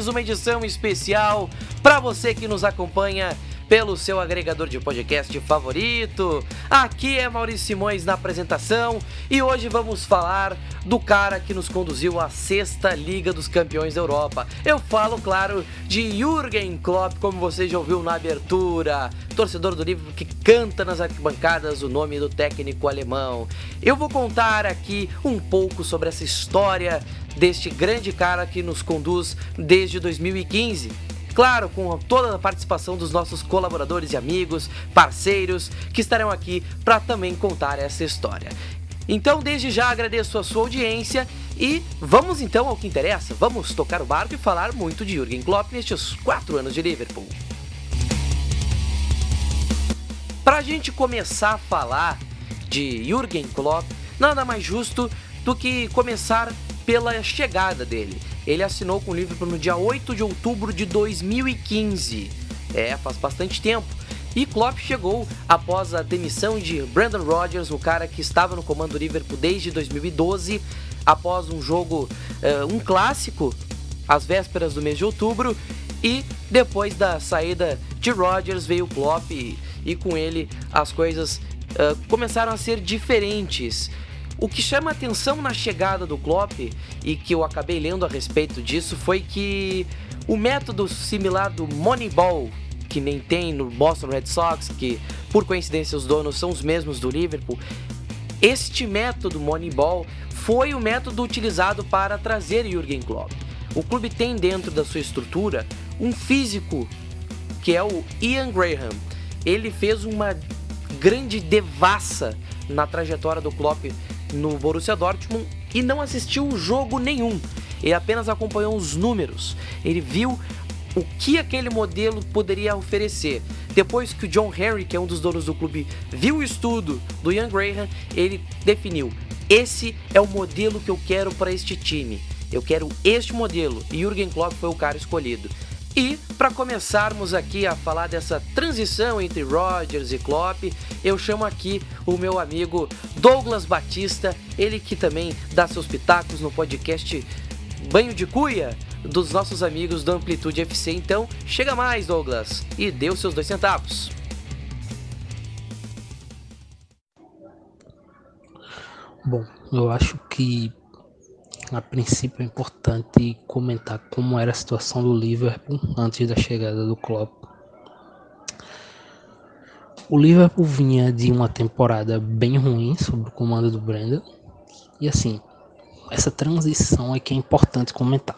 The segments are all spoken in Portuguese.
mais uma edição especial para você que nos acompanha pelo seu agregador de podcast favorito. Aqui é Maurício Simões na apresentação e hoje vamos falar do cara que nos conduziu à sexta Liga dos Campeões da Europa. Eu falo, claro, de Jürgen Klopp, como você já ouviu na abertura, torcedor do livro que canta nas arquibancadas o nome do técnico alemão. Eu vou contar aqui um pouco sobre essa história deste grande cara que nos conduz desde 2015 Claro, com toda a participação dos nossos colaboradores e amigos, parceiros, que estarão aqui para também contar essa história. Então, desde já agradeço a sua audiência e vamos então ao que interessa. Vamos tocar o barco e falar muito de Jürgen Klopp nestes quatro anos de Liverpool. Para a gente começar a falar de Jürgen Klopp, nada mais justo do que começar pela chegada dele. Ele assinou com o Liverpool no dia 8 de outubro de 2015. É, faz bastante tempo. E Klopp chegou após a demissão de Brandon Rodgers, o cara que estava no comando do Liverpool desde 2012, após um jogo, uh, um clássico, às vésperas do mês de outubro. E depois da saída de Rodgers veio Klopp e, e com ele as coisas uh, começaram a ser diferentes. O que chama atenção na chegada do Klopp e que eu acabei lendo a respeito disso foi que o método similar do Moneyball, que nem tem no Boston Red Sox, que por coincidência os donos são os mesmos do Liverpool, este método Moneyball foi o método utilizado para trazer Jürgen Klopp. O clube tem dentro da sua estrutura um físico que é o Ian Graham. Ele fez uma grande devassa na trajetória do Klopp no Borussia Dortmund e não assistiu jogo nenhum. Ele apenas acompanhou os números. Ele viu o que aquele modelo poderia oferecer. Depois que o John Henry, que é um dos donos do clube, viu o estudo do Ian Graham, ele definiu: esse é o modelo que eu quero para este time. Eu quero este modelo. E Jürgen Klopp foi o cara escolhido. E para começarmos aqui a falar dessa transição entre Rodgers e Klopp, eu chamo aqui o meu amigo Douglas Batista, ele que também dá seus pitacos no podcast Banho de Cuia dos nossos amigos do Amplitude FC. Então, chega mais, Douglas, e dê os seus dois centavos. Bom, eu acho que a princípio é importante comentar como era a situação do Liverpool antes da chegada do Klopp. O Liverpool vinha de uma temporada bem ruim sob o comando do Brandon. E assim, essa transição é que é importante comentar.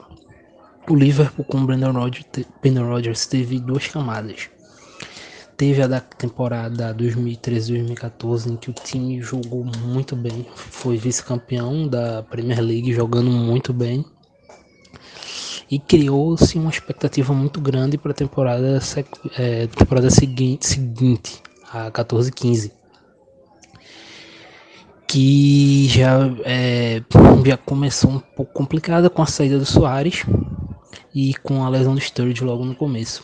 O Liverpool com o Brandon Rodgers teve duas camadas. Teve a da temporada 2013-2014 em que o time jogou muito bem, foi vice-campeão da Premier League jogando muito bem. E criou-se uma expectativa muito grande para a temporada, é, temporada seguinte, seguinte, a 14-15 que já, é, já começou um pouco complicada com a saída do Soares e com a lesão do Sturridge logo no começo.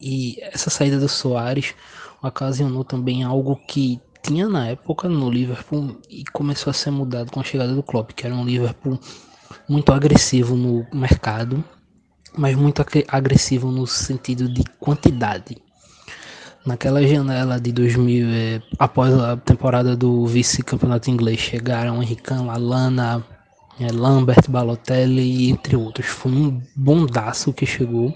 E essa saída do Soares ocasionou também algo que tinha na época no Liverpool e começou a ser mudado com a chegada do Klopp, que era um Liverpool muito agressivo no mercado, mas muito agressivo no sentido de quantidade. Naquela janela de 2000, é, após a temporada do vice-campeonato inglês, chegaram Henrique Lalana, é, Lambert, Balotelli, entre outros. Foi um bondaço que chegou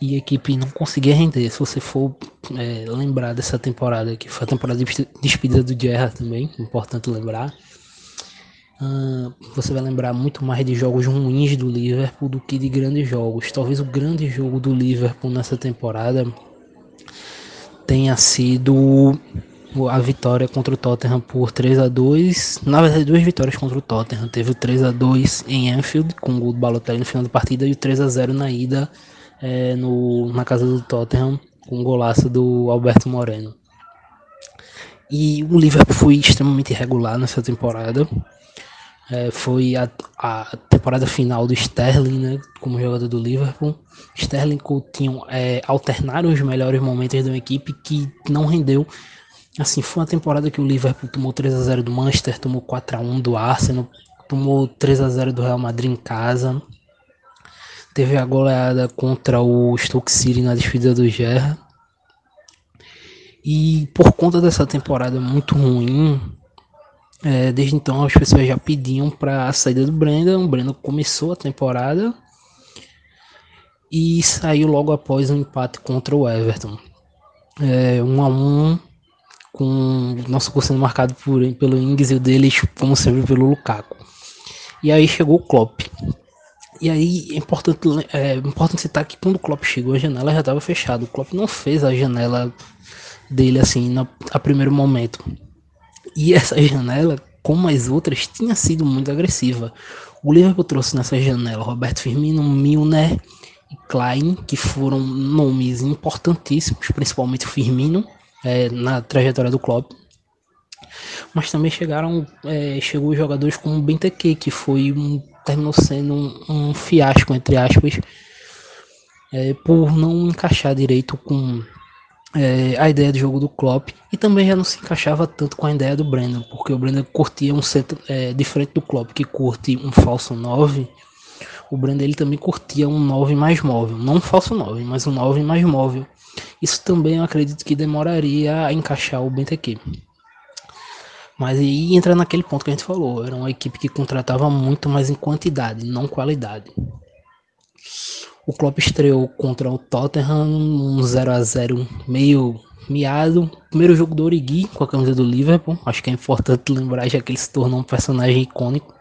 e a equipe não conseguia render. Se você for é, lembrar dessa temporada, que foi a temporada de despedida do Guerra também, importante lembrar, uh, você vai lembrar muito mais de jogos ruins do Liverpool do que de grandes jogos. Talvez o grande jogo do Liverpool nessa temporada tenha sido a vitória contra o Tottenham por 3 a 2 Na verdade, duas vitórias contra o Tottenham. Teve o 3 a 2 em Anfield, com o gol do Balotelli no final da partida, e o 3 a 0 na ida é, no, na casa do Tottenham com um golaço do Alberto Moreno. E o Liverpool foi extremamente irregular nessa temporada. É, foi a, a, temporada final do Sterling, né, como jogador do Liverpool. Sterling e Coutinho é, alternaram os melhores momentos de uma equipe que não rendeu. Assim, foi uma temporada que o Liverpool tomou 3 a 0 do Manchester, tomou 4 a 1 do Arsenal, tomou 3 a 0 do Real Madrid em casa. Teve a goleada contra o Stoke City na despedida do Gerra. E por conta dessa temporada muito ruim, é, desde então as pessoas já pediam para a saída do Brandon. O Brandon começou a temporada e saiu logo após um empate contra o Everton. É, um a um, com nosso gol sendo marcado por, pelo Ings e o deles, como sempre, pelo Lukaku. E aí chegou o Klopp. E aí é importante, é importante citar que quando o Klopp chegou, a janela já estava fechada. O Klopp não fez a janela dele assim na, a primeiro momento. E essa janela, como as outras, tinha sido muito agressiva. O Liverpool trouxe nessa janela Roberto Firmino, Milner e Klein, que foram nomes importantíssimos, principalmente o Firmino, é, na trajetória do Klopp. Mas também chegaram, é, chegou jogadores como o Benteke, que foi um, terminou sendo um, um fiasco, entre aspas, é, por não encaixar direito com é, a ideia de jogo do Klopp e também já não se encaixava tanto com a ideia do Brandon, porque o Brandon curtia um centro, é, diferente do Klopp, que curte um falso 9, o Brandon ele também curtia um 9 mais móvel, não um falso 9, mas um 9 mais móvel. Isso também eu acredito que demoraria a encaixar o Benteke. Mas aí entra naquele ponto que a gente falou, era uma equipe que contratava muito mais em quantidade, não qualidade. O Klopp estreou contra o Tottenham, um 0 a 0 meio miado. Primeiro jogo do Origi com a camisa do Liverpool. Acho que é importante lembrar já que ele se tornou um personagem icônico.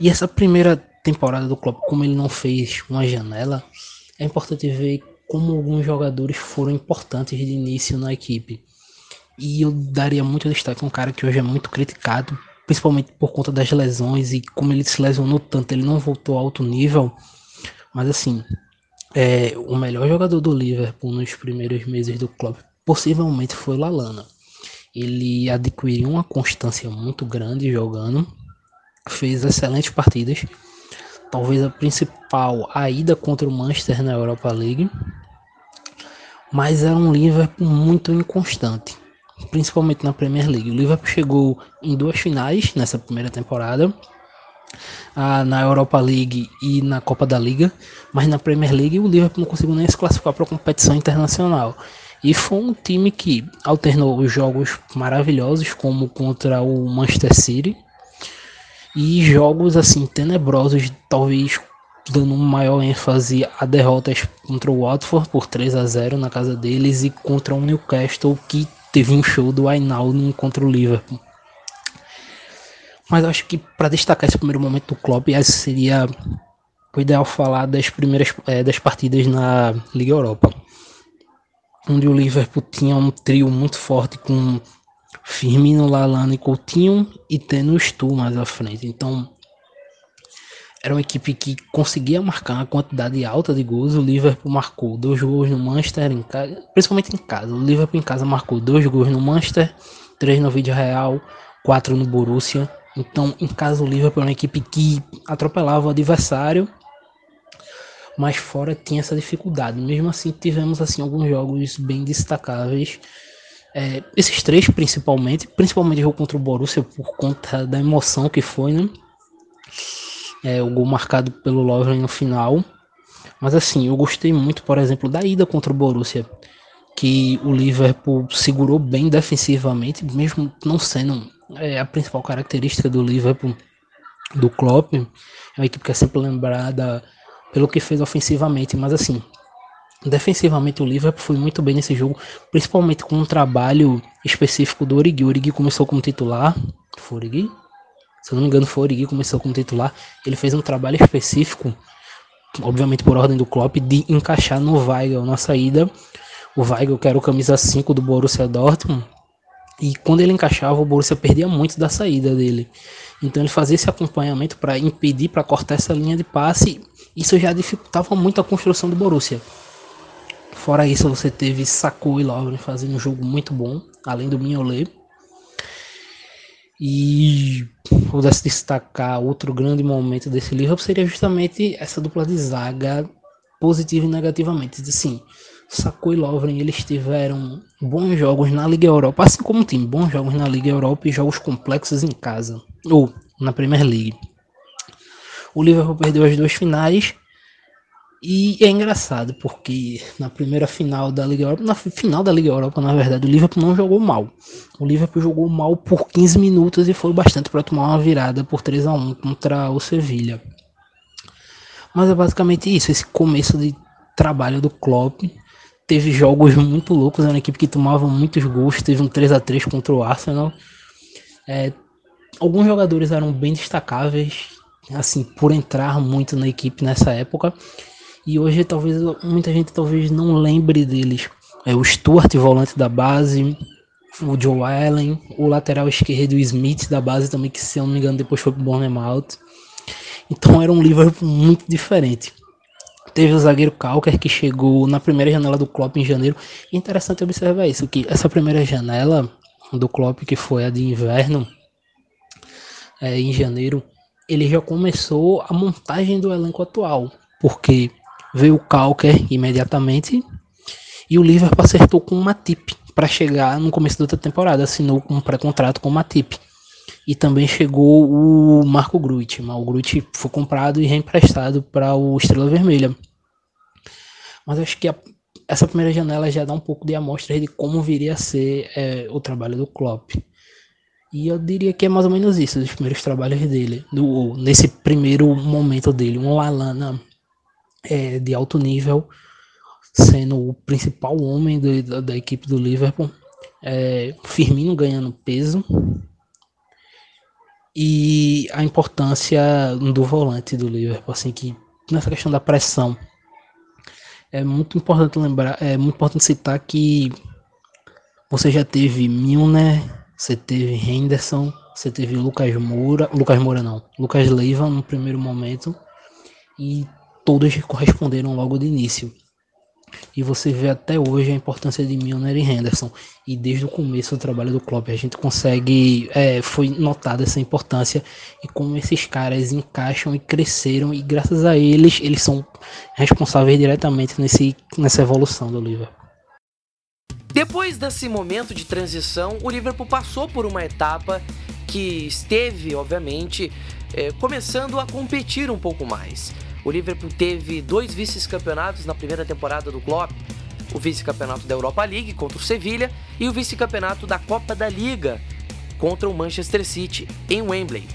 E essa primeira temporada do Klopp, como ele não fez uma janela, é importante ver como alguns jogadores foram importantes de início na equipe. E eu daria muito destaque a um cara que hoje é muito criticado, principalmente por conta das lesões e como ele se lesionou tanto, ele não voltou a alto nível. Mas assim, é, o melhor jogador do Liverpool nos primeiros meses do clube possivelmente foi Lalana. Ele adquiriu uma constância muito grande jogando fez excelentes partidas. Talvez a principal, a ida contra o Manchester na Europa League. Mas era um Liverpool muito inconstante, principalmente na Premier League. O Liverpool chegou em duas finais nessa primeira temporada, na Europa League e na Copa da Liga, mas na Premier League o Liverpool não conseguiu nem se classificar para a competição internacional. E foi um time que alternou os jogos maravilhosos, como contra o Manchester City, e jogos assim tenebrosos, talvez dando maior ênfase a derrotas contra o Watford por 3 a 0 na casa deles e contra o Newcastle que teve um show do Wijnaldum contra o Liverpool. Mas acho que para destacar esse primeiro momento do Klopp, seria o ideal falar das primeiras é, das partidas na Liga Europa, onde o Liverpool tinha um trio muito forte com Firmino, Lalana e Coutinho e tendo o Stu mais à frente. Então era uma equipe que conseguia marcar uma quantidade alta de gols. O Liverpool marcou dois gols no Manchester, em casa, principalmente em casa. O Liverpool em casa marcou dois gols no Manchester, três no Vídeo Real, quatro no Borussia. Então, em casa, o Liverpool era uma equipe que atropelava o adversário, mas fora tinha essa dificuldade. Mesmo assim, tivemos assim alguns jogos bem destacáveis é, esses três principalmente, principalmente o jogo contra o Borussia por conta da emoção que foi, né? É, o gol marcado pelo Lovren no final. Mas assim, eu gostei muito, por exemplo, da ida contra o Borussia, que o Liverpool segurou bem defensivamente, mesmo não sendo é, a principal característica do Liverpool, do Klopp. É uma equipe que é sempre lembrada pelo que fez ofensivamente, mas assim, Defensivamente o Liverpool foi muito bem nesse jogo, principalmente com um trabalho específico do Origi. O Origi começou como titular, foi Origi? Se não me engano foi Origi começou como titular. Ele fez um trabalho específico, obviamente por ordem do Klopp, de encaixar no Weigl na saída. O Weigl que era o camisa 5 do Borussia Dortmund. E quando ele encaixava, o Borussia perdia muito da saída dele. Então ele fazia esse acompanhamento para impedir, para cortar essa linha de passe. Isso já dificultava muito a construção do Borussia. Fora isso, você teve Saku e Lovren fazendo um jogo muito bom, além do Mignolet. E pudesse destacar outro grande momento desse livro seria justamente essa dupla de zaga positiva e negativamente. Assim, Saku e Lovren eles tiveram bons jogos na Liga Europa, assim como time, bons jogos na Liga Europa e jogos complexos em casa. Ou na Premier League. O Liverpool perdeu as duas finais e é engraçado porque na primeira final da Liga Europa, na final da Liga Europa, na verdade, o Liverpool não jogou mal. O Liverpool jogou mal por 15 minutos e foi bastante para tomar uma virada por 3 a 1 contra o Sevilha. Mas é basicamente isso, esse começo de trabalho do Klopp. Teve jogos muito loucos, era uma equipe que tomava muitos gols, teve um 3 a 3 contra o Arsenal. É, alguns jogadores eram bem destacáveis, assim, por entrar muito na equipe nessa época. E hoje talvez muita gente talvez não lembre deles. É o Stuart, volante da base, o Joe Allen, o lateral esquerdo, o Smith da base também, que se eu não me engano depois foi pro Bournemouth. Então era um Liverpool muito diferente. Teve o zagueiro Calker que chegou na primeira janela do Klopp em janeiro. Interessante observar isso, que essa primeira janela do Klopp, que foi a de inverno, é, em janeiro, ele já começou a montagem do elenco atual. Porque Veio o Calker imediatamente e o Liverpool acertou com o Matip para chegar no começo da outra temporada, assinou um pré-contrato com o Matip. E também chegou o Marco Gruit. O Gruit foi comprado e reemprestado para o Estrela Vermelha. Mas acho que a, essa primeira janela já dá um pouco de amostra de como viria a ser é, o trabalho do Klopp. E eu diria que é mais ou menos isso, os primeiros trabalhos dele, do, nesse primeiro momento dele. Um Lalana é, de alto nível, sendo o principal homem do, da, da, equipe do Liverpool. É, Firmino ganhando peso e a importância do volante do Liverpool, assim que nessa questão da pressão é muito importante lembrar, é muito importante citar que você já teve Milner, você teve Henderson, você teve Lucas Moura, Lucas Moura não, Lucas Leiva no primeiro momento e todas corresponderam logo de início. E você vê até hoje a importância de Milner e Henderson. E desde o começo do trabalho do Klopp a gente consegue, é, foi notada essa importância e como esses caras encaixam e cresceram e graças a eles eles são responsáveis diretamente nesse, nessa evolução do Liverpool. Depois desse momento de transição, o Liverpool passou por uma etapa que esteve, obviamente, é, começando a competir um pouco mais. O Liverpool teve dois vice-campeonatos na primeira temporada do Klopp, o vice-campeonato da Europa League contra o Sevilha e o vice-campeonato da Copa da Liga contra o Manchester City em Wembley.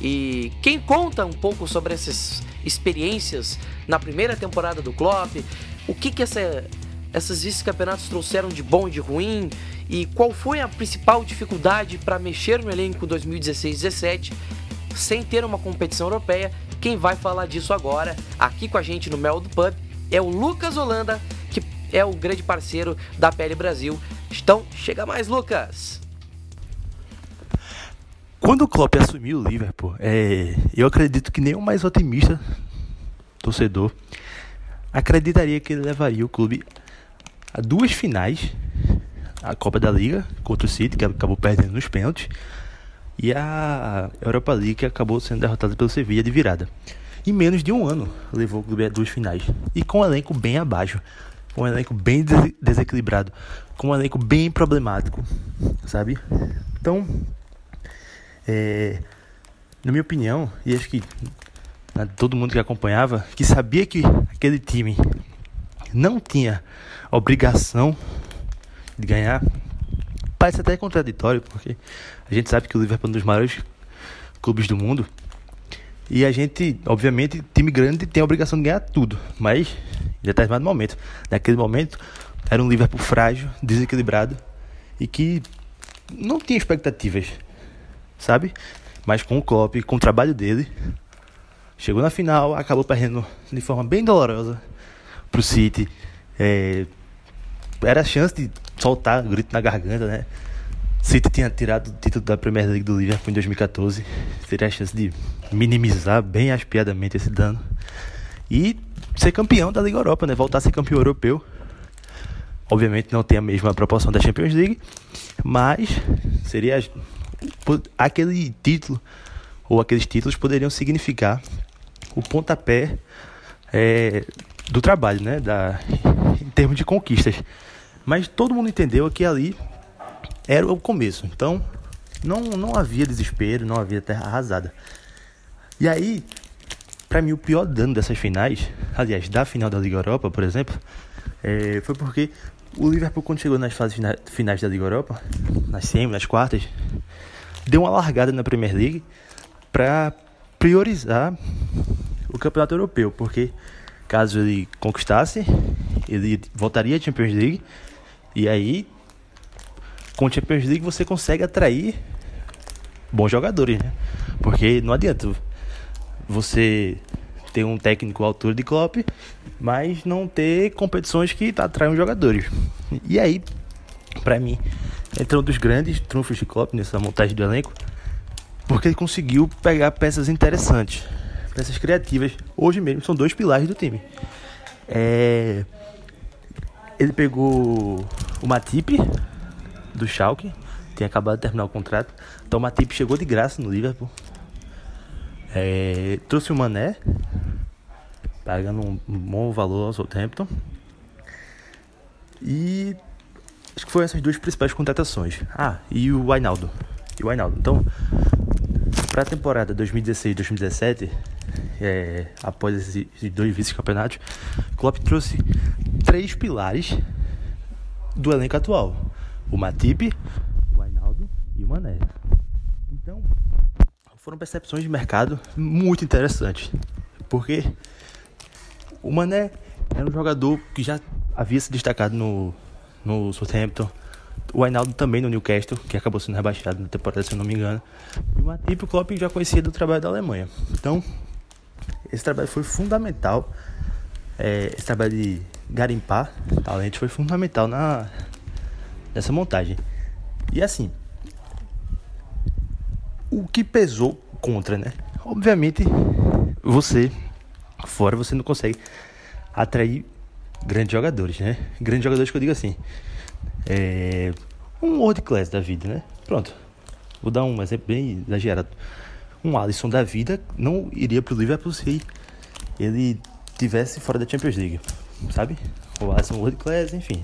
E quem conta um pouco sobre essas experiências na primeira temporada do Klopp, o que que essa, essas vice-campeonatos trouxeram de bom e de ruim e qual foi a principal dificuldade para mexer no elenco 2016-17 sem ter uma competição europeia quem vai falar disso agora, aqui com a gente no Mel do Pub, é o Lucas Holanda, que é o grande parceiro da Pele Brasil. Então, chega mais, Lucas! Quando o Klopp assumiu o Liverpool, é, eu acredito que o mais otimista torcedor acreditaria que ele levaria o clube a duas finais, a Copa da Liga contra o City, que acabou perdendo nos pênaltis, e a Europa League acabou sendo derrotada pelo Sevilla de virada. Em menos de um ano levou o clube a duas finais. E com um elenco bem abaixo. Com um elenco bem des desequilibrado. Com um elenco bem problemático. Sabe? Então, é, na minha opinião, e acho que todo mundo que acompanhava, que sabia que aquele time não tinha obrigação de ganhar, parece até contraditório, porque a gente sabe que o Liverpool é um dos maiores clubes do mundo. E a gente, obviamente, time grande tem a obrigação de ganhar tudo. Mas, em determinado momento, naquele momento, era um Liverpool frágil, desequilibrado e que não tinha expectativas, sabe? Mas com o Klopp, com o trabalho dele, chegou na final, acabou perdendo de forma bem dolorosa pro City. É, era a chance de soltar o grito na garganta, né? City tinha tirado o título da Premier League do Liverpool em 2014. Teria a chance de minimizar bem aspiadamente esse dano. E ser campeão da Liga Europa, né? Voltar a ser campeão europeu. Obviamente não tem a mesma proporção da Champions League, mas seria aquele título ou aqueles títulos poderiam significar o pontapé é, do trabalho, né? Da, em termos de conquistas. Mas todo mundo entendeu que ali era o começo. Então, Não, não havia desespero, não havia terra arrasada. E aí, para mim, o pior dano dessas finais, aliás, da final da Liga Europa, por exemplo, é, foi porque o Liverpool, quando chegou nas fases finais da Liga Europa, nas semi, nas quartas, deu uma largada na Premier League para priorizar o Campeonato Europeu, porque caso ele conquistasse, ele voltaria à Champions League e aí com Champions League você consegue atrair bons jogadores, né? Porque não adianta você ter um técnico à altura de Klopp, mas não ter competições que atraem jogadores. E aí, para mim, entra um dos grandes trunfos de Klopp nessa montagem do elenco, porque ele conseguiu pegar peças interessantes, peças criativas. Hoje mesmo são dois pilares do time. É... Ele pegou o Matip do Schalke, tinha acabado de terminar o contrato. Então Matip chegou de graça no Liverpool. É... Trouxe o Mané, pagando um bom valor ao Southampton. E acho que foram essas duas principais contratações. Ah, e o Ainaldo. E o Ainaldo. Então, para a temporada 2016-2017, é, após esses dois vice-campeonatos, Klopp trouxe três pilares do elenco atual: o Matip, o Ainaldo e o Mané. Então, foram percepções de mercado muito interessantes, porque o Mané era um jogador que já havia se destacado no, no Southampton. O Ainaldo também no Newcastle, que acabou sendo rebaixado na temporada, se eu não me engano. E o Matip, o Klopp já conhecia do trabalho da Alemanha. Então, esse trabalho foi fundamental. É, esse trabalho de garimpar talento foi fundamental na, nessa montagem. E assim, o que pesou contra, né? Obviamente, você fora você não consegue atrair grandes jogadores, né? Grandes jogadores que eu digo assim. É, um world class da vida, né? Pronto. Vou dar um exemplo bem exagerado. Um Alisson da vida não iria pro Liverpool se ele tivesse fora da Champions League, sabe? O Alisson world class, enfim.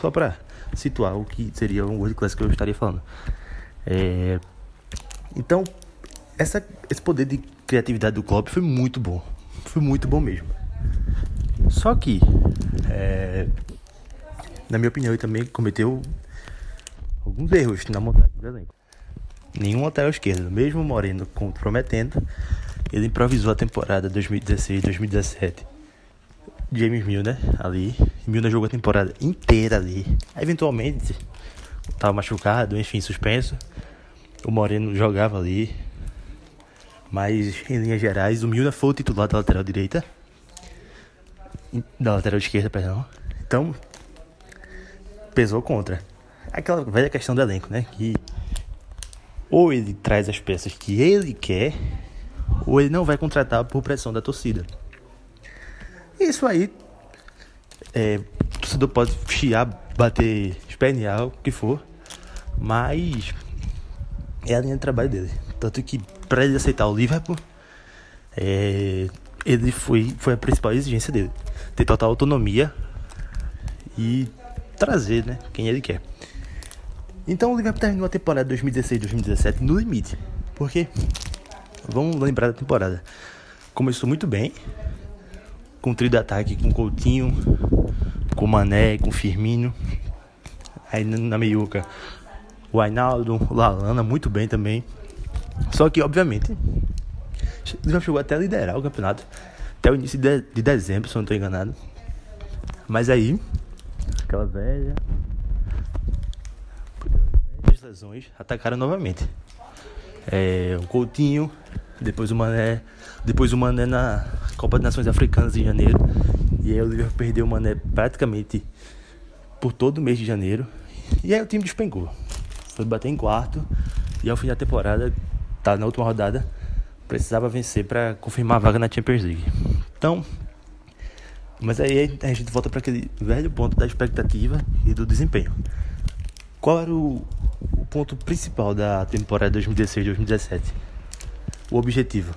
Só pra situar o que seria um world class que eu estaria falando. É, então, essa, esse poder de criatividade do Klopp foi muito bom. Foi muito bom mesmo. Só que, é, na minha opinião, ele também cometeu alguns erros na montagem do elenco. Nenhum lateral esquerdo, mesmo Moreno comprometendo, ele improvisou a temporada 2016-2017. James Milner ali. Milner jogou a temporada inteira ali. Eventualmente, estava machucado, enfim, suspenso. O Moreno jogava ali. Mas, em linhas gerais, o Milner foi o titular da lateral direita. Da lateral esquerda, perdão. Então, pesou contra. Aquela velha questão do elenco, né? Que ou ele traz as peças que ele quer, ou ele não vai contratar por pressão da torcida. Isso aí, é, o torcedor pode chiar, bater, espernear, o que for, mas é a linha de trabalho dele. Tanto que para ele aceitar o Liverpool, é, ele foi, foi a principal exigência dele. Ter total autonomia e trazer né, quem ele quer. Então o Liverpool terminou a temporada 2016-2017 no limite. Porque, vamos lembrar da temporada. Começou muito bem, com trio de ataque com Coutinho, com Mané, com Firmino. Aí na meiuca o Ainaldo, o Lalana, muito bem também. Só que, obviamente, já chegou até a liderar o campeonato. Até o início de, de dezembro, se eu não estou enganado. Mas aí, aquela velha. As lesões atacaram novamente. É, o Coutinho, depois o Mané, depois o Mané na Copa das Nações Africanas em janeiro. E aí o Liverpool perdeu o Mané praticamente por todo o mês de janeiro. E aí o time despencou. Foi bater em quarto. E ao fim da temporada tá na última rodada, precisava vencer para confirmar a vaga na Champions League. Então, mas aí a gente volta para aquele velho ponto da expectativa e do desempenho. Qual era o, o ponto principal da temporada 2016-2017? O objetivo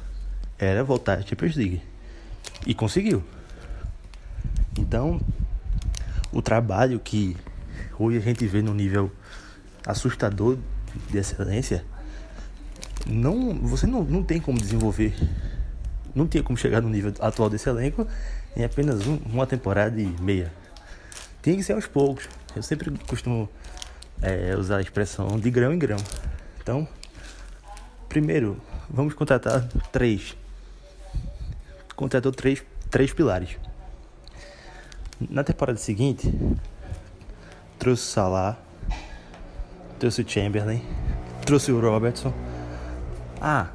era voltar à Champions League. E conseguiu. Então, o trabalho que hoje a gente vê no nível assustador de excelência, não, você não, não tem como desenvolver, não tem como chegar no nível atual desse elenco em apenas um, uma temporada e meia. Tem que ser aos poucos. Eu sempre costumo é, usar a expressão de grão em grão. Então, primeiro, vamos contratar três. Contratou três, três pilares. Na temporada seguinte, trouxe o Salah, trouxe o Chamberlain, trouxe o Robertson. Ah,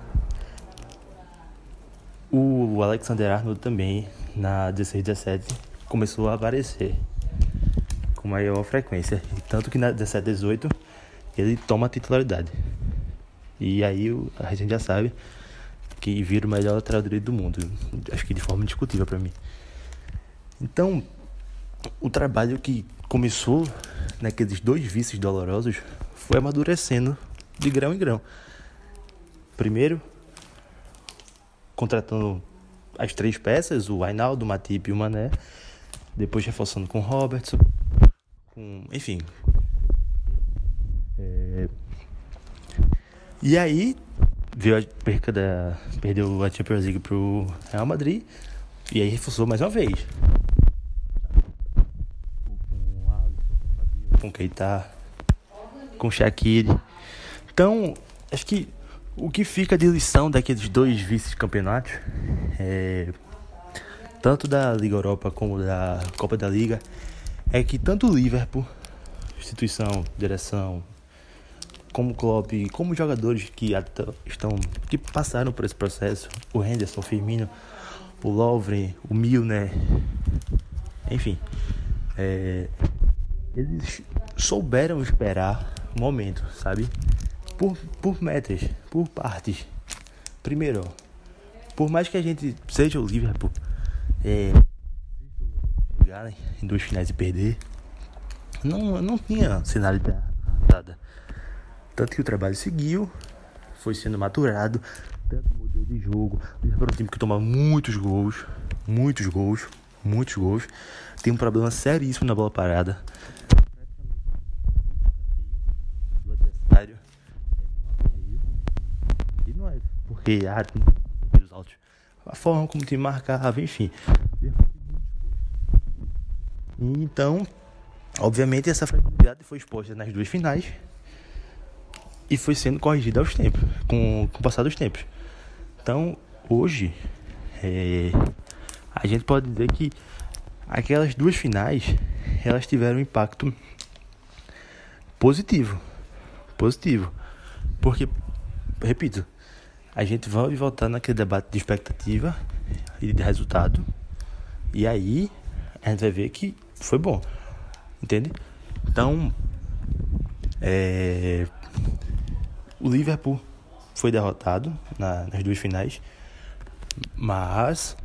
o Alexander Arnold também, na 16-17, começou a aparecer com maior frequência. Tanto que na 17-18 ele toma a titularidade. E aí a gente já sabe que vira o melhor lateral direito do mundo. Acho que de forma indiscutível para mim. Então, o trabalho que começou naqueles dois vícios dolorosos foi amadurecendo de grão em grão. Primeiro, contratando as três peças, o Ainaldo, o Matip e o Mané. Depois reforçando com o Robertson. Com, enfim. É... E aí, veio a perca da. Perdeu a Champions League pro Real Madrid. E aí reforçou mais uma vez. com Keita, com Shaqiri. Então, acho que o que fica de lição daqueles dois vice-campeonatos, é, tanto da Liga Europa como da Copa da Liga, é que tanto o Liverpool, instituição, direção, como Klopp, como jogadores que estão que passaram por esse processo, o Henderson, o Firmino, o Lovren, o Milner, enfim, é, eles souberam esperar o momento, sabe? Por, por metas, por partes. Primeiro, por mais que a gente seja o Liverpool, é, em duas finais e perder, não, não tinha cenário nada. Tanto que o trabalho seguiu, foi sendo maturado, tanto modelo de jogo. O é um time que toma muitos gols, muitos gols, muitos gols. Tem um problema seríssimo na bola parada. porque ah, os altos. A forma como te marcava, enfim. Então, obviamente, essa fragilidade foi exposta nas duas finais e foi sendo corrigida aos tempos, com, com o passar dos tempos. Então, hoje, é, a gente pode dizer que aquelas duas finais elas tiveram um impacto positivo. Positivo. Porque, repito, a gente vai voltar naquele debate de expectativa e de resultado. E aí a gente vai ver que foi bom. Entende? Então, é, o Liverpool foi derrotado na, nas duas finais, mas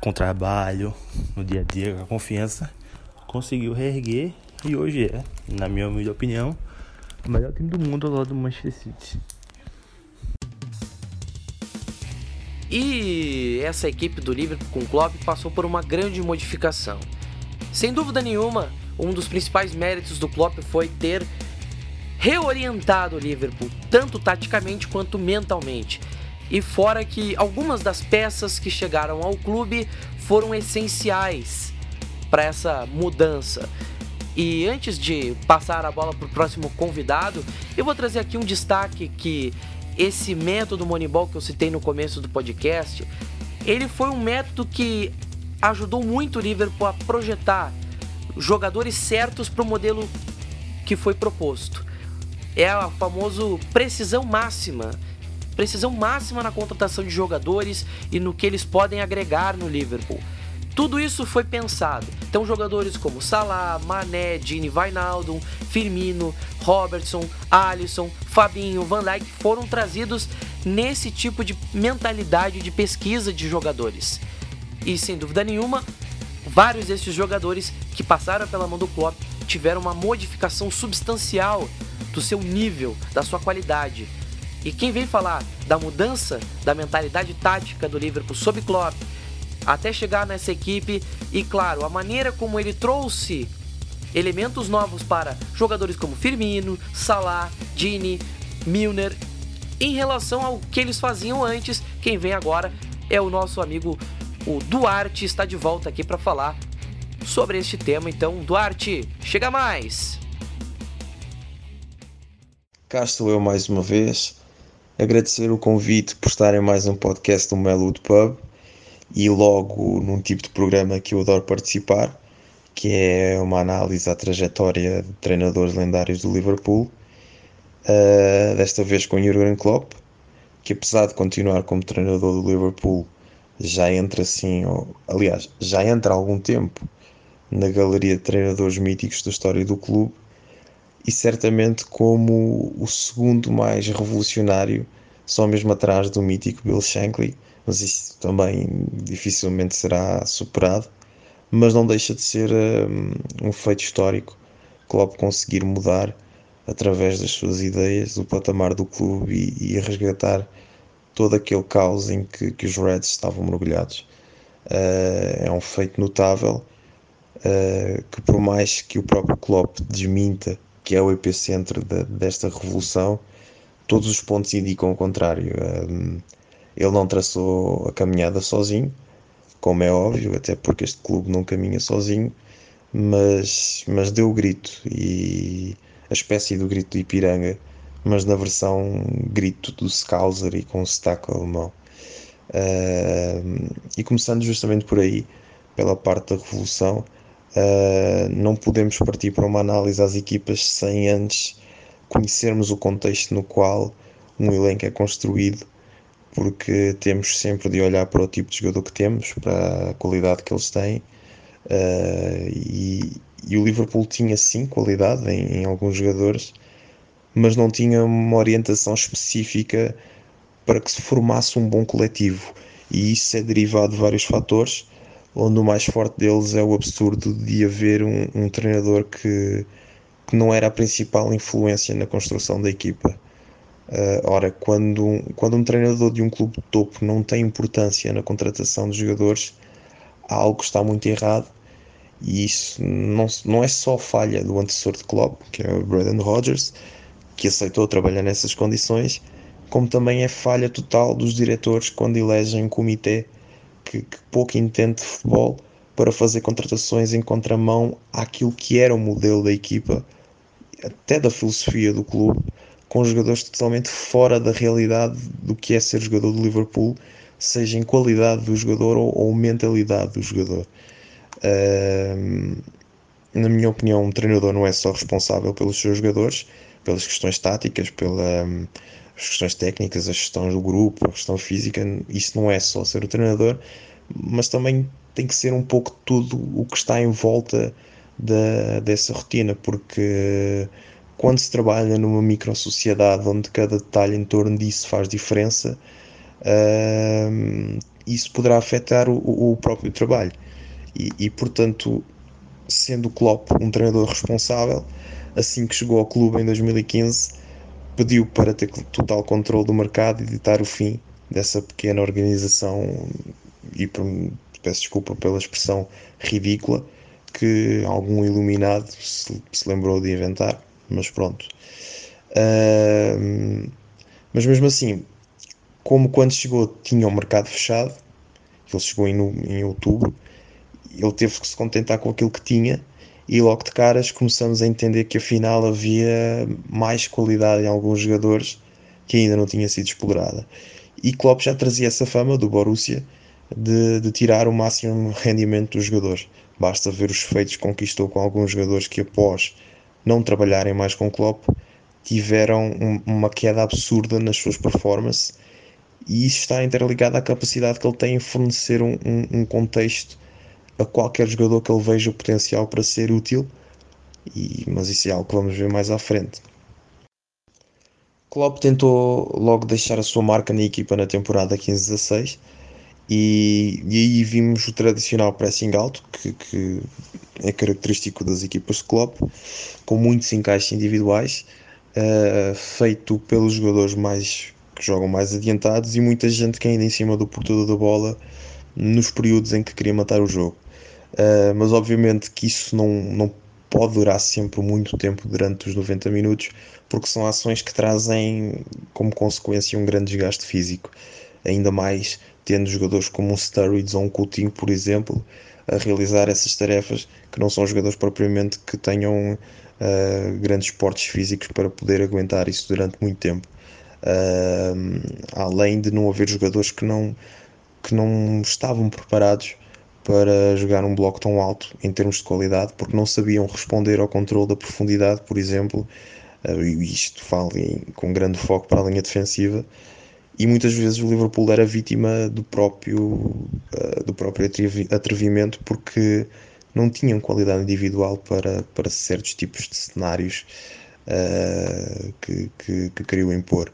com trabalho, no dia a dia, com a confiança, conseguiu reerguer e hoje é, na minha humilde opinião, o melhor time do mundo ao lado do Manchester City. E essa equipe do Liverpool com Klopp passou por uma grande modificação. Sem dúvida nenhuma, um dos principais méritos do Klopp foi ter reorientado o Liverpool, tanto taticamente quanto mentalmente. E fora que algumas das peças que chegaram ao clube foram essenciais para essa mudança. E antes de passar a bola para o próximo convidado, eu vou trazer aqui um destaque que esse método Moneyball que eu citei no começo do podcast, ele foi um método que ajudou muito o Liverpool a projetar jogadores certos para o modelo que foi proposto. É a famoso precisão máxima. Precisão máxima na contratação de jogadores e no que eles podem agregar no Liverpool. Tudo isso foi pensado. Então jogadores como Salah, Mané, Gini Wijnaldum, Firmino, Robertson, Alisson, Fabinho, Van Dijk foram trazidos nesse tipo de mentalidade de pesquisa de jogadores. E sem dúvida nenhuma, vários desses jogadores que passaram pela mão do Klopp tiveram uma modificação substancial do seu nível, da sua qualidade. E quem vem falar da mudança da mentalidade tática do Liverpool sob Klopp até chegar nessa equipe e, claro, a maneira como ele trouxe elementos novos para jogadores como Firmino, Salah, Dini, Milner. Em relação ao que eles faziam antes, quem vem agora é o nosso amigo o Duarte, está de volta aqui para falar sobre este tema. Então, Duarte, chega mais! Cá estou eu mais uma vez. Agradecer o convite por estar em mais um podcast do Melwood Pub e logo num tipo de programa que eu adoro participar, que é uma análise à trajetória de treinadores lendários do Liverpool, uh, desta vez com Jurgen Klopp, que apesar de continuar como treinador do Liverpool, já entra assim, ou, aliás, já entra há algum tempo na galeria de treinadores míticos da história do clube e certamente como o segundo mais revolucionário, só mesmo atrás do mítico Bill Shankly, mas isso também dificilmente será superado. Mas não deixa de ser um, um feito histórico Klopp conseguir mudar através das suas ideias o patamar do clube e, e resgatar todo aquele caos em que, que os Reds estavam mergulhados. Uh, é um feito notável uh, que por mais que o próprio Klopp desminta que é o epicentro de, desta revolução, todos os pontos indicam o contrário. Um, ele não traçou a caminhada sozinho, como é óbvio, até porque este clube não caminha sozinho, mas, mas deu o grito e a espécie do grito do Ipiranga, mas na versão grito do Scouser e com o sotaque alemão. Uh, e começando justamente por aí, pela parte da revolução, uh, não podemos partir para uma análise às equipas sem antes conhecermos o contexto no qual um elenco é construído porque temos sempre de olhar para o tipo de jogador que temos, para a qualidade que eles têm. Uh, e, e, o Liverpool tinha sim qualidade em, em, alguns jogadores, mas não tinha uma orientação específica para que se formasse um bom coletivo. E isso é derivado de vários fatores, onde o mais forte deles é o absurdo de haver um, um treinador que, que não era a principal influência na construção da equipa. Uh, ora, quando, quando um treinador de um clube de topo não tem importância na contratação de jogadores, há algo que está muito errado e isso não, não é só falha do antecessor de Klopp, que é o Brendan Rodgers, que aceitou trabalhar nessas condições, como também é falha total dos diretores quando elegem um comitê que, que pouco entende de futebol para fazer contratações em contramão àquilo que era o modelo da equipa, até da filosofia do clube com jogadores totalmente fora da realidade do que é ser jogador do Liverpool, seja em qualidade do jogador ou, ou mentalidade do jogador. Uh, na minha opinião, um treinador não é só responsável pelos seus jogadores, pelas questões táticas, pelas um, questões técnicas, a gestão do grupo, a questão física. Isso não é só ser o treinador, mas também tem que ser um pouco tudo o que está em volta da, dessa rotina, porque quando se trabalha numa micro-sociedade onde cada detalhe em torno disso faz diferença, isso poderá afetar o, o próprio trabalho. E, e, portanto, sendo o Klopp um treinador responsável, assim que chegou ao clube em 2015, pediu para ter total controle do mercado e ditar o fim dessa pequena organização e peço desculpa pela expressão ridícula que algum iluminado se, se lembrou de inventar mas pronto. Uh, mas mesmo assim, como quando chegou tinha o mercado fechado, ele chegou em, em outubro, ele teve que se contentar com aquilo que tinha e logo de caras começamos a entender que afinal havia mais qualidade em alguns jogadores que ainda não tinha sido explorada. E Klopp já trazia essa fama do Borussia de, de tirar o máximo rendimento dos jogadores. Basta ver os feitos que conquistou com alguns jogadores que após não trabalharem mais com Klopp, tiveram um, uma queda absurda nas suas performances e isso está interligado à capacidade que ele tem em fornecer um, um, um contexto a qualquer jogador que ele veja o potencial para ser útil, e, mas isso é algo que vamos ver mais à frente. Klopp tentou logo deixar a sua marca na equipa na temporada 15-16 e, e aí vimos o tradicional pressing alto, que, que é característico das equipas de Klopp, com muitos encaixes individuais, uh, feito pelos jogadores mais que jogam mais adiantados e muita gente que ainda em cima do portador da bola nos períodos em que queria matar o jogo. Uh, mas obviamente que isso não, não pode durar sempre muito tempo durante os 90 minutos, porque são ações que trazem como consequência um grande desgaste físico, ainda mais tendo jogadores como um Sturridge ou um Coutinho, por exemplo, a realizar essas tarefas que não são jogadores propriamente que tenham uh, grandes portes físicos para poder aguentar isso durante muito tempo. Uh, além de não haver jogadores que não, que não estavam preparados para jogar um bloco tão alto em termos de qualidade, porque não sabiam responder ao controle da profundidade, por exemplo, uh, e isto fala com grande foco para a linha defensiva, e muitas vezes o Liverpool era vítima do próprio, uh, do próprio atrevimento porque não tinham qualidade individual para, para certos tipos de cenários uh, que, que, que, queriam impor.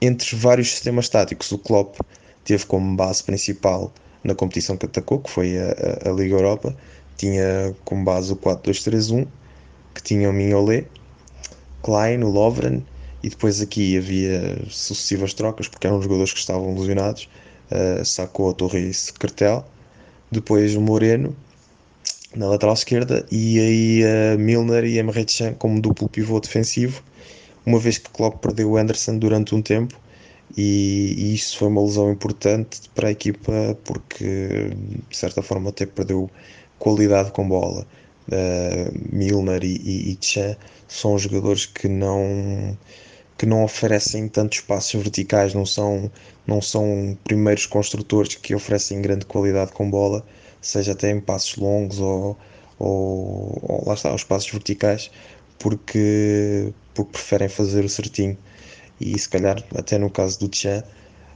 Entre vários sistemas táticos, o Klopp teve como base principal na competição que atacou, que foi a, a, a Liga Europa, tinha como base o 4-2-3-1, que tinha o Mignolet, Klein, o Lovren e depois aqui havia sucessivas trocas porque eram jogadores que estavam lesionados. Uh, sacou a Torres Cartel, depois o Moreno na lateral esquerda e aí uh, Milner e Emre Can como duplo pivô defensivo, uma vez que Klopp perdeu o Anderson durante um tempo e, e, isso foi uma lesão importante para a equipa porque de certa forma até perdeu qualidade com bola. Uh, Milner e, e, e Chan são jogadores que não que não oferecem tantos passos verticais, não são, não são primeiros construtores que oferecem grande qualidade com bola, seja até em passos longos ou, ou, ou lá está, os passos verticais, porque, porque preferem fazer o certinho. E se calhar, até no caso do Tchan,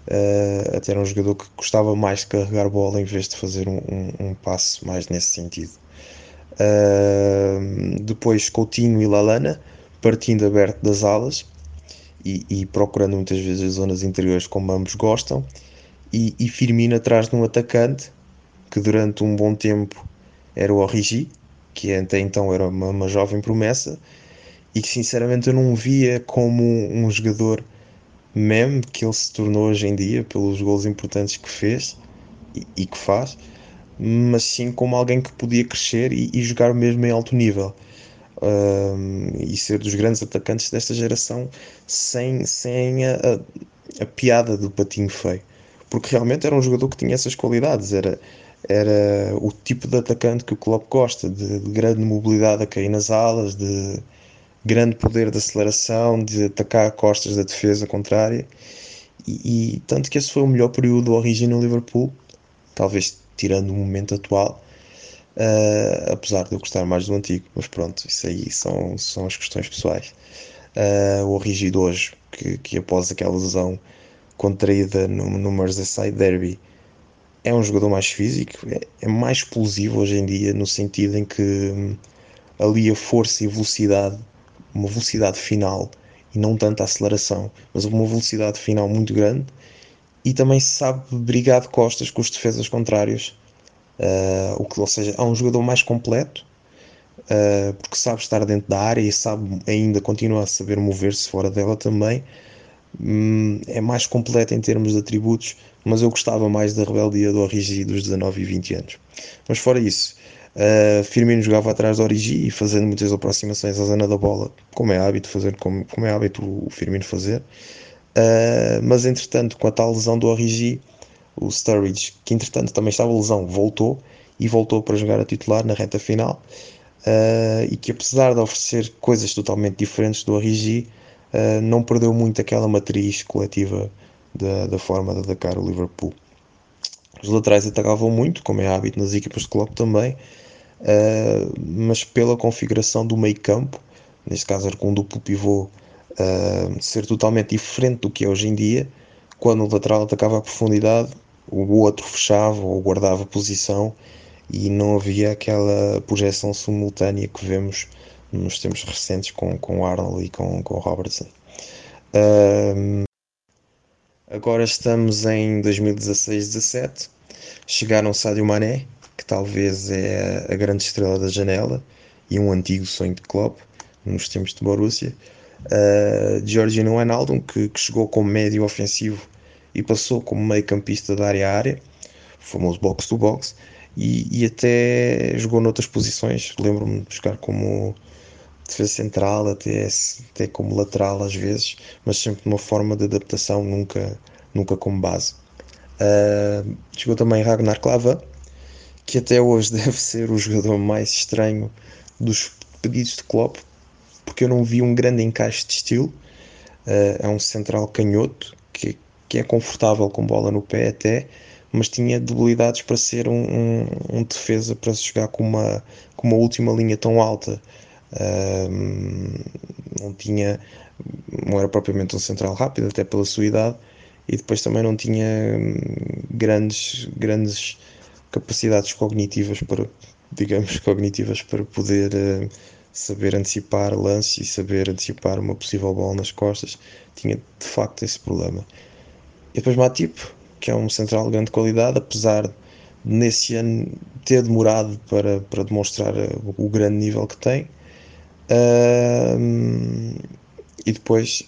uh, até era um jogador que gostava mais de carregar bola em vez de fazer um, um, um passo mais nesse sentido. Uh, depois Coutinho e Lalana, partindo aberto das alas e, e, procurando muitas vezes as zonas interiores como ambos gostam, e, e Firmino atrás de um atacante que durante um bom tempo era o Origi, que até então era uma, uma jovem promessa, e que sinceramente eu não via como um jogador meme que ele se tornou hoje em dia pelos gols importantes que fez e, e que faz, mas sim como alguém que podia crescer e, e jogar mesmo em alto nível e ser dos grandes atacantes desta geração sem, sem a, a, a, piada do patinho feio. Porque realmente era um jogador que tinha essas qualidades, era, era o tipo de atacante que o Klopp gosta, de, de grande mobilidade a cair nas alas, de grande poder de aceleração, de atacar costas da defesa contrária. E, e tanto que esse foi o melhor período do Origi no Liverpool, talvez tirando o momento atual Uh, apesar de eu gostar mais do antigo, mas pronto, isso aí são, são as questões pessoais. Uh, o Rígido hoje, que, que após aquela lesão contraída no, no Merseyside Derby, é um jogador mais físico, é, é, mais explosivo hoje em dia, no sentido em que hum, ali a força e velocidade, uma velocidade final e não tanto a aceleração, mas uma velocidade final muito grande e também sabe brigar de costas com os defesas contrários Uh, o que, ou seja, é um jogador mais completo, uh, porque sabe estar dentro da área e sabe ainda continua a saber mover-se fora dela também. Um, é mais completo em termos de atributos, mas eu gostava mais da rebeldia do Origi dos 19 e 20 anos. Mas fora isso, uh, Firmino jogava atrás do Origi e fazendo muitas aproximações à zona da bola, como é hábito fazer, como, como é hábito o Firmino fazer. mas entretanto, com a tal lesão do Origi, o Sturridge, que entretanto também estava lesão, voltou e voltou para jogar a titular na reta final. Uh, e que apesar de oferecer coisas totalmente diferentes do Origi, uh, não perdeu muito aquela matriz coletiva da, da forma de atacar o Liverpool. Os laterais atacavam muito, como é hábito nas equipas de clube também, uh, mas pela configuração do meio campo, neste caso era com um duplo pivô, ser totalmente diferente do que é hoje em dia, quando o lateral atacava a profundidade, o outro fechava ou guardava posição e não havia aquela projeção simultânea que vemos nos tempos recentes com, com Arnold e com, com Robertson. Um, agora estamos em 2016-17. Chegaram Sadio Mané, talvez é a grande estrela da janela e um antigo sonho de Klopp nos tempos de Borussia. Uh, Georgino Wijnaldum, que, que chegou como médio ofensivo e passou como meio campista da área a área, o famoso box to box, e, e até jogou noutras posições. Lembro-me de jogar como defesa central, até, até como lateral às vezes, mas sempre uma forma de adaptação, nunca, nunca como base. Uh, chegou também Ragnar Klava, que até hoje deve ser o jogador mais estranho dos pedidos de Klopp, porque eu não vi um grande encaixe de estilo. Uh, é um central canhoto que, que é confortável com bola no pé até, mas tinha debilidades para ser um, um, um defesa para se jogar com uma, com uma última linha tão alta. Uh, não tinha, não era propriamente um central rápido, até pela sua idade, e depois também não tinha hum, grandes, grandes capacidades cognitivas para, digamos, cognitivas para poder uh, saber antecipar lances e saber antecipar uma possível bola nas costas. Tinha de facto esse problema. E depois Matip, que é um central de grande qualidade, apesar de nesse ano ter demorado para, para demonstrar eh, o grande nível que tem. Uh, e depois,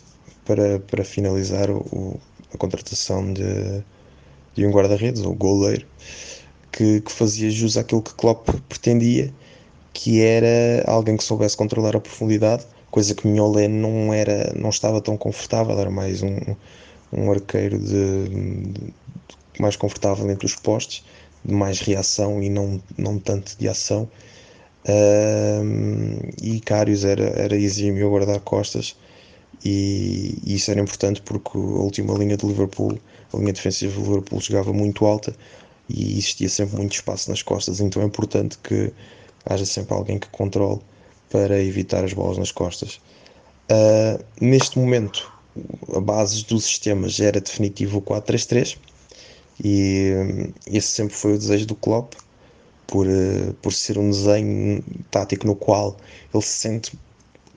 para, para finalizar, o, a contratação de, de um guarda-redes, ou goleiro, que, que, fazia jus àquilo que Klopp pretendia, que era alguém que soubesse controlar a profundidade, coisa que Mignolet não era, não estava tão confortável, era mais um, um arqueiro de, de mais confortável entre os postes, de mais reação e não, não tanto de ação. e Cários era, era exímio a guardar costas e, e, isso era importante porque a última linha de Liverpool, a linha defensiva do Liverpool jogava muito alta e existia sempre muito espaço nas costas, então é importante que haja sempre alguém que controle para evitar as bolas nas costas. Uh, neste momento, a base do sistema já era definitivo o 4-3-3 e hum, esse sempre foi o desejo do Klopp por, uh, por ser um desenho tático no qual ele se sente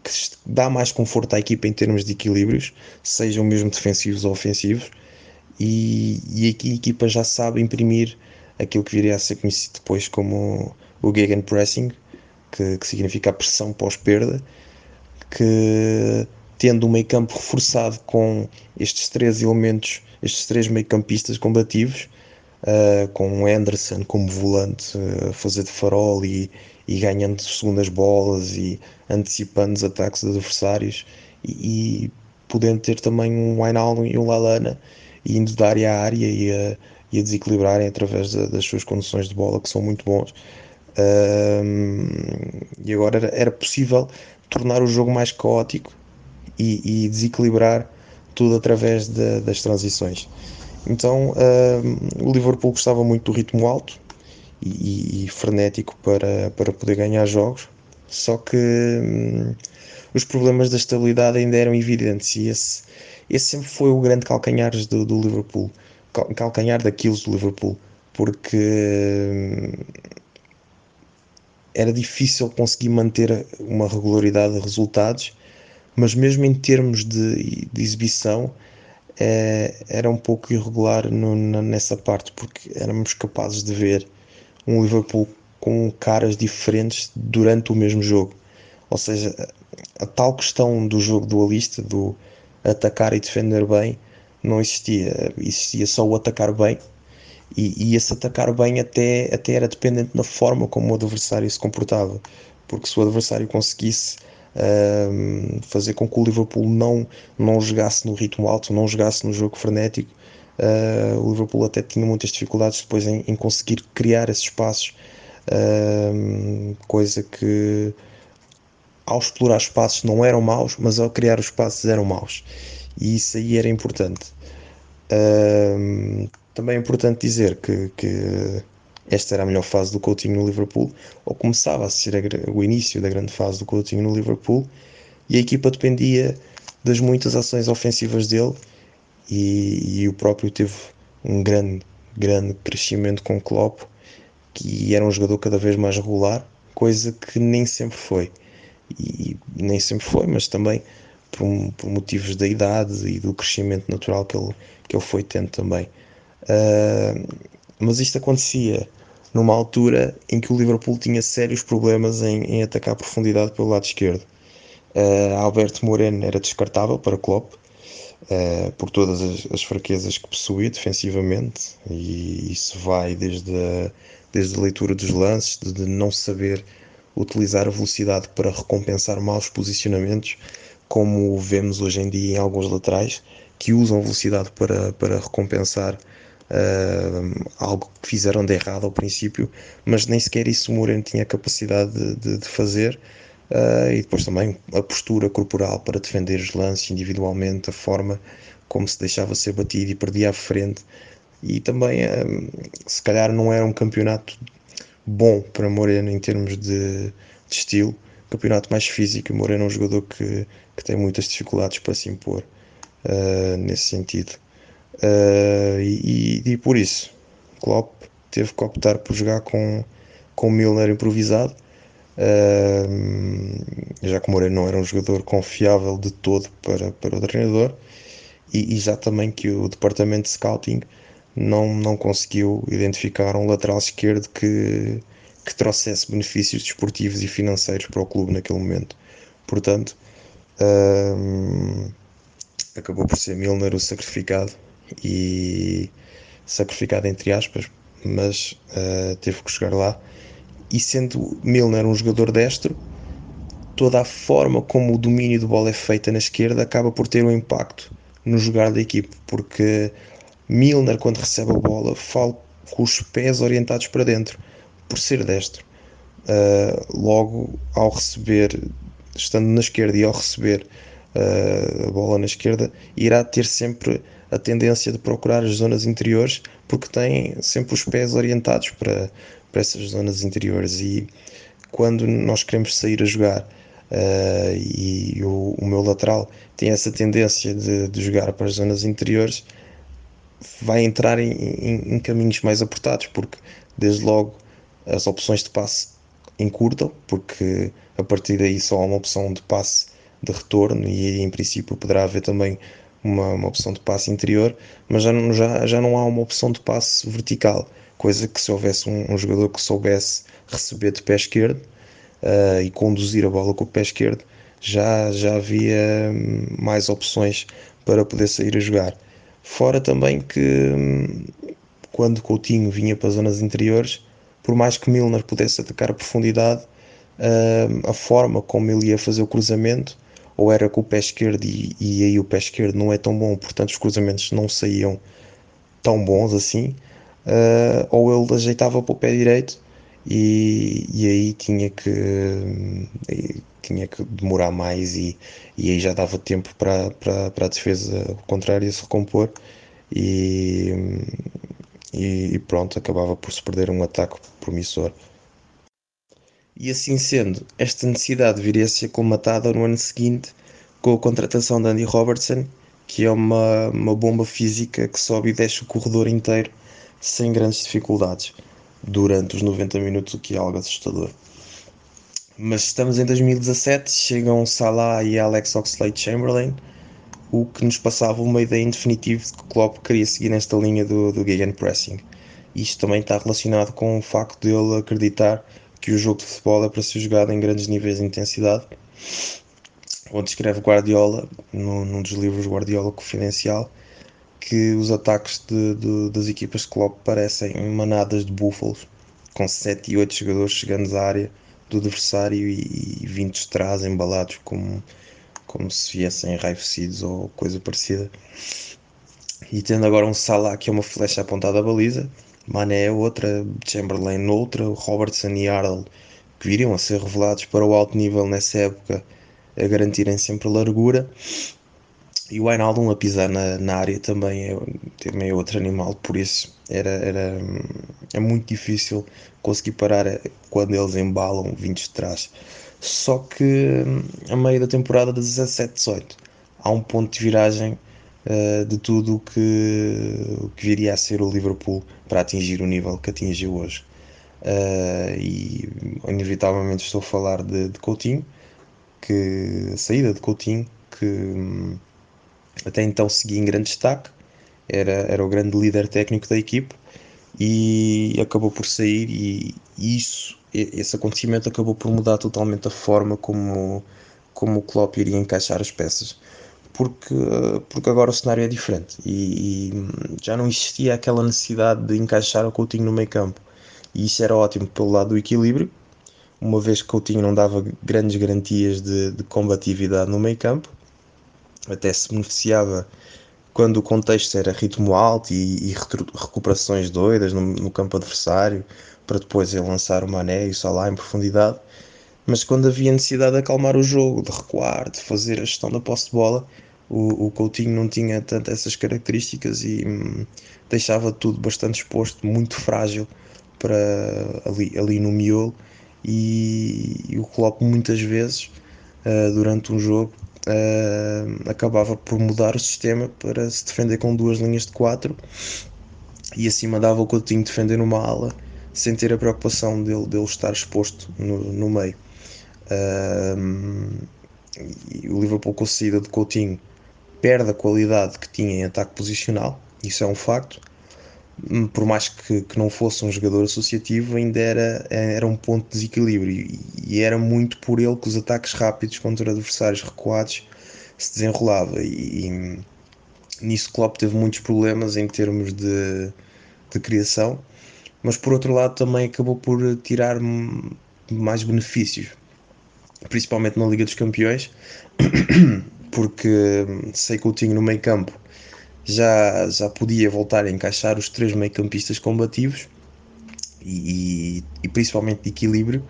que dá mais conforto à equipa em termos de equilíbrios, sejam mesmo defensivos ou ofensivos, e, e aqui a equipa já sabe imprimir aquilo que viria a ser conhecido depois como o Gegenpressing, que, que significa a pressão pós-perda, que tendo um meio campo reforçado com estes três elementos, estes três meio campistas combativos, uh, com o Anderson como volante uh, a fazer de farol e, e ganhando segundas bolas e antecipando os ataques dos adversários e, e podendo ter também um Wijnaldum e um Lalana indo da área a área e a, e a desequilibrarem através de, das suas condições de bola que são muito bons e agora era, era, possível tornar o jogo mais caótico e, e desequilibrar tudo através de, das transições. Então o Liverpool gostava muito do ritmo alto e, e, frenético para, para poder ganhar jogos, só que hum, os problemas da estabilidade ainda eram evidentes e esse, esse sempre foi o grande calcanhar do, do Liverpool, calcanhar daquilo do Liverpool, porque hum, era difícil conseguir manter uma regularidade de resultados, mas mesmo em termos de, de exibição é, era um pouco irregular no, nessa parte, porque éramos capazes de ver um Liverpool com caras diferentes durante o mesmo jogo. Ou seja, a, a tal questão do jogo dualista, do atacar e defender bem, não existia. Existia só o atacar bem e, e esse atacar bem até, até era dependente da forma como o adversário se comportava, porque se o adversário conseguisse fazer com que o Liverpool não, não jogasse no ritmo alto, não jogasse no jogo frenético, uh, o Liverpool até tinha muitas dificuldades depois em, em conseguir criar esses espaços, um, coisa que ao explorar espaços não eram maus, mas ao criar os espaços eram maus. E isso aí era importante. Um, também é importante dizer que, que esta era a melhor fase do Coutinho no Liverpool, ou começava a ser a, o início da grande fase do Coutinho no Liverpool, e a equipa dependia das muitas ações ofensivas dele, e, e o próprio teve um grande, grande crescimento com Klopp, que era um jogador cada vez mais regular, coisa que nem sempre foi. E nem sempre foi, mas também por, por motivos da idade e do crescimento natural que ele, que ele foi tendo também. Uh, mas isto acontecia numa altura em que o Liverpool tinha sérios problemas em, em atacar a profundidade pelo lado esquerdo. Uh, Alberto Moreno era descartável para Klopp uh, por todas as, as, fraquezas que possuía defensivamente e isso vai desde a desde a leitura dos lances, de não saber utilizar a velocidade para recompensar maus posicionamentos, como vemos hoje em dia em alguns laterais, que usam velocidade para, para recompensar uh, algo que fizeram de errado ao princípio, mas nem sequer isso o Moreno tinha capacidade de, de, de fazer. Uh, e depois também a postura corporal para defender os lances individualmente, a forma como se deixava ser batido e perdia à frente. E também, uh, se calhar, não era um campeonato bom para Moreno em termos de, de estilo. Campeonato mais físico. Moreno é um jogador que, que tem muitas dificuldades para se impor uh, nesse sentido. Uh, e, e, por isso, Klopp teve que optar por jogar com, com Milner improvisado. Uh, já que Moreira não era um jogador confiável de todo para, para o treinador, e, e, já também que o departamento de scouting não, não conseguiu identificar um lateral esquerdo que, que trouxesse benefícios desportivos e financeiros para o clube naquele momento. Portanto, acabou por ser Milner o sacrificado e sacrificado entre aspas, mas uh, teve que chegar lá. E sendo Milner um jogador destro, toda a forma como o domínio de bola é feita na esquerda acaba por ter um impacto no jogar da equipe, porque Milner, quando recebe a bola, fala com os pés orientados para dentro, por ser destro. Uh, logo, ao receber, estando na esquerda e ao receber uh, a bola na esquerda, irá ter sempre a tendência de procurar as zonas interiores porque tem sempre os pés orientados para, para essas zonas interiores e quando nós queremos sair a jogar uh, e o, o, meu lateral tem essa tendência de, de, jogar para as zonas interiores vai entrar em, em, em caminhos mais apertados porque desde logo as opções de passe encurtam porque a partir daí só há uma opção de passe de retorno e em princípio poderá haver também uma, uma opção de passe interior, mas já não, já, já não há uma opção de passe vertical, coisa que se houvesse um, um jogador que soubesse receber de pé esquerdo uh, e conduzir a bola com o pé esquerdo, já, já havia hum, mais opções para poder sair a jogar. Fora também que hum, quando Coutinho vinha para as zonas interiores, por mais que Milner pudesse atacar a profundidade, uh, a forma como ele ia fazer o cruzamento ou era com o pé esquerdo e, e aí o pé esquerdo não é tão bom, portanto os cruzamentos não saíam tão bons assim, uh, ou ele ajeitava para o pé direito e, e aí tinha que tinha que demorar mais e, e aí já dava tempo para, para, para a defesa contrária se recompor e, e, pronto, acabava por se perder um ataque promissor. E assim sendo, esta necessidade viria a ser colmatada no ano seguinte com a contratação de Andy Robertson, que é uma, uma bomba física que sobe e desce o corredor inteiro sem grandes dificuldades durante os 90 minutos, o que é algo assustador. Mas estamos em 2017, chegam Salah e Alex Oxlade-Chamberlain, o que nos passava uma ideia em definitivo de que Klopp queria seguir nesta linha do, do Gegenpressing. Isto também está relacionado com o facto de ele acreditar que o jogo de futebol é para ser jogado em grandes níveis de intensidade. Onde escreve Guardiola, no, num dos livros Guardiola Confidencial, que os ataques de, de, das equipas de Klopp parecem manadas de búfalos, com 7 e 8 jogadores chegando à área do adversário e, e vindos de trás, embalados como, como se viessem enraivecidos ou coisa parecida. E tendo agora um Salah que é uma flecha apontada à baliza, Mané é outra, Chamberlain outra, Robertson e Arnold que viriam a ser revelados para o alto nível nessa época a garantirem sempre largura e o Wijnaldum a pisar na, na área também é, também é outro animal, por isso era, era, é muito difícil conseguir parar quando eles embalam vindos de trás. Só que a meio da temporada de 17-18 há um ponto de viragem uh, de tudo o que, que viria a ser o Liverpool para atingir o nível que atingiu hoje. Uh, e inevitavelmente estou a falar de, de Coutinho, que a saída de Coutinho, que hum, até então seguia em grande destaque, era, era o grande líder técnico da equipe e acabou por sair e isso, esse acontecimento acabou por mudar totalmente a forma como, como o Klopp iria encaixar as peças porque, porque agora o cenário é diferente e, e, já não existia aquela necessidade de encaixar o Coutinho no meio campo. e isso era ótimo pelo lado do equilíbrio, uma vez que Coutinho não dava grandes garantias de, de combatividade no meio campo, até se beneficiava quando o contexto era ritmo alto e, e recuperações doidas no, no, campo adversário, para depois ele lançar o Mané e o Salah em profundidade, mas quando havia necessidade de acalmar o jogo, de recuar, de fazer a gestão da posse de bola, o, o Coutinho não tinha tanto essas características e hum, deixava tudo bastante exposto, muito frágil para ali, ali no miolo e, e o Klopp muitas vezes uh, durante um jogo uh, acabava por mudar o sistema para se defender com duas linhas de quatro e assim mandava o Coutinho defender numa ala sem ter a preocupação dele, dele estar exposto no, no meio. Uh, e o Liverpool com a saída de Coutinho perde a qualidade que tinha em ataque posicional, isso é um facto. Hum, por mais que, que não fosse um jogador associativo, ainda era, era um ponto de desequilíbrio e, era muito por ele que os ataques rápidos contra adversários recuados se desenrolava e, e nisso Klopp teve muitos problemas em termos de, de criação, mas por outro lado também acabou por tirar mais benefícios, principalmente na Liga dos Campeões, porque sei que o tinha no meio campo já, já podia voltar a encaixar os três meio campistas combativos e, e principalmente de equilíbrio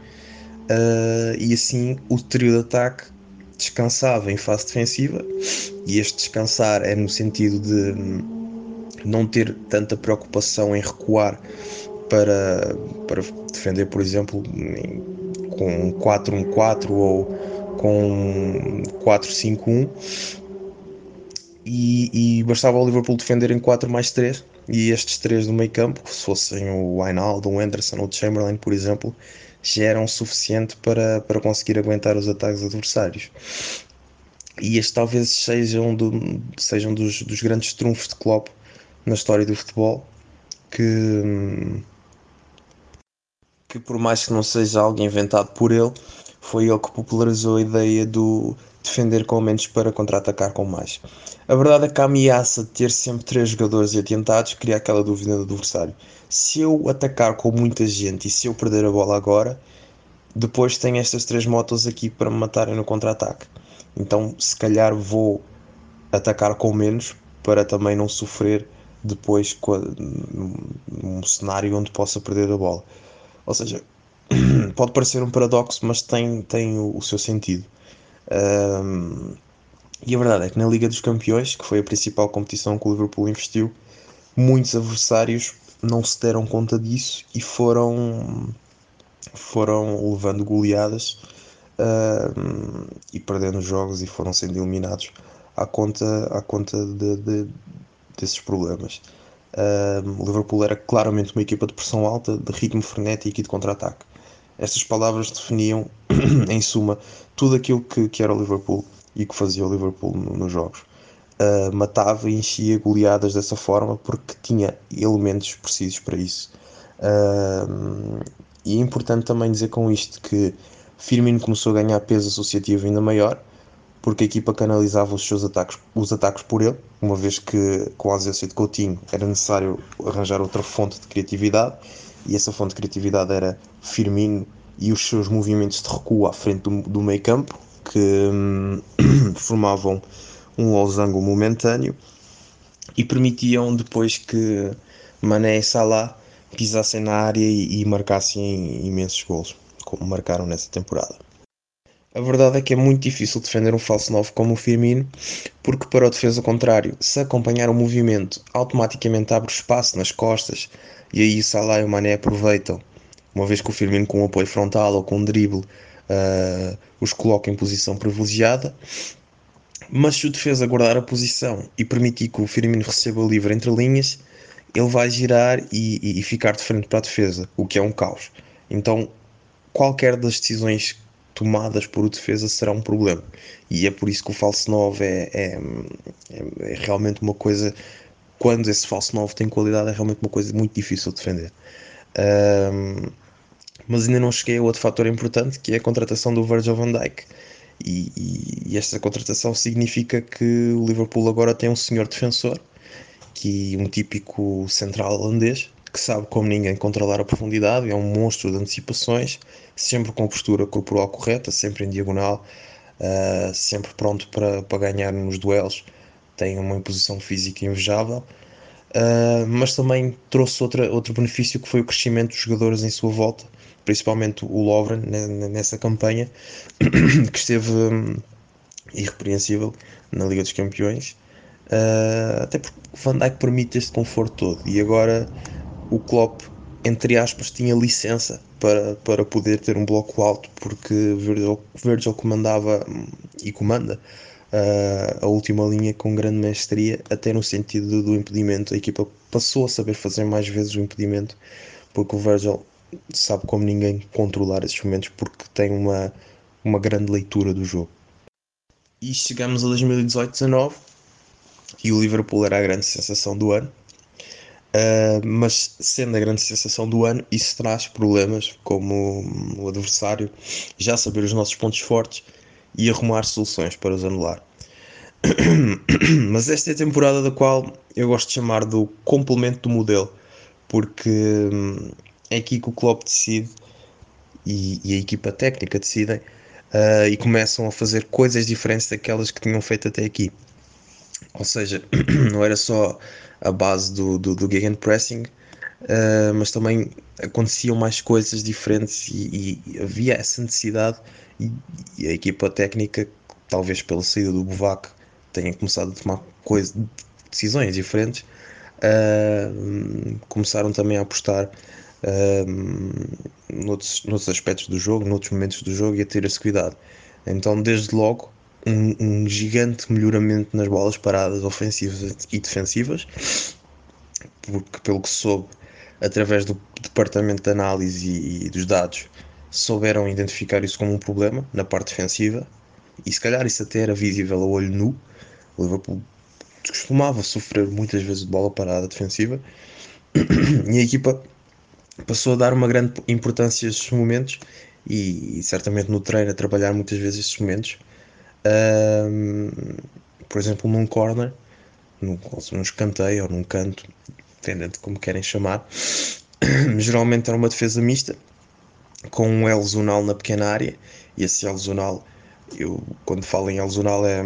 uh, e assim o trio de ataque descansava em fase defensiva e este descansar é no sentido de não ter tanta preocupação em recuar para, para defender, por exemplo, com 4-1-4 ou com 4-5-1 e, e, bastava o Liverpool defender em 4 mais 3 e estes três do meio campo, se fossem o Wijnaldum, o Anderson ou o Chamberlain, por exemplo, já eram suficiente para, para conseguir aguentar os ataques adversários. E este talvez seja um, do, seja um dos, dos grandes trunfos de Klopp na história do futebol, que, que por mais que não seja algo inventado por ele, foi ele que popularizou a ideia do defender com menos para contra-atacar com mais. A verdade é que a ameaça de ter sempre três jogadores adiantados cria aquela dúvida do adversário. Se eu atacar com muita gente e se eu perder a bola agora, depois tenho estas três motos aqui para me matarem no contra-ataque. Então, se calhar vou atacar com menos para também não sofrer depois num cenário onde possa perder a bola. Ou seja, pode parecer um paradoxo, mas tem, tem o, o seu sentido. Um, e a verdade é que na Liga dos Campeões, que foi a principal competição que o Liverpool investiu, muitos adversários não se deram conta disso e foram, foram levando goleadas e perdendo jogos e foram sendo eliminados à conta, à conta de, de, desses problemas. O Liverpool era claramente uma equipa de pressão alta, de ritmo frenético e de contra-ataque. Estas palavras definiam, em suma, tudo aquilo que, que era o Liverpool e que fazia o Liverpool no, nos jogos. Uh, matava e enchia goleadas dessa forma porque tinha elementos precisos para isso. Uh, e é importante também dizer com isto que Firmino começou a ganhar peso associativo ainda maior porque a equipa canalizava os seus ataques, os ataques por ele, uma vez que com a ausência de Coutinho era necessário arranjar outra fonte de criatividade e essa fonte de criatividade era Firmino e os seus movimentos de recuo à frente do, do meio campo, que hum, formavam um losango momentâneo e permitiam depois que Mané e Salah pisassem na área e, e marcassem imensos gols, como marcaram nessa temporada. A verdade é que é muito difícil defender um falso 9 como o Firmino, porque para o defesa contrário, se acompanhar o movimento, automaticamente abre espaço nas costas e aí Salah e o Mané aproveitam, uma vez que o Firmino com um apoio frontal ou com um drible uh, os coloca em posição privilegiada. Mas se o defesa guardar a posição e permitir que o Firmino receba livre entre linhas, ele vai girar e, e, e ficar de frente para a defesa, o que é um caos. Então, qualquer das decisões tomadas por o defesa será um problema. E é por isso que o falso 9 é, é, é, é realmente uma coisa quando esse falso 9 tem qualidade, é realmente uma coisa muito difícil de defender. Um, mas ainda não cheguei a outro fator importante que é a contratação do Virgil van Dijk. E, e, e, esta contratação significa que o Liverpool agora tem um senhor defensor, que um típico central holandês, que sabe como ninguém controlar a profundidade, é um monstro de antecipações, sempre com postura corporal correta, sempre em diagonal, uh, sempre pronto para, para ganhar nos duelos, tem uma imposição física invejável. Uh, mas também trouxe outra, outro benefício que foi o crescimento dos jogadores em sua volta, principalmente o Lovren nessa campanha, que esteve um, irrepreensível na Liga dos Campeões. Uh, até porque o Van Dijk permite este conforto todo e agora o Klopp entre aspas tinha licença para, para poder ter um bloco alto porque Virgil, Virgil comandava hum, e comanda a última linha com grande mestria até no sentido do, impedimento a equipa passou a saber fazer mais vezes o impedimento porque o Virgil sabe como ninguém controlar esses momentos porque tem uma, uma grande leitura do jogo e chegamos a 2018-19 e o Liverpool era a grande sensação do ano. Uh, mas sendo a grande sensação do ano, isso traz problemas como o adversário já saber os nossos pontos fortes e arrumar soluções para os anular. mas esta é a temporada da qual eu gosto de chamar do complemento do modelo, porque hum, é aqui que o Klopp decide e, e a equipa técnica decidem uh, e começam a fazer coisas diferentes daquelas que tinham feito até aqui. Ou seja, não era só a base do, do, do gegenpressing, uh, mas também aconteciam mais coisas diferentes e, e havia essa necessidade e, e, a equipa técnica, talvez pela saída do Buvac, tenha começado a tomar coisa, decisões diferentes, uh, começaram também a apostar uh, noutros, noutros aspectos do jogo, noutros momentos do jogo e a ter esse cuidado. Então, desde logo, um, um, gigante melhoramento nas bolas paradas ofensivas e defensivas, porque, pelo que soube, através do departamento de análise e, e dos dados, souberam identificar isso como um problema na parte defensiva e se calhar isso até era visível a olho nu. O Liverpool costumava sofrer muitas vezes de bola parada defensiva e a equipa passou a dar uma grande importância a esses momentos e, e certamente no treino a trabalhar muitas vezes esses momentos. Um, por exemplo, num corner, num, num escanteio ou num canto, dependendo de como querem chamar, geralmente era uma defesa mista com um L zonal na pequena área e esse L zonal, eu quando falo em L zonal é,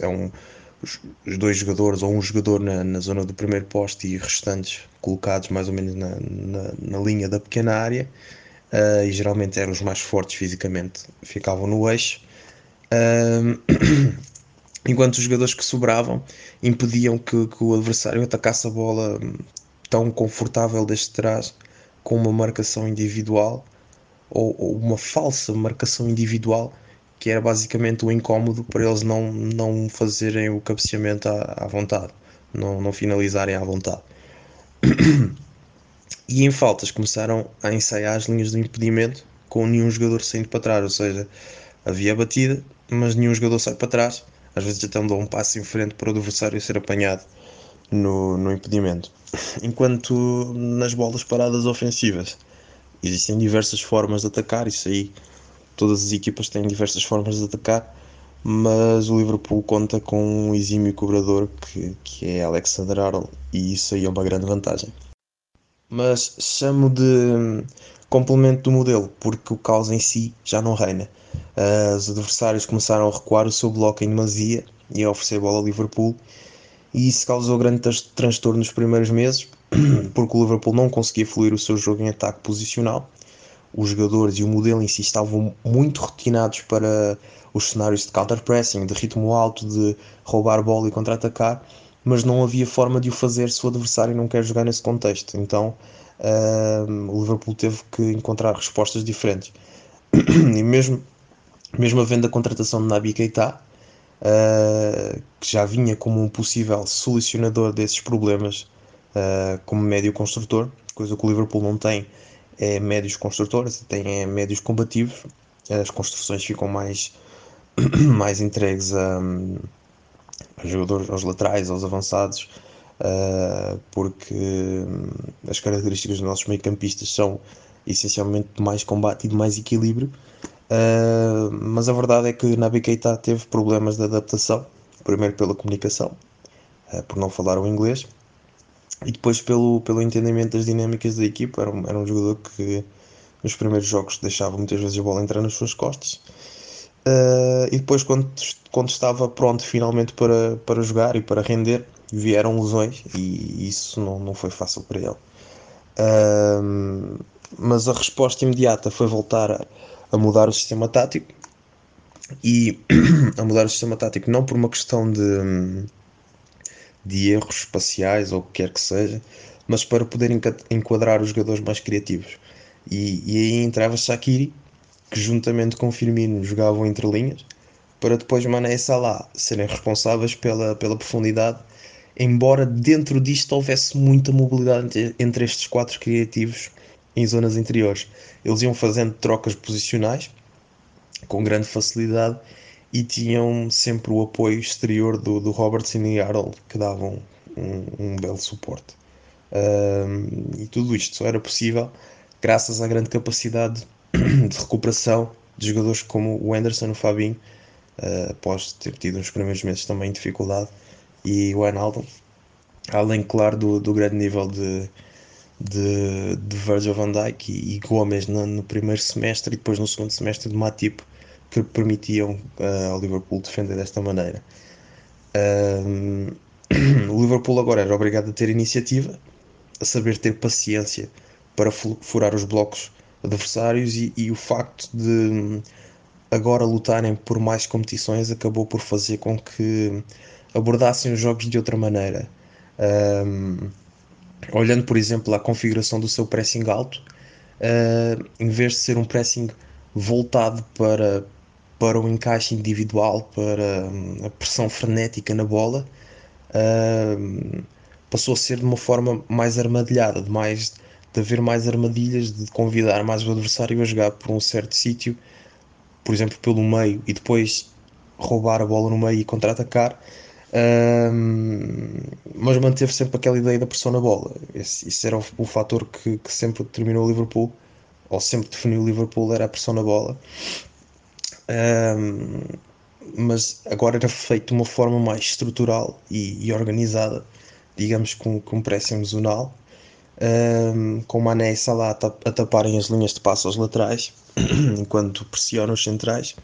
é um os, os dois jogadores ou um jogador na, na, zona do primeiro poste e restantes colocados mais ou menos na, na, na linha da pequena área uh, e geralmente eram os mais fortes fisicamente, ficavam no eixo. Uh, enquanto os jogadores que sobravam impediam que, que, o adversário atacasse a bola tão confortável desde trás com uma marcação individual ou, ou uma falsa marcação individual que era basicamente o incómodo para eles não, não fazerem o cabeceamento à, à vontade, não, não finalizarem à vontade. e em faltas começaram a ensaiar as linhas do impedimento com nenhum jogador saindo para trás, ou seja, havia batida, mas nenhum jogador sai para trás, às vezes até dão um passo em frente para o adversário ser apanhado no, no impedimento. Enquanto nas bolas paradas ofensivas existem diversas formas de atacar, isso aí todas as equipas têm diversas formas de atacar, mas o Liverpool conta com um exímio cobrador que, que é Alexander Arnold e isso aí é uma grande vantagem. Mas chamo de complemento do modelo, porque o caos em si já não reina. Uh, os adversários começaram a recuar o seu bloco em demasia e a oferecer bola ao Liverpool, e isso causou grande transtorno nos primeiros meses, porque o Liverpool não conseguia fluir o seu jogo em ataque posicional os jogadores e o modelo em si estavam muito rotinados para os cenários de counter-pressing, de ritmo alto, de roubar bola e contra-atacar, mas não havia forma de o fazer se o adversário não quer jogar nesse contexto. Então uh, o Liverpool teve que encontrar respostas diferentes. e mesmo, mesmo havendo a contratação de Nabi Keita, uh, que já vinha como um possível solucionador desses problemas uh, como médio construtor, coisa que o Liverpool não tem é médios construtores, tem é médios combativos, as construções ficam mais, mais entregues a, a jogadores, aos laterais, aos avançados, porque hum, as características dos nossos meio-campistas são essencialmente de mais combate e de mais equilíbrio. Uh, mas a verdade é que Nabi Keita teve problemas de adaptação, primeiro pela comunicação, uh, por não falar o inglês, e depois pelo, pelo entendimento das dinâmicas da equipa. Era um, era um jogador que nos primeiros jogos deixava muitas vezes a bola entrar nas suas costas. Uh, e depois, quando, quando estava pronto finalmente para, para jogar e para render, vieram lesões e isso não, não foi fácil para ele. Uh, mas a resposta imediata foi voltar a, a mudar o sistema tático e a mudar o sistema tático não por uma questão de, de erros espaciais ou o que quer que seja, mas para poder enquadrar os jogadores mais criativos. E, e aí entrava Shakiri, que juntamente com Firmino jogavam entre linhas, para depois Mané e Salah serem responsáveis pela, pela profundidade, embora dentro disto houvesse muita mobilidade entre estes quatro criativos em zonas interiores. Eles iam fazendo trocas posicionais com grande facilidade e tinham sempre o apoio exterior do, do Robertson e Arnold que davam um, um belo suporte. Um, e tudo isto só era possível graças à grande capacidade de recuperação de jogadores como o Anderson, o Fabinho, uh, após ter tido nos primeiros meses também dificuldade, e o Enaldo, além, claro, do, do grande nível de, de, de Virgil van Dijk e, e Gomes no, no, primeiro semestre e depois no segundo semestre de Matip, que permitiam uh, ao Liverpool defender desta maneira. Uh, o Liverpool agora era obrigado a ter iniciativa, a saber ter paciência para furar os blocos adversários e, e, o facto de agora lutarem por mais competições acabou por fazer com que abordassem os jogos de outra maneira. Um, olhando, por exemplo, a configuração do seu pressing alto, uh, em vez de ser um pressing voltado para, para o encaixe individual, para um, a pressão frenética na bola, uh, passou a ser de uma forma mais armadilhada, de mais de haver mais armadilhas, de convidar mais o adversário a jogar por um certo sítio, por exemplo, pelo meio, e depois roubar a bola no meio e contra-atacar. Um, mas manteve sempre aquela ideia da pressão na bola. Esse, esse era o, o fator que, que, sempre determinou o Liverpool, ou sempre definiu o Liverpool, era a pressão na bola. Um, mas agora era feito de uma forma mais estrutural e, e organizada, digamos com, com pressing zonal, um, com Mané e Salah a taparem as linhas de passo aos laterais, enquanto pressionam os centrais,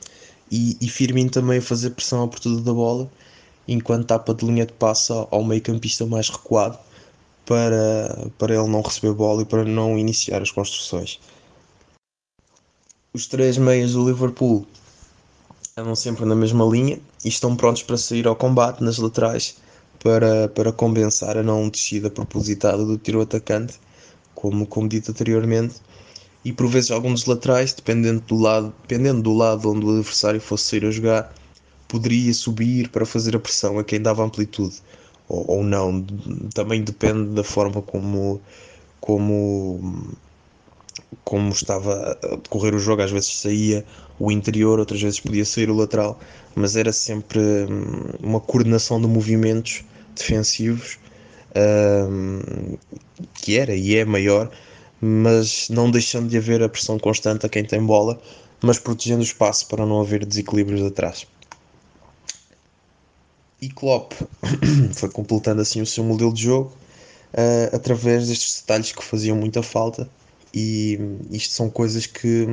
e, e Firmino também a fazer pressão à abertura da bola, enquanto tapa de linha de passo ao meio campista mais recuado, para, para ele não receber bola e para não iniciar as construções. Os três meias do Liverpool andam sempre na mesma linha e estão prontos para sair ao combate nas laterais para, para compensar a não descida propositada do tiro atacante, como, como dito anteriormente, e por vezes alguns laterais, dependendo do lado, dependendo do lado onde o adversário fosse sair a jogar, poderia subir para fazer a pressão a quem dava amplitude ou, ou não, também depende da forma como como como estava a decorrer o jogo, às vezes saía o interior, outras vezes podia sair o lateral, mas era sempre hum, uma coordenação de movimentos defensivos um, que era e é maior, mas não deixando de haver a pressão constante a quem tem bola, mas protegendo o espaço para não haver desequilíbrios atrás. E Klopp foi completando assim o seu modelo de jogo uh, através destes detalhes que faziam muita falta e isto são coisas que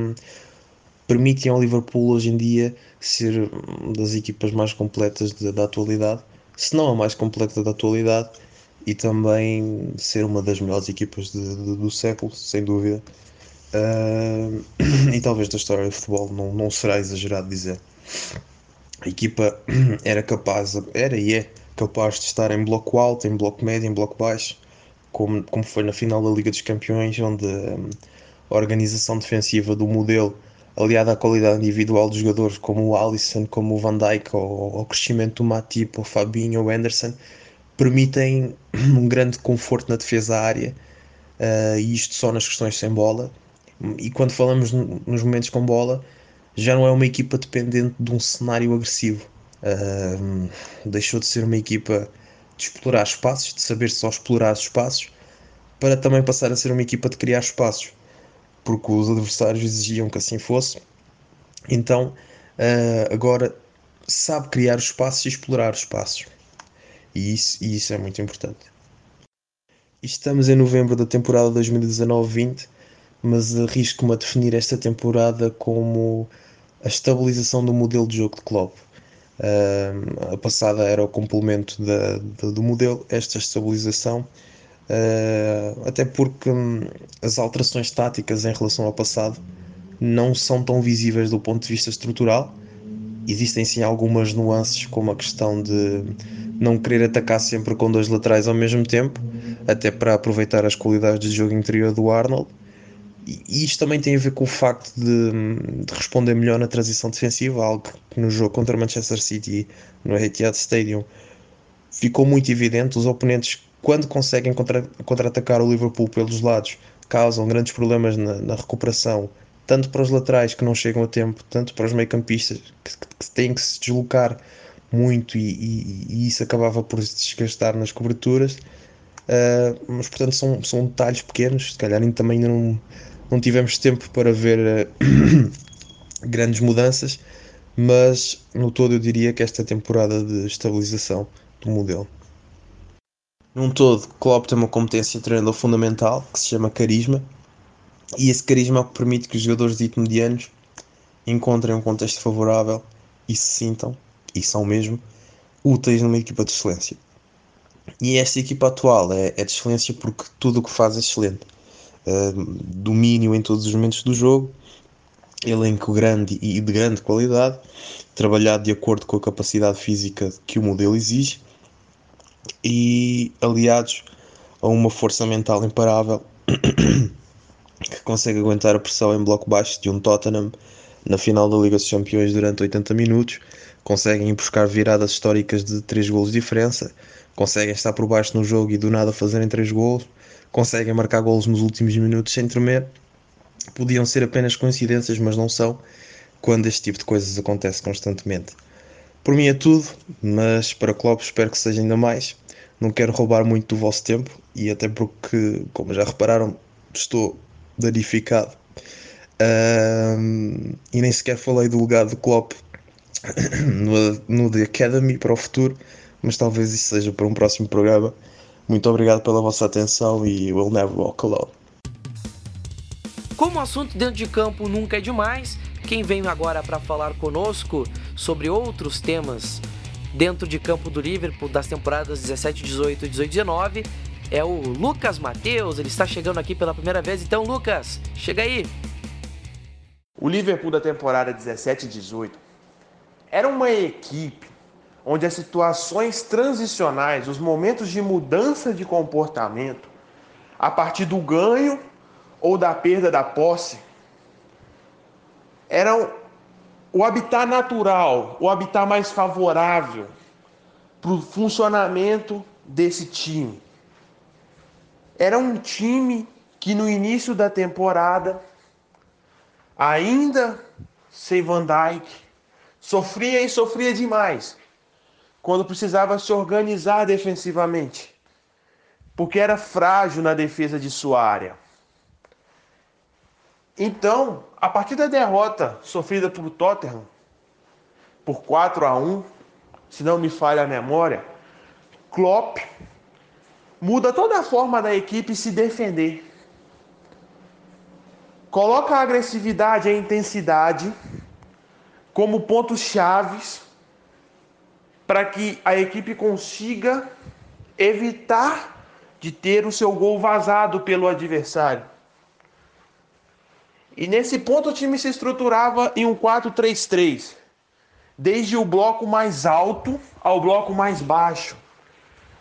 permitem ao Liverpool hoje em dia ser uma das equipas mais completas da atualidade, se não a mais completa da atualidade, e também ser uma das melhores equipas de, de, do século, sem dúvida. Uh, e talvez da história do futebol, não, não será exagerado dizer. A equipa era capaz, era e é capaz de estar em bloco alto, em bloco médio, em bloco baixo, como, como foi na final da Liga dos Campeões, onde um, a organização defensiva do modelo, aliada à qualidade individual dos jogadores como o Alisson, como o Van Dijk, ou ao crescimento do Matip, o Fabinho, o Anderson, permitem um grande conforto na defesa área, uh, e isto só nas questões sem bola. E quando falamos nos momentos com bola, já não é uma equipa dependente de um cenário agressivo. Uh, deixou de ser uma equipa de explorar espaços, de saber só explorar espaços, para também passar a ser uma equipa de criar espaços, porque os adversários exigiam que assim fosse. Então, uh, agora sabe criar os espaços e explorar os espaços. E isso, e isso é muito importante. estamos em novembro da temporada 2019-20, mas arrisco-me a definir esta temporada como a estabilização do modelo de jogo de Klopp. Uh, a passada era o complemento da, da, do modelo, esta estabilização, uh, até porque hum, as alterações táticas em relação ao passado não são tão visíveis do ponto de vista estrutural. Existem sim algumas nuances, como a questão de não querer atacar sempre com dois laterais ao mesmo tempo, até para aproveitar as qualidades de jogo interior do Arnold. E isto também tem a ver com o facto de, de, responder melhor na transição defensiva, algo que no jogo contra Manchester City no Etihad Stadium ficou muito evidente. Os oponentes, quando conseguem contra-atacar contra o Liverpool pelos lados, causam grandes problemas na, na, recuperação, tanto para os laterais que não chegam a tempo, tanto para os meio-campistas que, que, têm que se deslocar muito e, e, e, isso acabava por se desgastar nas coberturas. Uh, mas portanto são, são detalhes pequenos, se calhar também não não tivemos tempo para ver uh, grandes mudanças, mas no todo eu diria que esta temporada de estabilização do modelo. Num todo, Klopp tem uma competência de treinador fundamental que se chama carisma, e esse carisma é o que permite que os jogadores dito medianos encontrem um contexto favorável e se sintam, e são mesmo, úteis numa equipa de excelência. E esta equipa atual é, é de excelência porque tudo o que faz é excelente uh, domínio em todos os momentos do jogo, elenco grande e de grande qualidade, trabalhado de acordo com a capacidade física que o modelo exige e aliados a uma força mental imparável que consegue aguentar a pressão em bloco baixo de um Tottenham na final da Liga dos Campeões durante 80 minutos, conseguem buscar viradas históricas de 3 golos de diferença, conseguem estar por baixo no jogo e do nada fazerem 3 golos, conseguem marcar golos nos últimos minutos sem tremer. Podiam ser apenas coincidências, mas não são, quando este tipo de coisas acontece constantemente. Por mim é tudo, mas para Klopp espero que seja ainda mais. Não quero roubar muito do vosso tempo e até porque, como já repararam, estou danificado. Um, e nem sequer falei do legado do Klopp no, no The Academy para o futuro, mas talvez isso seja para um próximo programa. Muito obrigado pela vossa atenção e we'll never walk alone. Como o assunto dentro de campo nunca é demais, quem vem agora para falar conosco sobre outros temas dentro de campo do Liverpool das temporadas 17, 18 e 18, 19 é o Lucas Mateus. Ele está chegando aqui pela primeira vez. Então, Lucas, chega aí. O Liverpool da temporada 17 e 18 era uma equipe onde as situações transicionais, os momentos de mudança de comportamento, a partir do ganho ou da perda da posse, eram o habitat natural, o habitat mais favorável para o funcionamento desse time. Era um time que no início da temporada, ainda sem Van Dijk, sofria e sofria demais quando precisava se organizar defensivamente, porque era frágil na defesa de sua área. Então, a partir da derrota sofrida por Tottenham por 4 a 1, se não me falha a memória, Klopp muda toda a forma da equipe se defender. Coloca a agressividade e a intensidade como pontos chaves para que a equipe consiga evitar de ter o seu gol vazado pelo adversário. E nesse ponto o time se estruturava em um 4-3-3, desde o bloco mais alto ao bloco mais baixo,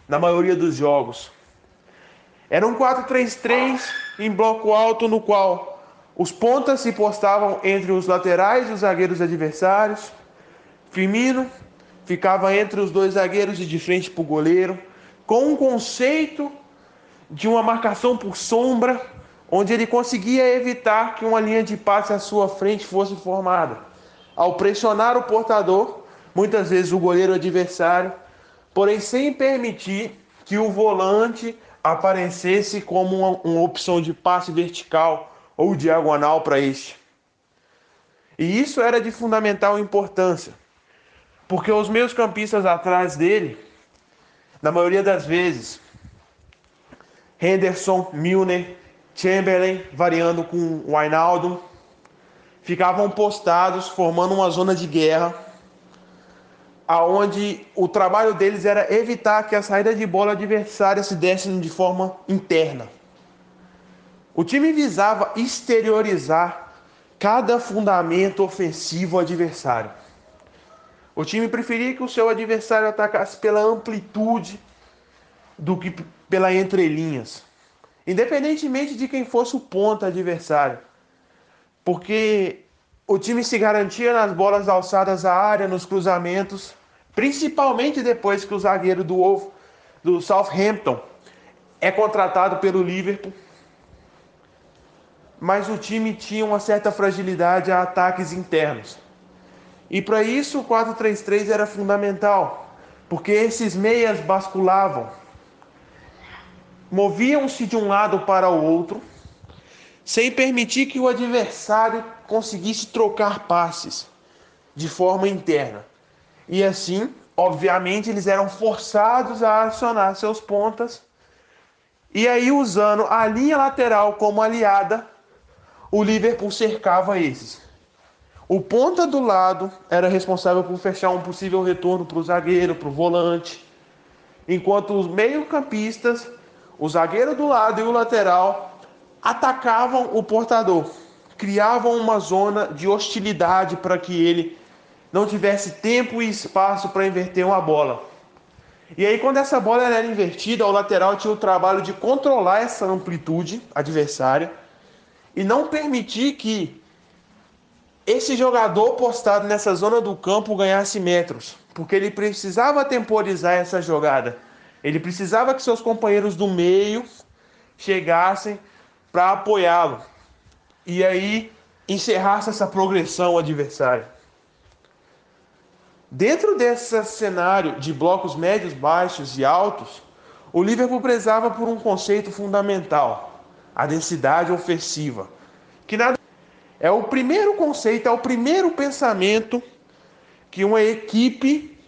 na maioria dos jogos. Era um 4-3-3 em bloco alto, no qual os pontas se postavam entre os laterais e os zagueiros adversários. Firmino ficava entre os dois zagueiros e de frente para o goleiro, com um conceito de uma marcação por sombra, onde ele conseguia evitar que uma linha de passe à sua frente fosse formada. Ao pressionar o portador, muitas vezes o goleiro adversário, porém sem permitir que o volante aparecesse como uma, uma opção de passe vertical ou diagonal para este. E isso era de fundamental importância, porque os meus campistas atrás dele, na maioria das vezes, Henderson, Milner, Chamberlain, variando com o Wijnaldum, ficavam postados, formando uma zona de guerra, aonde o trabalho deles era evitar que a saída de bola adversária se desse de forma interna. O time visava exteriorizar cada fundamento ofensivo adversário. O time preferia que o seu adversário atacasse pela amplitude do que pela entrelinhas, independentemente de quem fosse o ponto adversário. Porque o time se garantia nas bolas alçadas à área, nos cruzamentos, principalmente depois que o zagueiro do Wolf, do Southampton é contratado pelo Liverpool. Mas o time tinha uma certa fragilidade a ataques internos. E para isso o 4-3-3 era fundamental, porque esses meias basculavam, moviam-se de um lado para o outro, sem permitir que o adversário conseguisse trocar passes de forma interna. E assim, obviamente, eles eram forçados a acionar seus pontas. E aí, usando a linha lateral como aliada, o Liverpool cercava esses. O ponta do lado era responsável por fechar um possível retorno para o zagueiro, para o volante, enquanto os meio-campistas, o zagueiro do lado e o lateral, atacavam o portador, criavam uma zona de hostilidade para que ele não tivesse tempo e espaço para inverter uma bola. E aí, quando essa bola era invertida, o lateral tinha o trabalho de controlar essa amplitude adversária e não permitir que esse jogador postado nessa zona do campo ganhasse metros, porque ele precisava temporizar essa jogada. Ele precisava que seus companheiros do meio chegassem para apoiá-lo. E aí encerrasse essa progressão adversária. Dentro desse cenário de blocos médios, baixos e altos, o Liverpool prezava por um conceito fundamental: a densidade ofensiva, que nada é o primeiro conceito, é o primeiro pensamento que uma equipe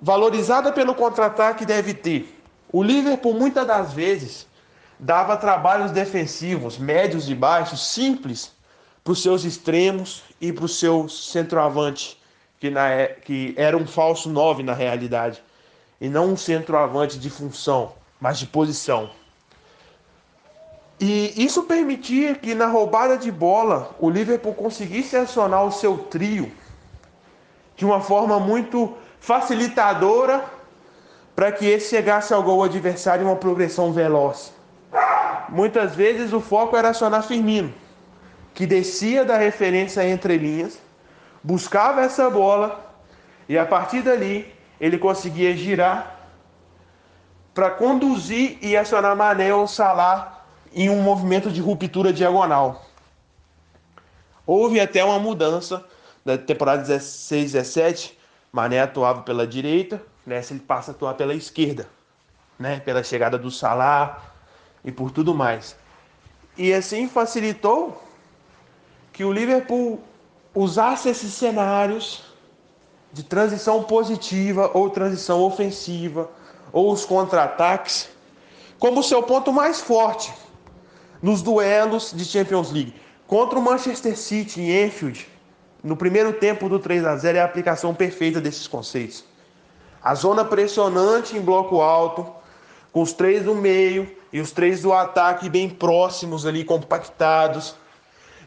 valorizada pelo contra-ataque deve ter. O Liverpool muitas das vezes dava trabalhos defensivos, médios e baixos, simples para os seus extremos e para o seu centroavante, que, na, é, que era um falso 9 na realidade, e não um centroavante de função, mas de posição. E isso permitia que na roubada de bola o Liverpool conseguisse acionar o seu trio de uma forma muito facilitadora para que esse chegasse ao gol adversário em uma progressão veloz. Muitas vezes o foco era acionar Firmino, que descia da referência entre linhas, buscava essa bola e a partir dali ele conseguia girar para conduzir e acionar Mané ou Salah em um movimento de ruptura diagonal. Houve até uma mudança da temporada 16 17, Mané atuava pela direita, nessa ele passa a atuar pela esquerda, né, pela chegada do Salah e por tudo mais. E assim facilitou que o Liverpool usasse esses cenários de transição positiva ou transição ofensiva ou os contra-ataques como seu ponto mais forte nos duelos de Champions League. Contra o Manchester City em Enfield, no primeiro tempo do 3 a 0 é a aplicação perfeita desses conceitos. A zona pressionante em bloco alto, com os três do meio e os três do ataque bem próximos ali, compactados.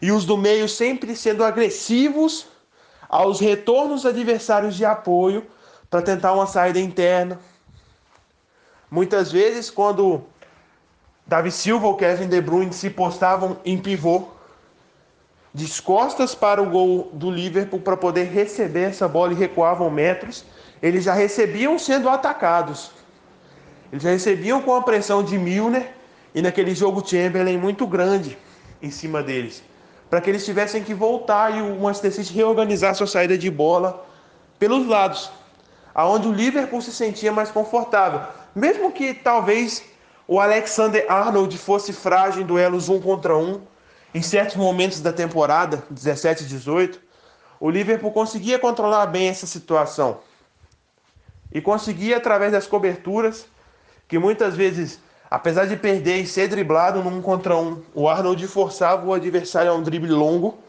E os do meio sempre sendo agressivos aos retornos adversários de apoio para tentar uma saída interna. Muitas vezes, quando Davi Silva ou Kevin De Bruyne se postavam em pivô, de costas para o gol do Liverpool para poder receber essa bola e recuavam metros. Eles já recebiam sendo atacados. Eles já recebiam com a pressão de Milner e naquele jogo Chamberlain muito grande em cima deles, para que eles tivessem que voltar e o Manchester City reorganizar sua saída de bola pelos lados, aonde o Liverpool se sentia mais confortável, mesmo que talvez o Alexander Arnold fosse frágil em duelos um contra um, em certos momentos da temporada, 17 e 18, o Liverpool conseguia controlar bem essa situação. E conseguia, através das coberturas, que muitas vezes Apesar de perder e ser driblado num contra um, o Arnold forçava o adversário a um drible longo.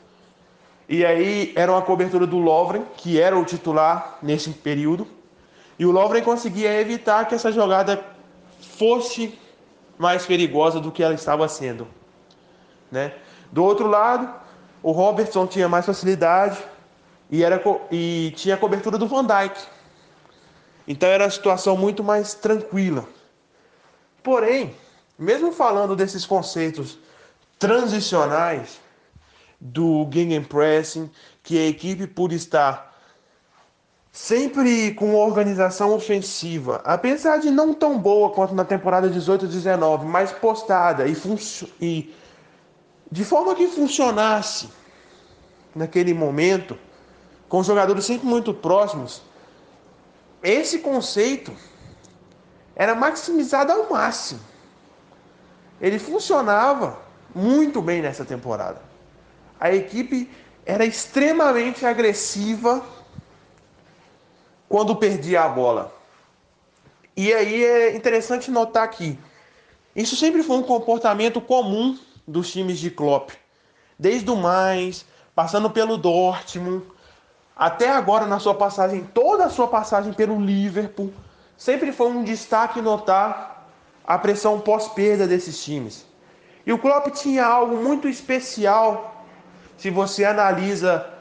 E aí era uma cobertura do Lovren, que era o titular nesse período. E o Lovren conseguia evitar que essa jogada fosse mais perigosa do que ela estava sendo. Né? Do outro lado, o Robertson tinha mais facilidade e, era, e tinha a cobertura do Van Dijk. Então era uma situação muito mais tranquila. Porém, mesmo falando desses conceitos transicionais do gegenpressing, que a equipe por estar sempre com organização ofensiva, apesar de não tão boa quanto na temporada 18-19, mas postada e, e de forma que funcionasse naquele momento, com jogadores sempre muito próximos, esse conceito era maximizado ao máximo. Ele funcionava muito bem nessa temporada. A equipe era extremamente agressiva quando perdia a bola. E aí é interessante notar que isso sempre foi um comportamento comum dos times de Klopp. Desde o mais, passando pelo Dortmund, até agora na sua passagem, toda a sua passagem pelo Liverpool, sempre foi um destaque notar a pressão pós-perda desses times. E o Klopp tinha algo muito especial se você analisa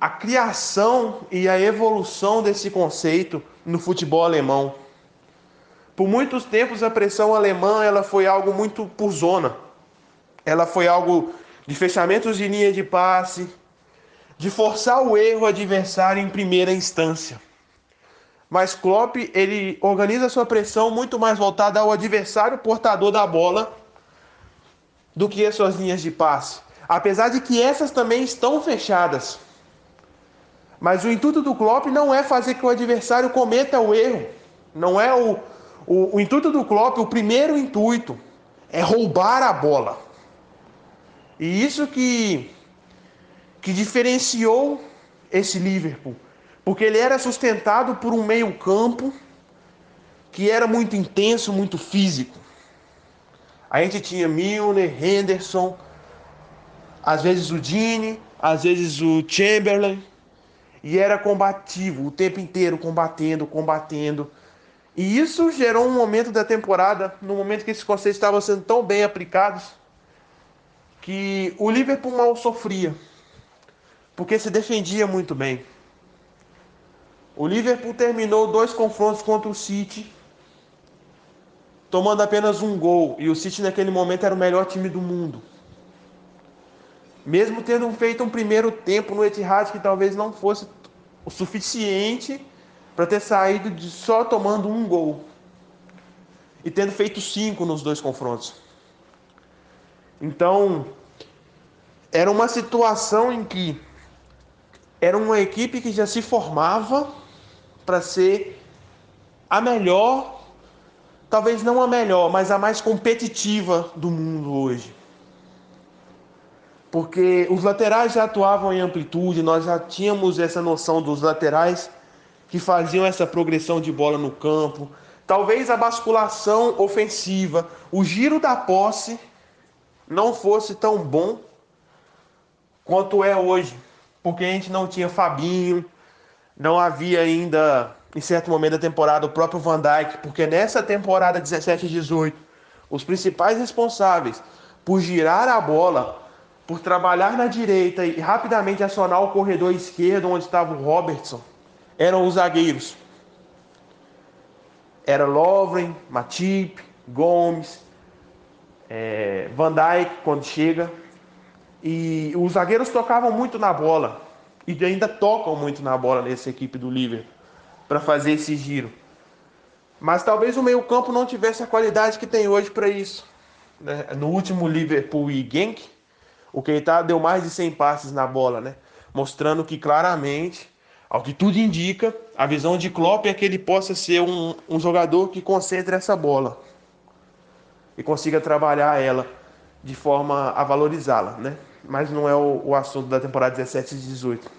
a criação e a evolução desse conceito no futebol alemão. Por muitos tempos a pressão alemã ela foi algo muito por zona. Ela foi algo de fechamentos de linha de passe, de forçar o erro adversário em primeira instância. Mas Klopp, ele organiza sua pressão muito mais voltada ao adversário portador da bola do que as suas linhas de passe. Apesar de que essas também estão fechadas. Mas o intuito do Klopp não é fazer que o adversário cometa o erro. Não é o, o, o intuito do Klopp, o primeiro intuito é roubar a bola. E isso que, que diferenciou esse Liverpool. Porque ele era sustentado por um meio-campo que era muito intenso, muito físico. A gente tinha Milner, Henderson, às vezes o Dini, às vezes o Chamberlain, e era combativo o tempo inteiro, combatendo, combatendo. E isso gerou um momento da temporada, no momento que esses conceitos estavam sendo tão bem aplicados, que o Liverpool mal sofria, porque se defendia muito bem. O Liverpool terminou dois confrontos contra o City, tomando apenas um gol, e o City naquele momento era o melhor time do mundo. Mesmo tendo feito um primeiro tempo no Etihad que talvez não fosse o suficiente para ter saído de só tomando um gol e tendo feito cinco nos dois confrontos. Então, era uma situação em que era uma equipe que já se formava para ser a melhor, talvez não a melhor, mas a mais competitiva do mundo hoje porque os laterais já atuavam em amplitude, nós já tínhamos essa noção dos laterais que faziam essa progressão de bola no campo. Talvez a basculação ofensiva, o giro da posse não fosse tão bom quanto é hoje, porque a gente não tinha Fabinho, não havia ainda em certo momento da temporada o próprio Van Dijk, porque nessa temporada 17 e 18, os principais responsáveis por girar a bola por trabalhar na direita e rapidamente acionar o corredor esquerdo onde estava o Robertson, eram os zagueiros. Era Lovren, Matip, Gomes, é, Van Dijk quando chega. E os zagueiros tocavam muito na bola. E ainda tocam muito na bola nessa equipe do Liverpool para fazer esse giro. Mas talvez o meio-campo não tivesse a qualidade que tem hoje para isso. Né? No último Liverpool e Genk, o Keita deu mais de 100 passes na bola, né? Mostrando que claramente, ao que tudo indica, a visão de Klopp é que ele possa ser um, um jogador que concentre essa bola e consiga trabalhar ela de forma a valorizá-la, né? Mas não é o, o assunto da temporada 17 e 18.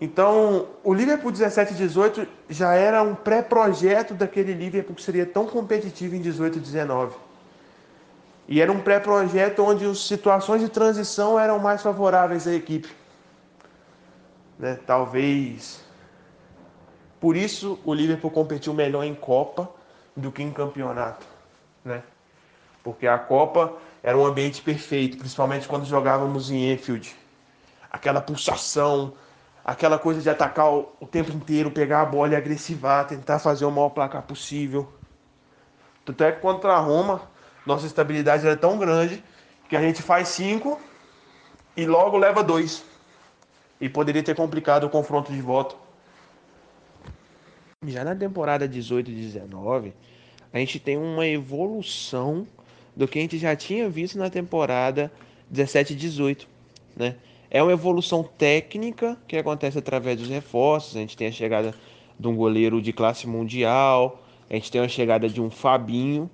Então, o Liverpool 17 e 18 já era um pré-projeto daquele Liverpool que seria tão competitivo em 18 e 19. E era um pré-projeto onde as situações de transição eram mais favoráveis à equipe. Né? Talvez por isso o Liverpool competiu melhor em Copa do que em campeonato, né? Porque a Copa era um ambiente perfeito, principalmente quando jogávamos em Enfield. Aquela pulsação, aquela coisa de atacar o tempo inteiro, pegar a bola e agressivar, tentar fazer o maior placar possível. Tanto é que contra a Roma, nossa estabilidade era tão grande que a gente faz cinco e logo leva dois. E poderia ter complicado o confronto de volta. Já na temporada 18 e 19, a gente tem uma evolução do que a gente já tinha visto na temporada 17 e 18, né? É uma evolução técnica que acontece através dos reforços. A gente tem a chegada de um goleiro de classe mundial, a gente tem a chegada de um Fabinho,